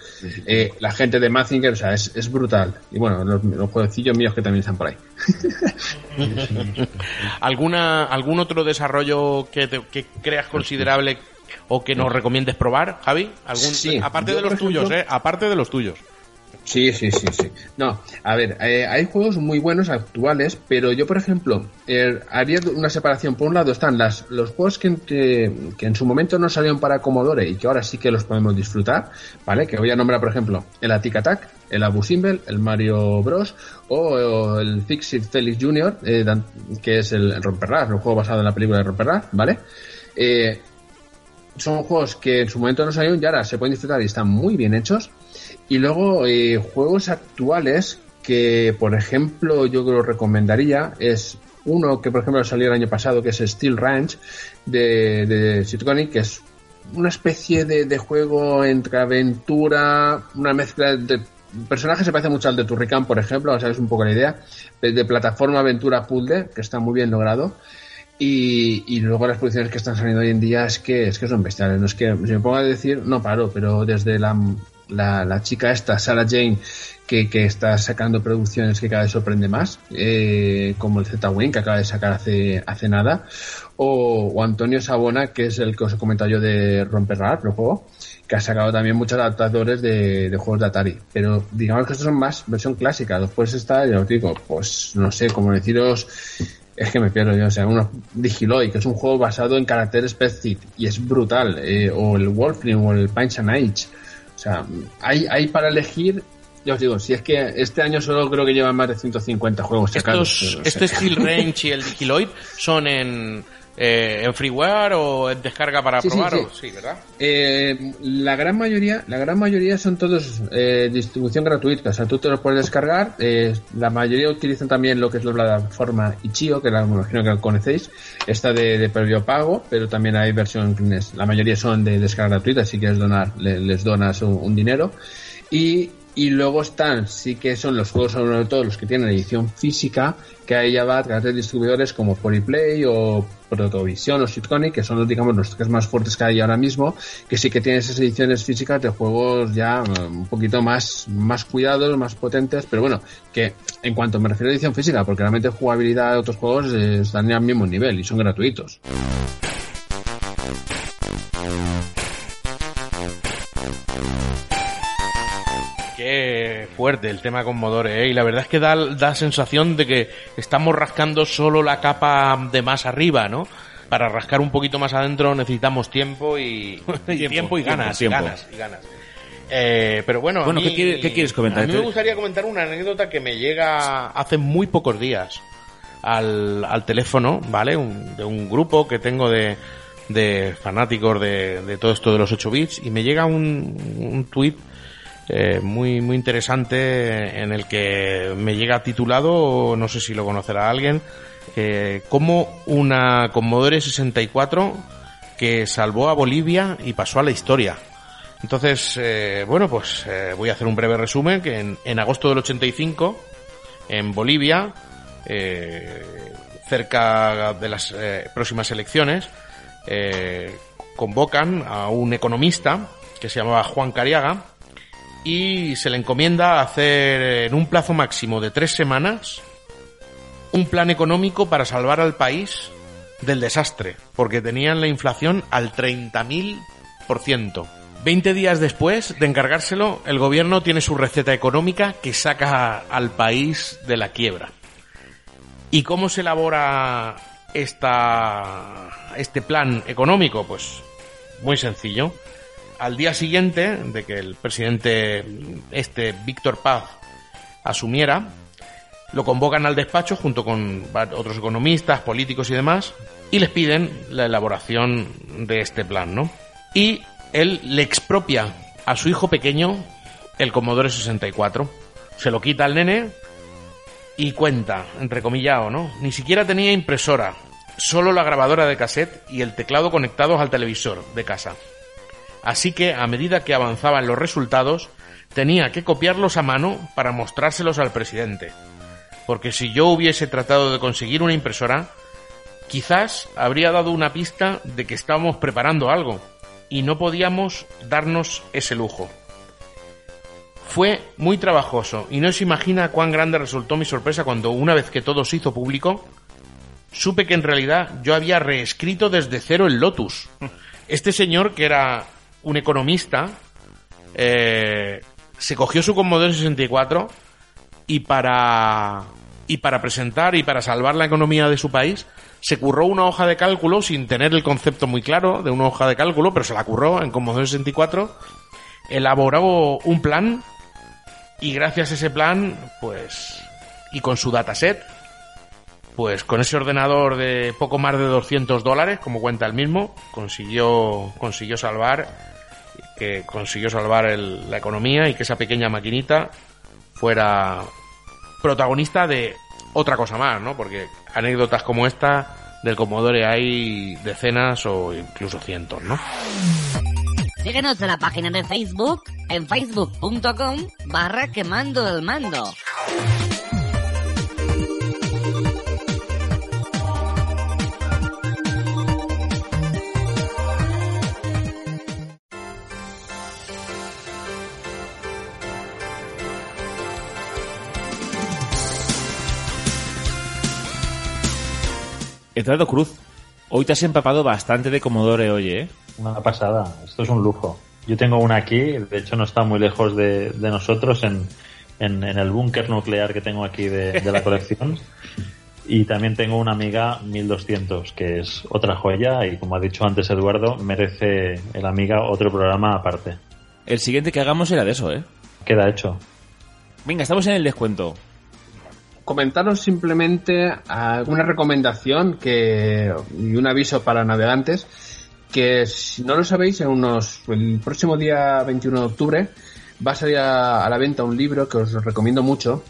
eh, la gente de Mazinger, o sea, es, es brutal. Y bueno, los, los jueguecillos míos que también están por ahí. [laughs] ¿Alguna, ¿Algún otro desarrollo que, te- que creas considerable o que nos recomiendes probar, Javi? ¿Algún, Sí, aparte yo, de los tuyos, ¿eh? Aparte de los tuyos. Sí, sí, sí, sí. No, a ver, eh, hay juegos muy buenos actuales, pero yo, por ejemplo, eh, haría una separación. Por un lado están las, los juegos que, que, en su momento no salieron para Commodore y que ahora sí que los podemos disfrutar, ¿vale? Que voy a nombrar, por ejemplo, el Atic Attack, el Abu Simbel, el Mario Bros. o, el Fixit Felix Jr., eh, que es el, el Romperrar, un juego basado en la película de Romperrar, ¿vale? Eh, son juegos que en su momento no salieron y ahora se pueden disfrutar y están muy bien hechos. Y luego eh, juegos actuales que, por ejemplo, yo que lo recomendaría es uno que, por ejemplo, salió el año pasado, que es Steel Ranch de, de que es una especie de, juego entre aventura, una mezcla de personaje se parece mucho al de Turrican, por ejemplo, o sea, es un poco la idea, de, de plataforma aventura puzzle, que está muy bien logrado. Y, y luego las producciones que están saliendo hoy en día es que es que son bestiales. No es que si me pongo a decir, no paro, pero desde la, la, la chica esta, Sarah Jane, que, que está sacando producciones que cada vez sorprende más, eh, como el Z-Wing que acaba de sacar hace, hace nada, o, o Antonio Sabona, que es el que os he comentado yo de Romper Rap, el juego, que ha sacado también muchos adaptadores de, de juegos de Atari. Pero digamos que estos son más versión clásica. Después está, ya os digo, pues no sé, como deciros, es que me pierdo yo, o sea, uno Digiloy, que es un juego basado en caracteres Pet y es brutal, eh, o el Wolfram o el Punch and Age. O sea, hay, hay para elegir, ya os digo, si es que este año solo creo que llevan más de 150 juegos sacados. Estos, este Steel Range y el Digiloid son en, eh, en freeware o en descarga para Sí, probar. sí. o- sí, ¿verdad? Eh, la gran mayoría, la gran mayoría son todos eh, distribución gratuita, o sea, tú te los puedes descargar. eh, la mayoría utilizan también lo que es la plataforma Ichio, que la, me imagino que conocéis, esta de, de previo pago, pero también hay versiones, la mayoría son de descarga gratuita, si quieres donar, le- les donas un, un dinero. Y, y luego están, sí que son los juegos, sobre todo los que tienen edición física, que ahí ya va a través de distribuidores como Polyplay o Protovision o Sitconic, que son los, digamos, los tres más fuertes que hay ahora mismo, que sí que tienen esas ediciones físicas de juegos ya eh, un poquito más, más cuidados, más potentes, pero bueno, que en cuanto me refiero a edición física, porque realmente jugabilidad de otros juegos están al mismo nivel y son gratuitos. Fuerte el tema con Modore, ¿eh? Y la verdad es que da, da sensación de que estamos rascando solo la capa de más arriba, ¿no? Para rascar un poquito más adentro necesitamos tiempo y, [laughs] y tiempo, y ganas, tiempo. ganas, y ganas. Eh, pero bueno, a Bueno, mí- ¿qué quiere- qué quieres comentar? A mí me gustaría comentar una anécdota que me llega hace muy pocos días al, al teléfono, ¿vale? Un- de un grupo que tengo de, de fanáticos de, de todo esto de los 8 bits y me llega un, un tuit eh, muy, muy interesante en el que me llega titulado, no sé si lo conocerá alguien, eh, como una Commodore 64 que salvó a Bolivia y pasó a la historia. Entonces, eh, bueno, pues eh, voy a hacer un breve resumen que en, agosto del 85, en Bolivia, cerca de las próximas elecciones, convocan a un economista que se llamaba Juan Cariaga y se le encomienda hacer en un plazo máximo de tres semanas un plan económico para salvar al país del desastre, porque tenían la inflación al 30.000%. Veinte días después de encargárselo, el gobierno tiene su receta económica que saca al país de la quiebra. ¿Y cómo se elabora esta, este plan económico? Pues muy sencillo. Al día siguiente de que el presidente este Víctor Paz asumiera, lo convocan al despacho junto con otros economistas, políticos y demás, y les piden la elaboración de este plan, ¿no? Y él le expropia a su hijo pequeño el Commodore 64. Se lo quita al nene y cuenta, entrecomillado, ¿no? Ni siquiera tenía impresora, solo la grabadora de cassette y el teclado conectados al televisor de casa. Así que, a medida que avanzaban los resultados, tenía que copiarlos a mano para mostrárselos al presidente. Porque si yo hubiese tratado de conseguir una impresora, quizás habría dado una pista de que estábamos preparando algo y no podíamos darnos ese lujo. Fue muy trabajoso y no se imagina cuán grande resultó mi sorpresa cuando una vez que todo se hizo público, supe que en realidad yo había reescrito desde cero el Lotus. Este señor, que era un economista, eh, se cogió su Commodore 64 y para y para presentar y para salvar la economía de su país se curró una hoja de cálculo sin tener el concepto muy claro de una hoja de cálculo, pero se la curró en Commodore 64, elaboró un plan y gracias a ese plan, pues y con su dataset, pues con ese ordenador de poco más de 200 dólares, como cuenta el mismo, consiguió consiguió salvar que consiguió salvar el- la economía y que esa pequeña maquinita fuera protagonista de otra cosa más, ¿no? Porque anécdotas como esta del Commodore hay decenas o incluso cientos, ¿no? Síguenos en la página de Facebook en facebook.com barra quemando el mando. Eduardo Cruz, hoy te has empapado bastante de Commodore, oye, ¿eh? Una pasada, esto es un lujo. Yo tengo una aquí, de hecho no está muy lejos de, de nosotros, en, en, en el búnker nuclear que tengo aquí de, de la [laughs] colección. Y también tengo una Amiga 1200, que es otra joya y como ha dicho antes Eduardo, merece el Amiga otro programa aparte. El siguiente que hagamos era de eso, ¿eh? Queda hecho. Venga, estamos en el descuento. Comentaros simplemente alguna recomendación que y un aviso para navegantes que si no lo sabéis en unos el próximo día 21 de octubre va a salir a, la venta un libro que os recomiendo mucho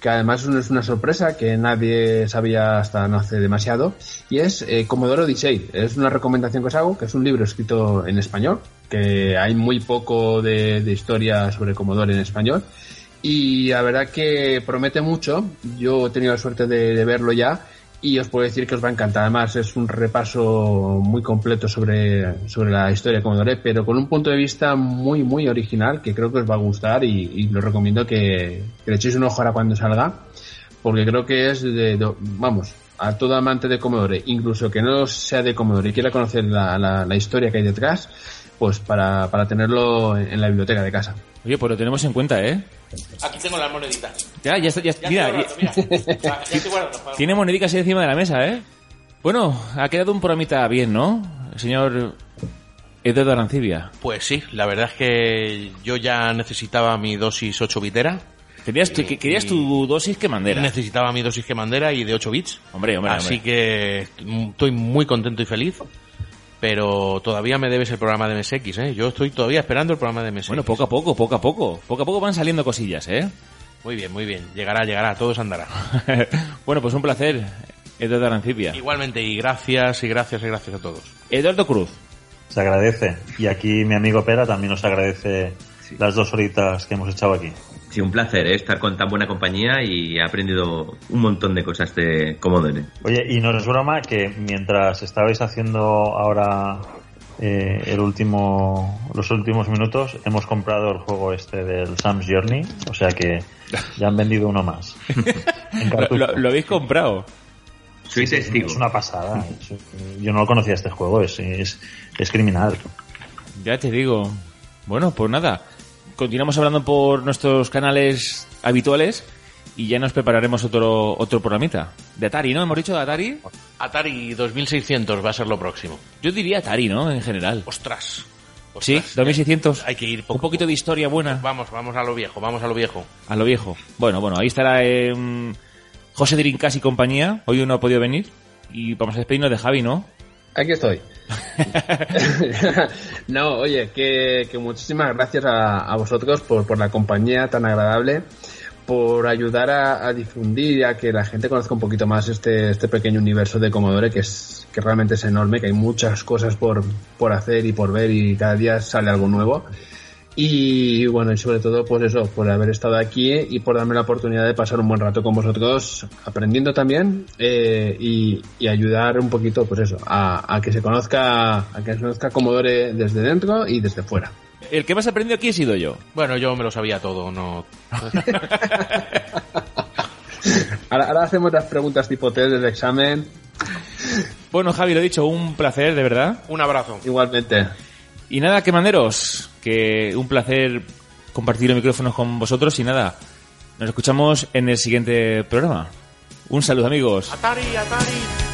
que además es una sorpresa que nadie sabía hasta no hace demasiado y es eh, Commodore Odyssey. Es una recomendación que os hago que es un libro escrito en español que hay muy poco de, de historia sobre Commodore en español y la verdad que promete mucho. Yo he tenido la suerte de, verlo ya y os puedo decir que os va a encantar. Además, es un repaso muy completo sobre, sobre la historia de Commodore, pero con un punto de vista muy, muy original que creo que os va a gustar y, y lo recomiendo que, le echéis un ojo ahora cuando salga, porque creo que es de, vamos, a todo amante de Commodore, incluso que no sea de Commodore y quiera conocer la, la- historia que hay detrás, pues para, para tenerlo en, en la biblioteca de casa. Oye, pues lo tenemos en cuenta, ¿eh? Aquí tengo las moneditas. Ya, ya está, ya. Mira, ya- guardando, mira. [laughs] Ya estoy guardando. tiene monedicas ahí encima de la mesa, ¿eh? Bueno, ha quedado un programita bien, ¿no? El señor Eduardo Arancibia. Pues sí, la verdad es que yo ya necesitaba mi dosis 8 bitera. Querías, tu- que- querías tu dosis que mandera. Necesitaba mi dosis que mandera y de 8 bits. Hombre, hombre, Así hombre. que estoy muy contento y feliz. Pero todavía me debes el programa de MSX, ¿eh? Yo estoy todavía esperando el programa de MSX. Bueno, poco a poco, poco a poco. Poco a poco van saliendo cosillas, ¿eh? Muy bien, muy bien. Llegará, llegará. Todo se andará. [laughs] bueno, pues un placer, Eduardo Arancibia. Igualmente, y gracias, y gracias, y gracias a todos. Eduardo Cruz. Se agradece. Y aquí mi amigo Pera también nos agradece las dos horitas que hemos echado aquí. Sí, un placer ¿eh? estar con tan buena compañía y he aprendido un montón de cosas de Commodore. Oye, y no es broma que mientras estabais haciendo ahora eh, el último, los últimos minutos, hemos comprado el juego este del Sam's Journey, o sea que ya han vendido uno más. [laughs] Lo, cartucho. lo- lo habéis comprado. Soy testigo. Es una pasada. Yo no lo conocía este juego, es, es, es criminal. Ya te digo. Bueno, pues nada. Continuamos hablando por nuestros canales habituales y ya nos prepararemos otro otro programita. De Atari, ¿no? ¿Hemos dicho de Atari? Atari 2600 va a ser lo próximo. Yo diría Atari, ¿no? En general. Ostras. Sí, Ostras, 2600. Hay que ir poco Un poquito de historia buena. Vamos, vamos a lo viejo, vamos a lo viejo. A lo viejo. Bueno, bueno, ahí estará eh, José Drincas y compañía. Hoy no ha podido venir. Y vamos a despedirnos de Javi, ¿no? Aquí estoy. [laughs] no, oye, que, que muchísimas gracias a, a vosotros por, por la compañía tan agradable, por ayudar a, a difundir y a que la gente conozca un poquito más este, este pequeño universo de Commodore que es que realmente es enorme, que hay muchas cosas por, por hacer y por ver y cada día sale algo nuevo. Y bueno, y sobre todo, pues eso, por haber estado aquí y por darme la oportunidad de pasar un buen rato con vosotros, aprendiendo también eh, y, y ayudar un poquito, pues eso, a, a que se conozca, a que se conozca Commodore desde dentro y desde fuera. El que más aprendido aquí he sido yo. Bueno, yo me lo sabía todo, no. [laughs] Ahora, ahora hacemos las preguntas tipo test del examen. Bueno, Javi, lo he dicho, un placer, de verdad. Un abrazo. Igualmente. Y nada, que manderos, que un placer compartir los micrófonos con vosotros y nada, nos escuchamos en el siguiente programa. Un saludo amigos. Atari, Atari.